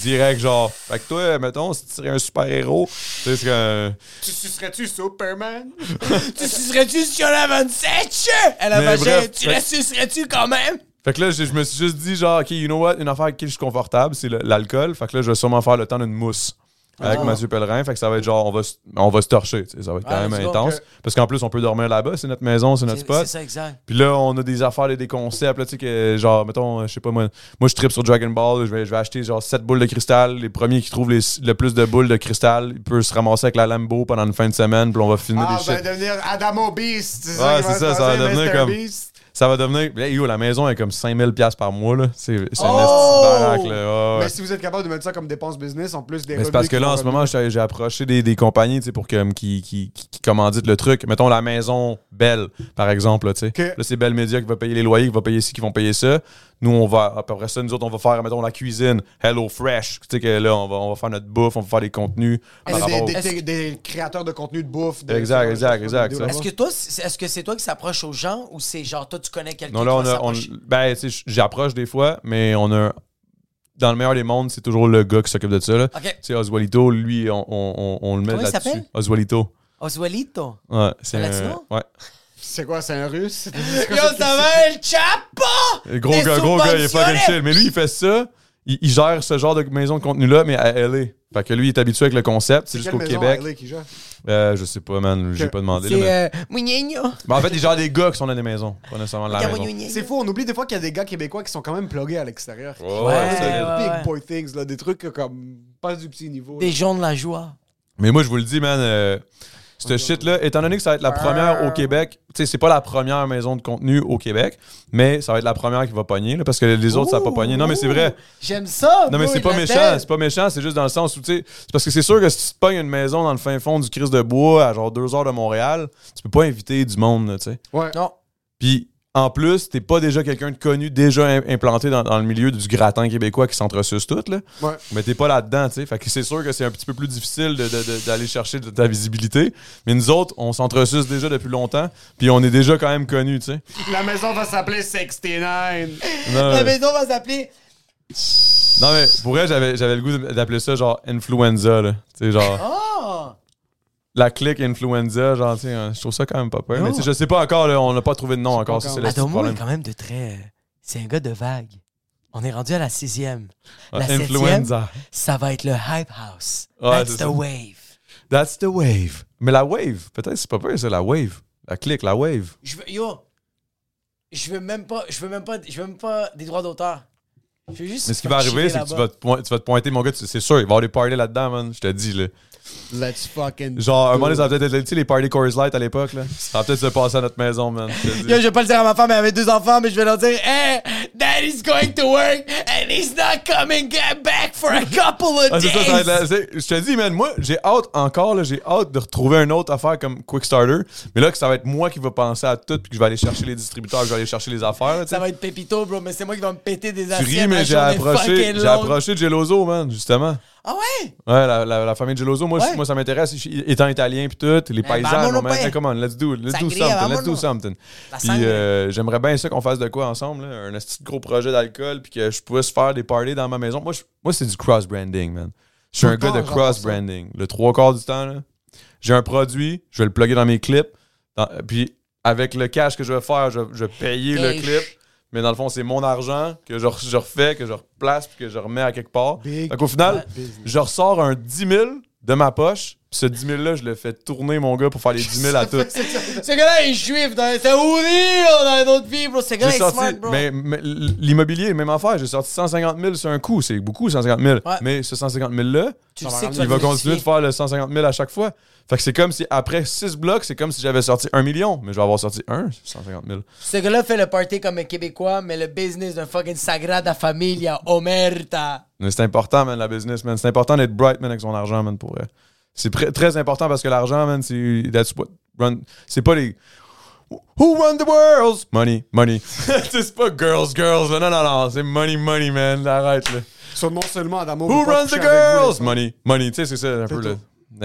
direct, genre. Fait que toi, mettons, si tu serais un super-héros, tu sais, c'est que. Tu sucerais-tu Superman? *laughs* Tu sucerais-tu sur la 27? Elle a bref, tu fait- la sucerais-tu quand même? Fait que là, je me suis juste dit, genre, OK, you know what, une affaire avec qui je suis confortable, c'est l'alcool. Fait que là, je vais sûrement faire le temps d'une mousse avec Ah. Mathieu Pellerin. Fait que ça va être genre, on va, se- on va se torcher, tu sais, ça va être quand Ah, même intense. Parce qu'en plus, on peut dormir là-bas, c'est notre maison, c'est notre spot. c'est ça, exact. Puis là, on a des affaires et des concepts, là, tu sais, que genre, mettons, je sais pas, moi, moi je tripe sur Dragon Ball, je vais, je vais acheter genre 7 boules de cristal. Les premiers qui trouvent les- le plus de boules de cristal, ils peuvent se ramasser avec la Lambo pendant une fin de semaine, puis on va filmer Ah, des shit. devenir Adamo Beast. Ouais, c'est ça, ça va devenir Mr. comme- Beast. Ça va devenir. Yo, la maison est comme 5000$ piastres par mois, là. C'est c'est un Oh! baraque, là. Ouais. Mais si vous êtes capable de mettre ça comme dépense business, en plus des Mais c'est parce que qui là, vont en ce revenir. moment, j'ai j'ai approché des, des compagnies tu sais, pour que, qui, qui, qui, qui commanditent le truc. Mettons la maison Belle, par exemple. Là, tu sais. Ok. là c'est Belle Media qui va payer les loyers, qui va payer ci, qui vont payer ça. Nous, on va, après ça, nous autres, on va faire, mettons, la cuisine, Hello Fresh. Tu sais que là, on va, on va faire notre bouffe, on va faire des contenus. Des- par rapport au- des, Est-ce des- des créateurs de contenu de bouffe. de- Exact, de- exact, de- exact, Est-ce que toi, c'est- est-ce que c'est toi qui s'approche aux gens ou c'est genre toi tu connais quelqu'un Non, là, on a. on- ben, j'approche des fois, mais on a. Dans le meilleur des mondes, c'est toujours le gars qui s'occupe de ça. Là. Tu sais, Oswalito, lui, on, on, on, on le met là-dessus. s'appelle? Oswalito. Oswalito. Ouais, c'est Un un. latino? Ouais. C'est quoi, c'est un russe? *laughs* Yo, ça va, El Chapo! Gros gars, gros gars, il est fucking chill. Mais lui, il fait ça. Il, il gère ce genre de maison de contenu-là, mais à LA. Fait que lui, il est habitué avec le concept. C'est C'est jusqu'au Québec. à LA qui gère? Euh, je sais pas, man. J'ai pas demandé. C'est mais... euh. Mais en fait, il gère des gars qui sont dans des maisons. Pas nécessairement de la maison. C'est faux, on oublie des fois qu'il y a des gars québécois qui sont quand même plugués à l'extérieur. Ouais, Ouais, ouais, solide. ouais, Big ouais. boy things, là, des trucs comme pas du petit niveau. Des gens de la joie. Mais moi, je vous le dis, man, euh, ce shit-là, étant donné que ça va être la première au Québec, tu sais, c'est pas la première maison de contenu au Québec, mais ça va être la première qui va pogner, là, parce que les autres, ça va pas pogner. Non, mais c'est vrai. J'aime ça. Non, mais c'est pas méchant, c'est pas méchant, c'est juste dans le sens où, tu sais, c'est parce que c'est sûr que si tu te pognes une maison dans le fin fond du Christ de Bois, à genre deux heures de Montréal, tu peux pas inviter du monde, là, tu sais. Ouais. Non. Puis, en plus, t'es pas déjà quelqu'un de connu, déjà im- implanté dans, dans le milieu du gratin québécois qui s'entresuce tout, là. Ouais. Mais t'es pas là-dedans, tu sais. Fait que c'est sûr que c'est un petit peu plus difficile de- de- de- d'aller chercher de ta visibilité. Mais nous autres, on s'entresuce déjà depuis longtemps, puis on est déjà quand même connus, tu sais. La maison va s'appeler 69. Non, La mais- maison va s'appeler. non, mais pour vrai, j'avais j'avais le goût d'appeler ça genre influenza, là. Tu sais, genre. La clique influenza, genre, tu sais, hein, je trouve ça quand même pas peur. Mais je sais pas encore, là, on n'a pas trouvé de nom encore, ça, Adomo problème. est quand même de très. C'est un gars de vague. On est rendu à la sixième. Ouais, La septième, influenza. ça va être le Hype House. Ouais, That's c'est the ça. wave. That's the wave. Mais la wave, peut-être c'est pas peur, c'est la wave. La clique, la wave. Je veux, yo, je veux même pas, je veux même pas, je veux même pas des droits d'auteur. Je veux juste. Mais ce qui va arriver, c'est que tu vas, te point- tu vas te pointer, mon gars, c'est sûr, il va y avoir des parties là-dedans, man. Je te dis, là. Let's fucking. Genre, un moment donné, ça va peut-être être, tu sais, les parties Coors Light à l'époque, là. Ça va peut-être se passer à notre maison, man. Je. Yo, je vais pas le dire à ma femme, elle avait deux enfants, mais je vais leur dire, hey, daddy's going to work and he's not coming back for a couple of Ah, days. ça, ça la- Je te dis, man, moi, j'ai hâte encore, là, j'ai hâte de retrouver une autre affaire comme Quick Starter. Mais là, que ça va être moi qui va penser à tout, puis que je vais aller chercher les distributeurs, que je vais aller chercher les affaires, là, tu. Ça va être pépito, bro, mais c'est moi qui va me péter des Tu assiettes. ris, mais j'ai approché, j'ai approché Geloso, man, justement. Ah ouais? Ouais, la, la, la famille Geloso, moi, Ouais. moi ça m'intéresse. Étant italien puis tout, les paysans, vámonos, on come on, let's do, let's do something, let's do something. Puis euh, j'aimerais bien ça qu'on fasse de quoi ensemble, là, un petit gros projet d'alcool, puis que je puisse faire des parties dans ma maison. Moi, je- moi c'est du cross-branding, man. Je suis un gars de cross-branding. Le trois quarts du temps, là, j'ai un produit, je vais le plugger dans mes clips, dans- puis avec le cash que je vais faire, je, je vais payer le clip. Mais dans le fond, c'est mon argent que je, je refais, que je replace, puis que je remets à quelque part. Big Donc au final, business. je ressors un 10 000 de ma poche, ce 10 000-là, je le fais tourner, mon gars, pour faire les 10 000 à *laughs* toutes. Ce gars-là est juif, c'est Oudi dans d'autres vies, bro. Ce gars-là est sorti, smart, bro. mais, mais l'immobilier, même affaire, j'ai sorti 150 000 sur un coup, c'est beaucoup 150 000. Ouais. Mais ce 150 000-là, tu ça le va sais que tu ramener- il va continuer de faire le 150 000 à chaque fois. Fait que c'est comme si après 6 blocs, c'est comme si j'avais sorti 1 million, mais je vais avoir sorti 1, 150 000. Ce gars-là fait le party comme un Québécois, mais le business d'un fucking Sagrada Familia, Omerta. Mais c'est important, man, la business, man. C'est important d'être bright, man, avec son argent, man, pour vrai. C'est très important parce que l'argent, man, c'est. that's what run- C'est pas les. Who run the world? Money, money. *laughs* c'est pas girls, girls, là. Non, non, non. C'est money, money, man. Arrête, là. So, non seulement Adamo. Who runs the vous, girls? Money, money. Tu sais, c'est ça, un peu, tout. là.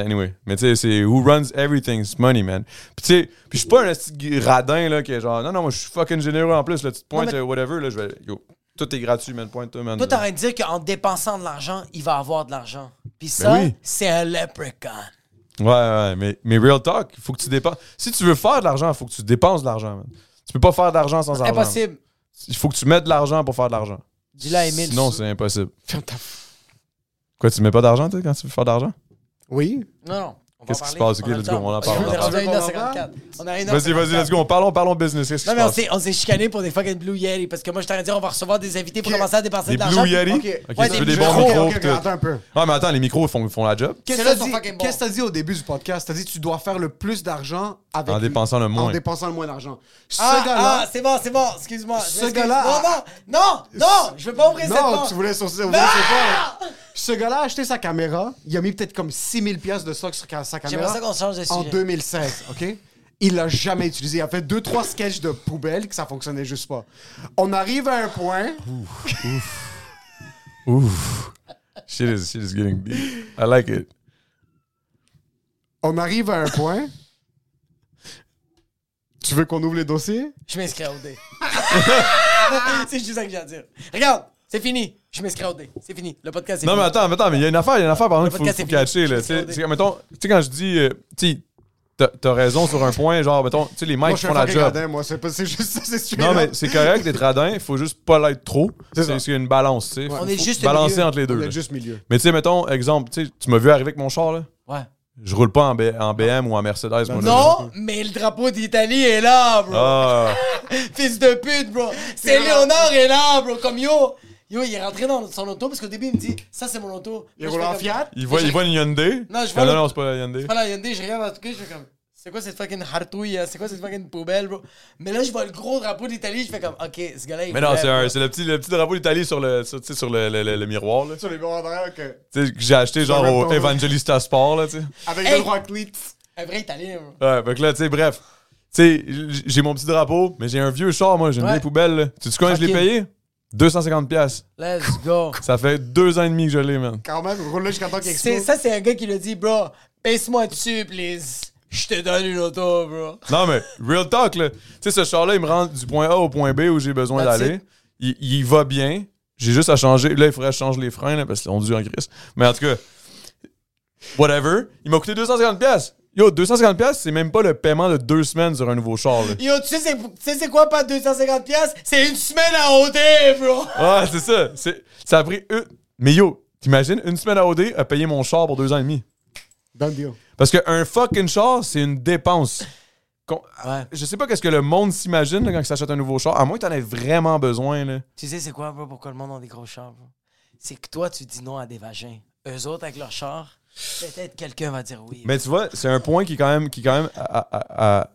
Anyway. Mais tu sais, c'est who runs everything, it's money, man. Puis tu sais, puis je suis pas un petit radin, là, qui est genre, non, non, moi, je suis fucking généreux en plus, là. Tu te pointes, mais- euh, whatever, là, je vais. Yo, tout est gratuit, man. Pointe-toi, man. Toi, t'es en train de dire qu'en dépensant de l'argent, il va avoir de l'argent. Puis ça, Ben oui. c'est un leprechaun. Ouais, ouais, mais, mais real talk, il faut que tu dépenses. Si tu veux faire de l'argent, il faut que tu dépenses de l'argent, man. Tu peux pas faire d'argent sans argent. Impossible. Il faut que tu mettes de l'argent pour faire de l'argent. Dis-le à Emile. Sinon, c'est impossible. Quoi, tu mets pas d'argent, toi, quand tu veux faire de l'argent? Oui. Non, non. On Qu'est-ce qui se passe? Ok, On let's go, on en parle, On on en est rendu à parle. 1h54. On a 1h54. Vas-y, vas-y, let's go. Parlons, parlons business. Qu'est-ce qui Non, se mais on passe? s'est, on s'est chicané pour des fucking Blue Yeti parce que moi, je t'en ai dit, on va recevoir des invités pour commencer à dépenser Des de l'argent. Blue Yeti? Ok. Ouais, tu des veux des bons micros. attends un peu. Ah, mais attends, les micros font, font la job. Qu'est-ce que t'as dit- au début du podcast? T'as dit tu dois faire le plus d'argent avec En dépensant le moins. En dépensant le moins d'argent. Ce Ah, gars-là. ah, c'est bon, c'est bon, excuse-moi. Ce gars-là Non, non, non, non, je veux pas ouvrir cette non, porte. tu voulais Non! voulez sauter pas. Ce gars-là a acheté sa caméra. Il a mis peut-être comme 6000 pièces de stock sur sa caméra. J'aimerais ça qu'on change de en sujet. 2016, OK? Il l'a jamais utilisé. Il a fait deux, trois sketchs de poubelle que ça fonctionnait juste pas. On arrive à un point. Ouf. Shit is, shit is getting deep. I like it. On arrive à un point. Tu veux qu'on ouvre les dossiers? Je m'inscris au dé. c'est juste ça que j'ai à dire. Regarde, c'est fini. Je m'inscris au dé. C'est fini. Le podcast, c'est Non, fini. mais attends, mais attends, mais il y a une affaire, il y a une affaire, par exemple, qu'il faut, faut catcher, là. Tu sais, mettons, tu sais, quand je dis, euh, tu sais, t'as t'as raison sur un point, genre, mettons, tu sais, les mecs suis font la job. radin, moi. C'est pas- c'est juste ça, c'est straight Non, mais c'est correct d'être radin, il faut juste pas l'être trop. C'est C'est ça. c'est une balance, tu sais. On est juste balancer milieu. entre les deux. On est juste milieu. Mais tu sais, mettons, exemple, tu m'as vu arriver avec mon char, là? Ouais. Je roule pas en, B- en BM ou en Mercedes, moi. Non, mais le drapeau d'Italie est là, bro. Ah, *laughs* Fils de pute, bro. C'est Léonard est là, bro. Comme yo. Yo, il est rentré dans son auto parce qu'au début, il me dit Ça, c'est mon auto. Il roule en comme- Fiat? il voit, il voit une Hyundai? Non, je Ah, vois non, le- non, c'est pas la Hyundai. C'est pas la Hyundai, je regarde en tout cas, je fais comme C'est quoi cette fucking hartouille hein? C'est quoi cette fucking poubelle, bro Mais là, je vois le gros drapeau d'Italie, je fais comme Ok, ce gars-là, il Mais non, c'est un- bro. c'est le petit, le petit drapeau d'Italie sur le, sur, tu sais, sur le, le, le- le miroir, là. Sur les bords derrière, que... Tu sais, que j'ai acheté genre au Evangelista Sport, là, tu sais. Avec Hey! le rock tweet. Un vrai Italien, bro. Ouais, fait que là, tu sais, bref. Tu sais, j'ai mon petit drapeau, mais j'ai un vieux char, moi, j'ai une vieille poubelle, là. Tu sais combien je l'ai payé? 250$. piastres. Let's go. Ça fait deux ans et demi que je l'ai, man. Quand même, roule-le jusqu'à temps qu'il C'est- explose. ça, c'est un gars qui le dit, bro. Baisse-moi dessus, please. Je te donne une auto, bro. Non, mais real talk, là. Tu sais, ce char-là, il me rend du point A au point B où j'ai besoin d'aller. Il, il va bien. J'ai juste à changer. Là, il faudrait que je change les freins, là, parce qu'ils sont dus en gris. Mais en tout cas, whatever. Il m'a coûté 250$. piastres. Yo, 250$, piastres, c'est même pas le paiement de deux semaines sur un nouveau char, là. Yo, tu sais, c'est, tu sais c'est quoi, pas 250$? piastres? C'est une semaine à OD, bro. Ouais, c'est ça. C'est- Ça a pris une. Mais yo, t'imagines, une semaine à OD à payer mon char pour deux ans et demi. Done deal. Parce qu'un fucking char, c'est une dépense. Qu'on- Ouais. Je sais pas qu'est-ce que le monde s'imagine là, quand il s'achète un nouveau char, à moins que t'en aies vraiment besoin. Là. Tu sais, c'est quoi, bro, pourquoi le monde a des gros chars, bro? C'est que toi, tu dis non à des vagins. Eux autres, avec leur char, peut-être quelqu'un va dire oui. Mais tu vois, c'est un point qui est quand même. Qui quand même à- à- à-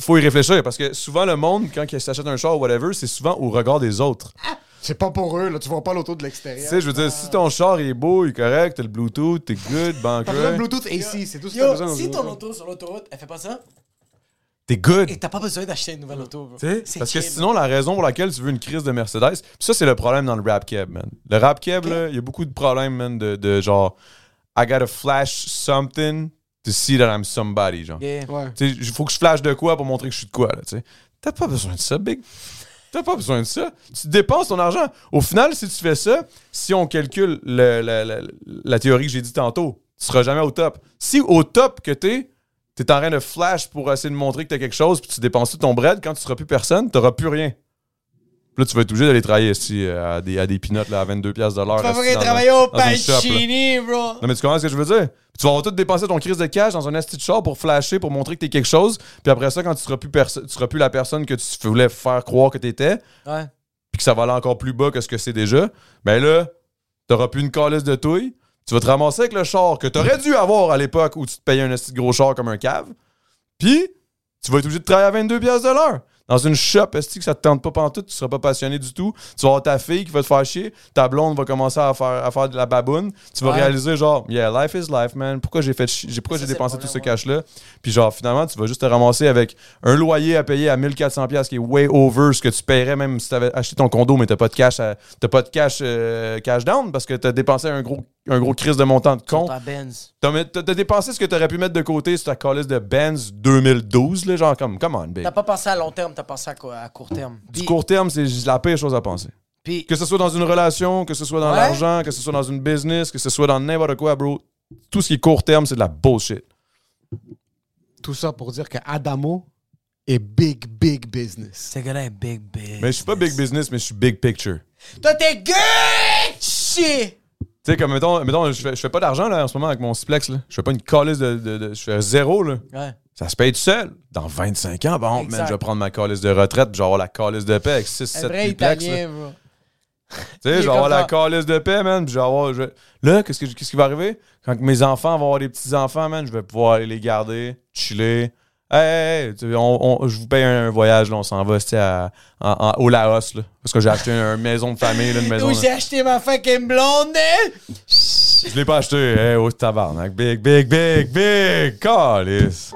Faut y réfléchir parce que souvent le monde, quand il s'achète un char ou whatever, c'est souvent au regard des autres. C'est pas pour eux, là. Tu vois pas l'auto de Tu l'extérieur. sais, je veux dire, si ton char il est beau, il est correct, t'as le Bluetooth, t'es good, T'as de banquet, Bluetooth AC, c'est tout ce que t'as besoin si ton auto. sur l'autoroute, elle fait pas ça, t'es good. et t'as pas besoin d'acheter une nouvelle auto, bro. Tu Parce que sinon, la raison pour laquelle tu veux une crise de Mercedes, pis ça, c'est le problème dans le rap cab, man. Le rap cab, là, il y a beaucoup de problèmes, man, de, de genre, I gotta flash something to see that I'm somebody, genre. Yeah. Ouais. Tu sais, il faut que je flash de quoi pour montrer que je suis de quoi, là, tu sais. T'as pas besoin de ça, big. T'as pas besoin de ça. Tu dépenses ton argent. Au final, si tu fais ça, si on calcule le- le- le- la théorie que j'ai dit tantôt, tu seras jamais au top. Si au top que t'es, t'es en train de flash pour essayer de montrer que t'as quelque chose, puis tu dépenses tout ton bread, quand tu seras plus personne, t'auras plus rien. Puis là, tu vas être obligé d'aller travailler ici, à des, à des peanuts là, à 22$ piastres de l'heure. Tu vas travailler au. Pacini, bro. Non, mais tu comprends ce que je veux dire? Tu vas avoir tout dépenser ton crise de cash dans un esti de char pour flasher, pour montrer que t'es quelque chose. Puis après ça, quand tu seras plus, tu seras plus la personne que tu voulais faire croire que t'étais, Ouais. puis que ça va aller encore plus bas que ce que c'est déjà, ben là, t'auras plus une calice de touille. Tu vas te ramasser avec le char que t'aurais dû avoir à l'époque où tu te payais un esti de gros char comme un cave. Puis, tu vas être obligé de travailler à 22$ piastres de l'heure. Dans une shop, est-ce que ça te tente pas pantoute, tu seras pas passionné du tout. Tu vas avoir ta fille qui va te faire chier, ta blonde va commencer à faire, à faire de la baboune. Tu vas Ouais. réaliser genre, yeah, life is life, man. Pourquoi j'ai fait chi- j'ai pourquoi j'ai dépensé tout ce cash-là? Puis genre, finalement, tu vas juste te ramasser avec un loyer à payer à 1400$ piastres qui est way over ce que tu paierais même si tu avais acheté ton condo, mais t'as pas de cash, à- t'as pas de cash, euh, cash down parce que t'as dépensé un gros, un gros crise de montant de Benz. T'as dépensé ce que t'aurais pu mettre de côté sur ta calice de Benz 2012, là, genre comme, come on, big. T'as pas pensé à long terme, t'as pensé à, quoi- à court terme? Du Puis- court terme, c'est la pire chose à penser. Puis, Que ce soit dans une relation, que ce soit dans Ouais. l'argent, que ce soit dans une business, que ce soit dans n'importe quoi, bro. Tout ce qui est court terme, c'est de la bullshit. Tout ça pour dire que Adamo est big, big business. ce gars-là est big, big. Mais je suis pas big business, mais je suis big picture. Toi, t'es Gucci! Tu sais, comme, mettons, mettons je, fais, je fais pas d'argent, là, en ce moment, avec mon Splex, là. Je fais pas une calice de, de- de- Je fais zéro, là. Ouais. Ça se paye tout seul. Dans 25 ans, bon, man, je vais prendre ma calice de retraite, puis je vais avoir la calice de paix avec 6, Un 7 vrai duplex, là. italien, bro. *laughs* Tu sais, je vais avoir la calice de paix, man. Puis je vais avoir. je Là, qu'est-ce, que- qu'est-ce qui va arriver? Quand mes enfants vont avoir des petits-enfants, man, je vais pouvoir aller les garder, chiller. Hey, hey, hey, on- on- je vous paye un, voyage, là, on s'en va, à- en- en- au Laos, là. Parce que j'ai acheté une, maison de famille, là, une *laughs* maison. Où j'ai acheté ma fucking blonde? Je l'ai pas acheté. Hey, oh, tabarnak. Big, big, big, big. Calice.